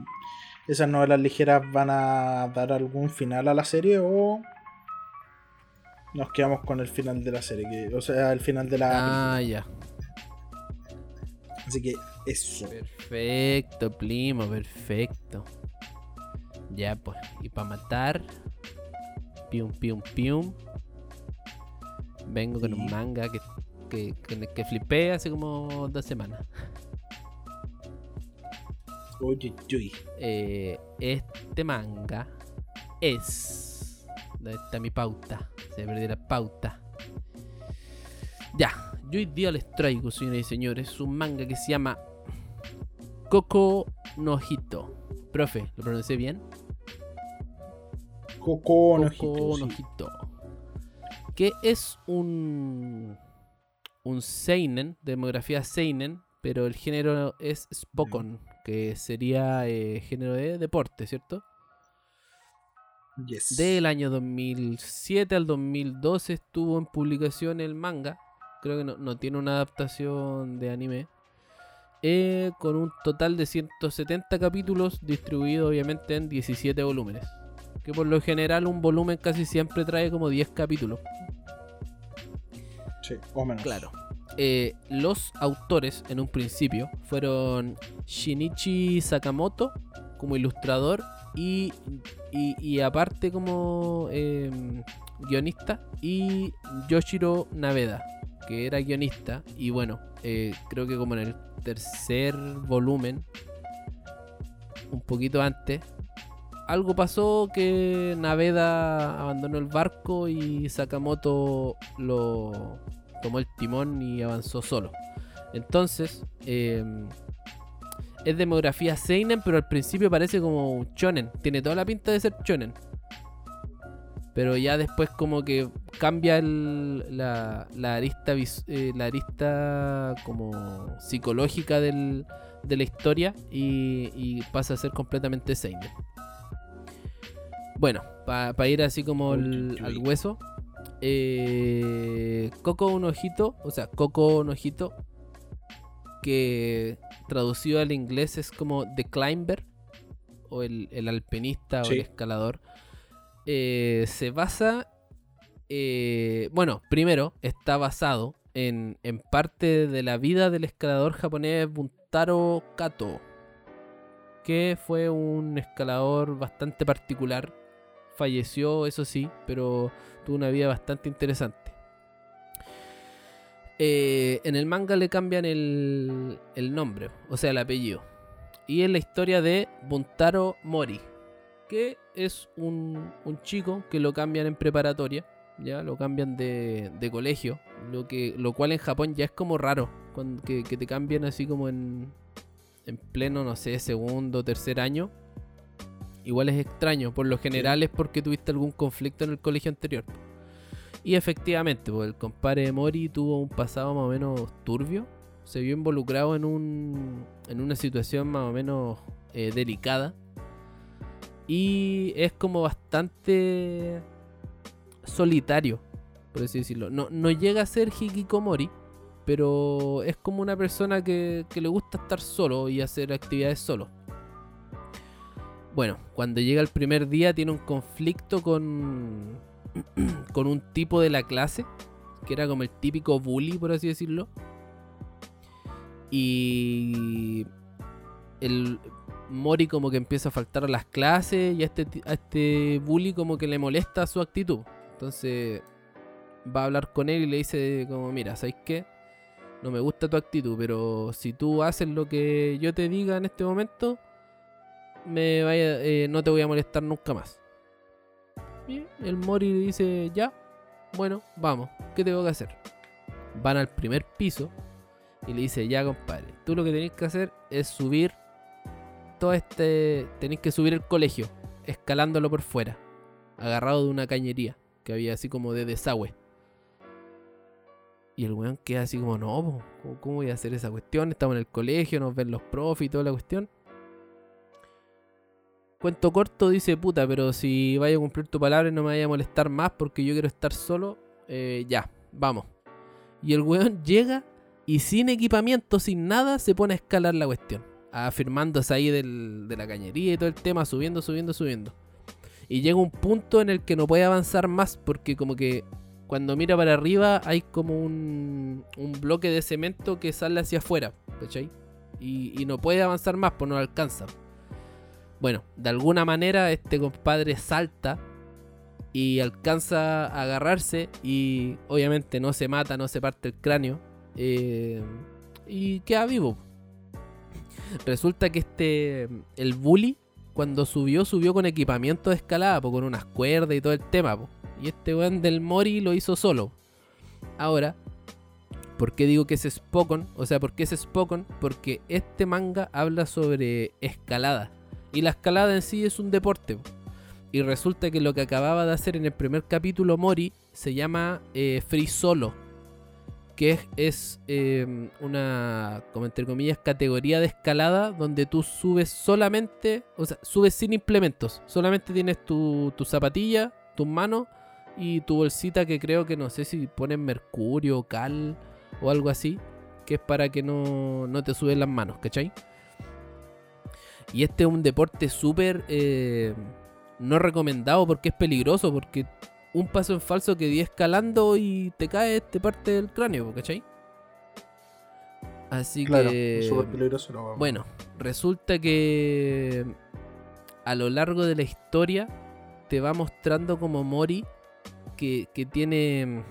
esas novelas ligeras van a dar algún final a la serie o nos quedamos con el final de la serie, que, o sea, el final de la Ah, ya. Así que eso. Perfecto, primo, perfecto. Ya, pues. Y para matar. Pium, pium, pium. Vengo con un manga que, que, que, que flipé hace como dos semanas. Oye, uy. Eh, este manga es. ¿Dónde está mi pauta? Se perdió la pauta. Ya, yo hoy día les traigo, señores y señores, un manga que se llama Coco no Hito. Profe, ¿lo pronuncié bien? Coco no Coco sí. Que es un. Un Seinen, demografía Seinen, pero el género es Spokon, que sería eh, género de deporte, ¿cierto? Yes. Del año 2007 al 2012 estuvo en publicación el manga. Creo que no, no tiene una adaptación de anime. Eh, con un total de 170 capítulos distribuido obviamente en 17 volúmenes. Que por lo general un volumen casi siempre trae como 10 capítulos. Sí, o menos. Claro. Eh, los autores en un principio fueron Shinichi Sakamoto como ilustrador y, y, aparte como eh, guionista y Yoshiro Naveda que era guionista. Y bueno eh, creo que como en el tercer volumen un poquito antes algo pasó que Naveda abandonó el barco y Sakamoto lo tomó el timón y avanzó solo. Entonces, eh, es demografía Seinen, pero al principio parece como un Chonen. Tiene toda la pinta de ser Chonen. Pero ya después como que cambia el- la, la arista eh, la arista como psicológica del, de la historia y, y pasa a ser completamente Seinen. Bueno, para ir así como el- al hueso. Eh, Coco un ojito, o sea, Coco un ojito, que traducido al inglés es como The Climber, o el, el alpinista o el escalador, eh, se basa, eh, bueno, primero está basado en, en parte de la vida del escalador japonés Buntaro Kato, que fue un escalador bastante particular. Falleció, eso sí, pero tuvo una vida bastante interesante. Eh, en el manga le cambian el, el nombre, o sea, el apellido. Y es la historia de Buntaro Mori, que es un, un chico que lo cambian en preparatoria, ya lo cambian de, de colegio, lo, que, lo cual en Japón ya es como raro, que, que te cambien así como en, en pleno, no sé, segundo, tercer año. Igual es extraño, por lo general es porque tuviste algún conflicto en el colegio anterior. Y efectivamente, pues el compadre de Mori tuvo un pasado más o menos turbio. Se vio involucrado en, un, en una situación más o menos eh, delicada. Y es como bastante solitario, por así decirlo. No, no llega a ser Hikikomori, pero es como una persona que, que le gusta estar solo y hacer actividades solo. Bueno, cuando llega el primer día tiene un conflicto con, con un tipo de la clase, que era como el típico bully, por así decirlo. Y el Mori como que empieza a faltar a las clases y a este, a este bully como que le molesta su actitud. Entonces va a hablar con él y le dice como, mira, ¿sabes qué? No me gusta tu actitud, pero si tú haces lo que yo te diga en este momento, me vaya, eh, no te voy a molestar nunca más. Y el Mori le dice, ya, bueno, vamos, ¿qué tengo que hacer? Van al primer piso y le dice, ya compadre, tú lo que tenés que hacer es subir todo este, tenéis que subir el colegio, escalándolo por fuera, agarrado de una cañería que había así como de desagüe. Y el weón queda así como, no, po, ¿cómo, cómo voy a hacer esa cuestión? Estamos en el colegio, nos ven los profes y toda la cuestión. Cuento corto dice, puta, pero si vaya a cumplir tu palabra y no me vaya a molestar más porque yo quiero estar solo, eh, ya, vamos. Y el weón llega y sin equipamiento, sin nada, se pone a escalar la cuestión. Afirmándose ahí del- de la cañería y todo el tema, subiendo, subiendo, subiendo. Y llega un punto en el que no puede avanzar más porque como que cuando mira para arriba hay como un, bloque de cemento que sale hacia afuera, ¿cachai? Y, y no puede avanzar más, pues no alcanza. Bueno, de alguna manera este compadre salta y alcanza a agarrarse y obviamente no se mata, no se parte el cráneo eh, y queda vivo. Resulta que este, el bully, cuando subió, subió con equipamiento de escalada, con unas cuerdas y todo el tema. Y este weón del Mori lo hizo solo. Ahora, ¿por qué digo que es Spokon? O sea, ¿por qué es Spokon? Porque este manga habla sobre escalada. Y la escalada en sí es un deporte. po. Y resulta que lo que acababa de hacer en el primer capítulo Mori se llama eh, Free Solo. Que es, es, eh, una, como entre comillas, categoría de escalada donde tú subes solamente, o sea, subes sin implementos. Solamente tienes tu, tu zapatilla, tus manos y tu bolsita que creo que no sé si ponen mercurio, cal o algo así. Que es para que no, no te suben las manos, ¿cachai? Y este es un deporte súper eh, no recomendado porque es peligroso, porque un paso en falso que di escalando y te cae, te parte del cráneo, ¿cachai? Así Claro, que... súper peligroso. No, Bueno, resulta que a lo largo de la historia te va mostrando como Mori que, que tiene,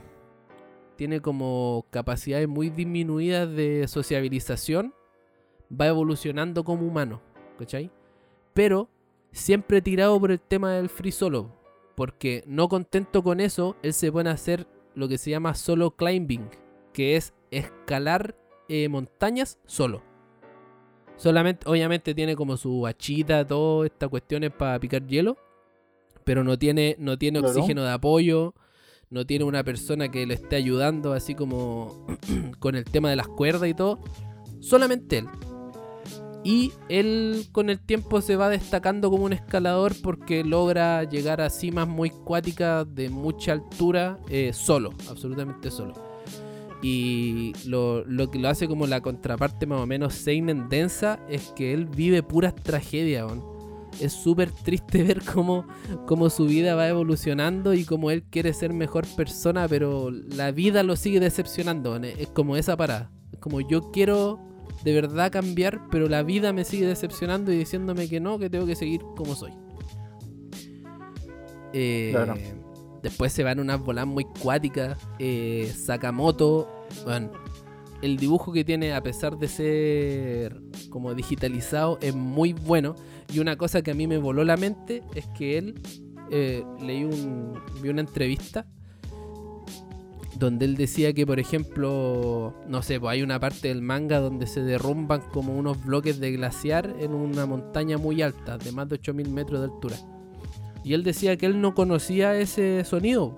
tiene como capacidades muy disminuidas de sociabilización, va evolucionando como humano, ¿cachai? Pero siempre tirado por el tema del free solo, porque no contento con eso, él se pone a hacer lo que se llama solo climbing, que es escalar eh, montañas solo. Solamente, obviamente tiene como su hachita, todas estas cuestiones para picar hielo, pero no tiene, no tiene Claro. oxígeno de apoyo, no tiene una persona que le esté ayudando, así como con el tema de las cuerdas y todo. Solamente él. Y él con el tiempo se va destacando como un escalador porque logra llegar a cimas muy cuáticas de mucha altura eh, solo, absolutamente solo. Y lo, lo que lo hace como la contraparte más o menos Seinen densa es que él vive puras tragedias. Es súper triste ver cómo, cómo su vida va evolucionando y cómo él quiere ser mejor persona, pero la vida lo sigue decepcionando. Es como esa parada. Es como yo quiero de verdad cambiar, pero la vida me sigue decepcionando y diciéndome que no, que tengo que seguir como soy. Eh, Claro. Después se van unas bolas muy cuáticas. Eh, Sakamoto, bueno, el dibujo que tiene, a pesar de ser como digitalizado, es muy bueno. Y una cosa que a mí me voló la mente es que él, eh, leí un, vi una entrevista donde él decía que, por ejemplo, no sé, pues hay una parte del manga donde se derrumban como unos bloques de glaciar en una montaña muy alta, de más de 8000 metros de altura. Y él decía que él no conocía ese sonido,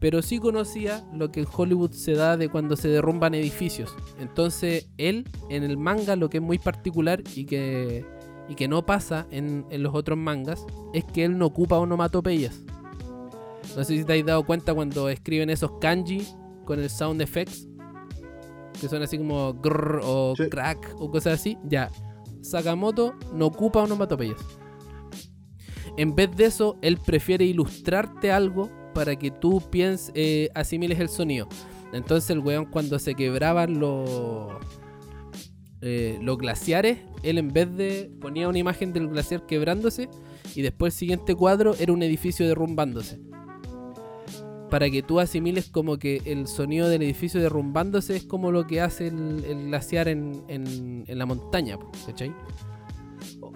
pero sí conocía lo que en Hollywood se da de cuando se derrumban edificios. Entonces, él en el manga, lo que es muy particular y que, y que no pasa en, en los otros mangas, es que él no ocupa onomatopeyas. No sé si te habéis dado cuenta cuando escriben esos kanji con el sound effects, que son así como grrr o Sí. crack o cosas así. Ya, Sakamoto no ocupa onomatopeyas. En vez de eso, él prefiere ilustrarte algo para que tú pienses, eh, asimiles el sonido. Entonces el weón cuando se quebraban los eh, los glaciares, él en vez de ponía una imagen del glaciar quebrándose y después el siguiente cuadro era un edificio derrumbándose. Para que tú asimiles como que el sonido del edificio derrumbándose es como lo que hace el, el glaciar en, en- en la montaña, ¿cachai? O,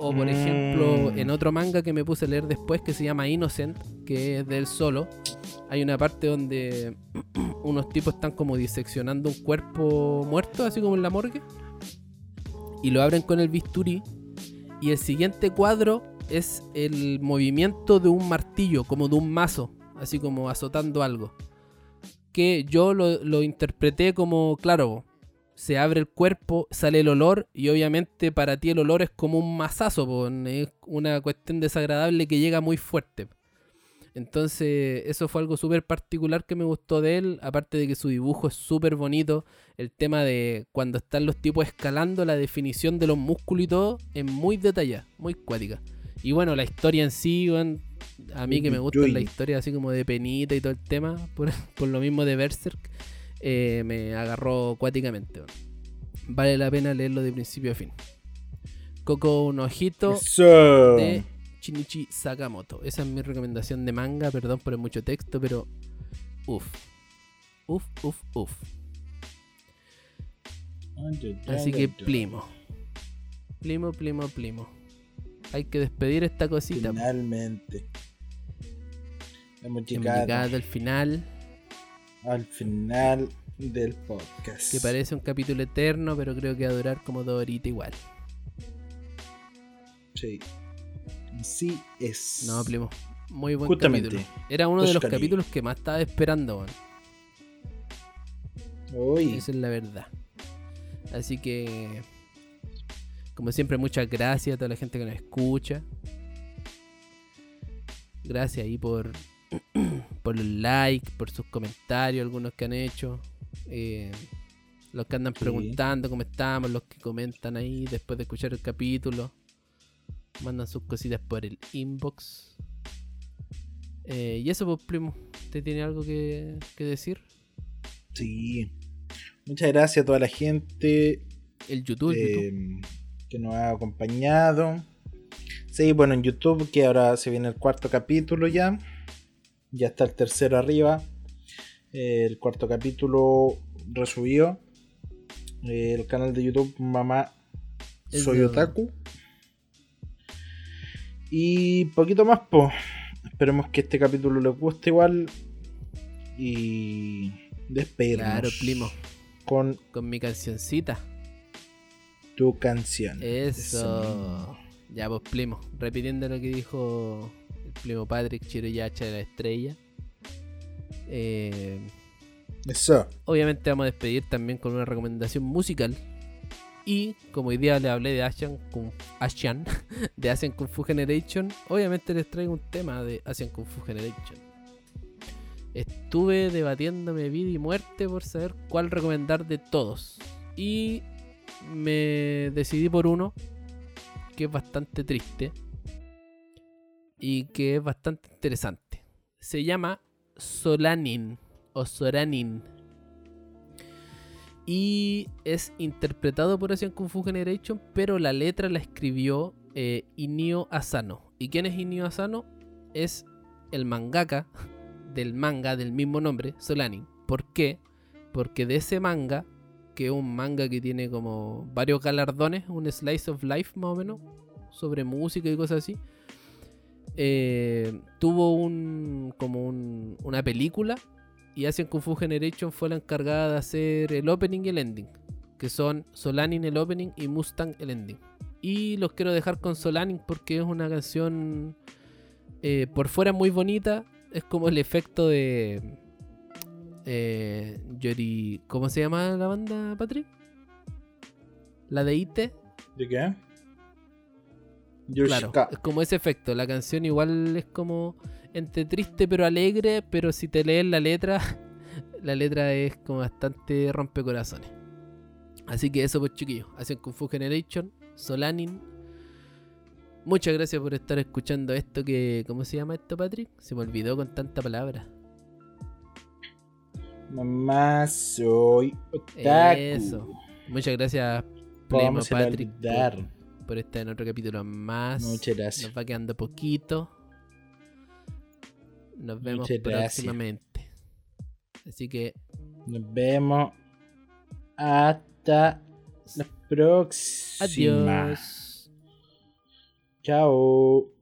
o, por Mm. ejemplo, en otro manga que me puse a leer después que se llama Innocent, que es del solo, hay una parte donde unos tipos están como diseccionando un cuerpo muerto, así como en la morgue, y lo abren con el bisturí, y el siguiente cuadro es el movimiento de un martillo, como de un mazo, así como azotando algo. Que yo lo, lo interpreté como, claro, se abre el cuerpo, sale el olor, y obviamente para ti el olor es como un mazazo, po, es una cuestión desagradable que llega muy fuerte. Entonces, eso fue algo súper particular que me gustó de él. Aparte de que su dibujo es súper bonito. El tema de cuando están los tipos escalando, la definición de los músculos y todo, es muy detallada, muy cuática. Y bueno, la historia en sí, weón, a mí que me gusta la historia así como de penita y todo el tema, por, por lo mismo de Berserk, eh, me agarró cuáticamente. Vale la pena leerlo de principio a fin. Coco un ojito de Shinichi Sakamoto. Esa es mi recomendación de manga, perdón por el mucho texto, pero uff. Uf, uf, uf. Así que plimo. Plimo, plimo, plimo. Hay que despedir esta cosita. Finalmente. Hemos Hemos llegado al final, al final del podcast. que parece un capítulo eterno, pero creo que va a durar como dos horitas igual. Sí. Sí es. No, primo. Muy buen Justamente. capítulo. Era uno de los capítulos que más estaba esperando. Uy. Esa es la verdad. Así que, como siempre, muchas gracias a toda la gente que nos escucha. Gracias ahí por, por los likes, por sus comentarios, algunos que han hecho. eh, los que andan Sí. preguntando cómo estamos, los que comentan ahí después de escuchar el capítulo. Mandan sus cositas por el inbox. Eh, y eso, pues, primo. ¿Usted tiene algo que, que decir? Sí. Muchas gracias a toda la gente El YouTube, eh, que nos ha acompañado. Sí, bueno, en YouTube, que ahora se viene el cuarto capítulo ya. Ya está el tercero arriba. Eh, el cuarto capítulo resubió. Eh, el canal de YouTube Mamá Soy Otaku. Y poquito más, pues. Esperemos que este capítulo les guste igual. Y despedirnos Claro, primo. con Con mi cancioncita. tu canción. Eso. Ya, pues, primo. Repitiendo lo que dijo primo Patrick Chiroyacha de la estrella. Eh, Eso. obviamente vamos a despedir también con una recomendación musical. Y como hoy día le hablé de Asian Kung, Asian, de Asian Kung Fu Generation, obviamente les traigo un tema de Asian Kung Fu Generation. Estuve debatiéndome vida y muerte por saber cuál recomendar de todos. Y me decidí por uno que es bastante triste y que es bastante interesante. Se llama Solanin o Soranin y es interpretado por Asian Kung Fu Generation, pero la letra la escribió eh, Inio Asano. ¿Y quién es Inio Asano? Es el mangaka del manga del mismo nombre, Solanin. ¿Por qué? Porque de ese manga, que es un manga que tiene como varios galardones, un slice of life más o menos, sobre música y cosas así, eh, tuvo un como un- una película y Asian Kung Fu Generation fue la encargada de hacer el opening y el ending, que son Solanin el opening y Mustang el ending. Y los quiero dejar con Solanin porque es una canción eh, por fuera muy bonita, es como el efecto de eh, Yori, ¿cómo se llama la banda, Patrick? La de Ite. ¿De qué? Claro, es como ese efecto. La canción igual es como entre triste pero alegre, pero si te lees la letra, la letra es como bastante rompecorazones. Así que eso pues chiquillos, hacen Kung Fu Generation, Solanin. Muchas gracias por estar escuchando esto que, ¿cómo se llama esto, Patrick? Se me olvidó con tanta palabra. Mamá, soy otaku. Eso. Muchas gracias, Vamos Patrick. Por, estar en otro capítulo más. Muchas gracias. Nos va quedando poquito. Nos vemos próximamente. Así que Nos vemos. Hasta la próxima. adiós. Chao.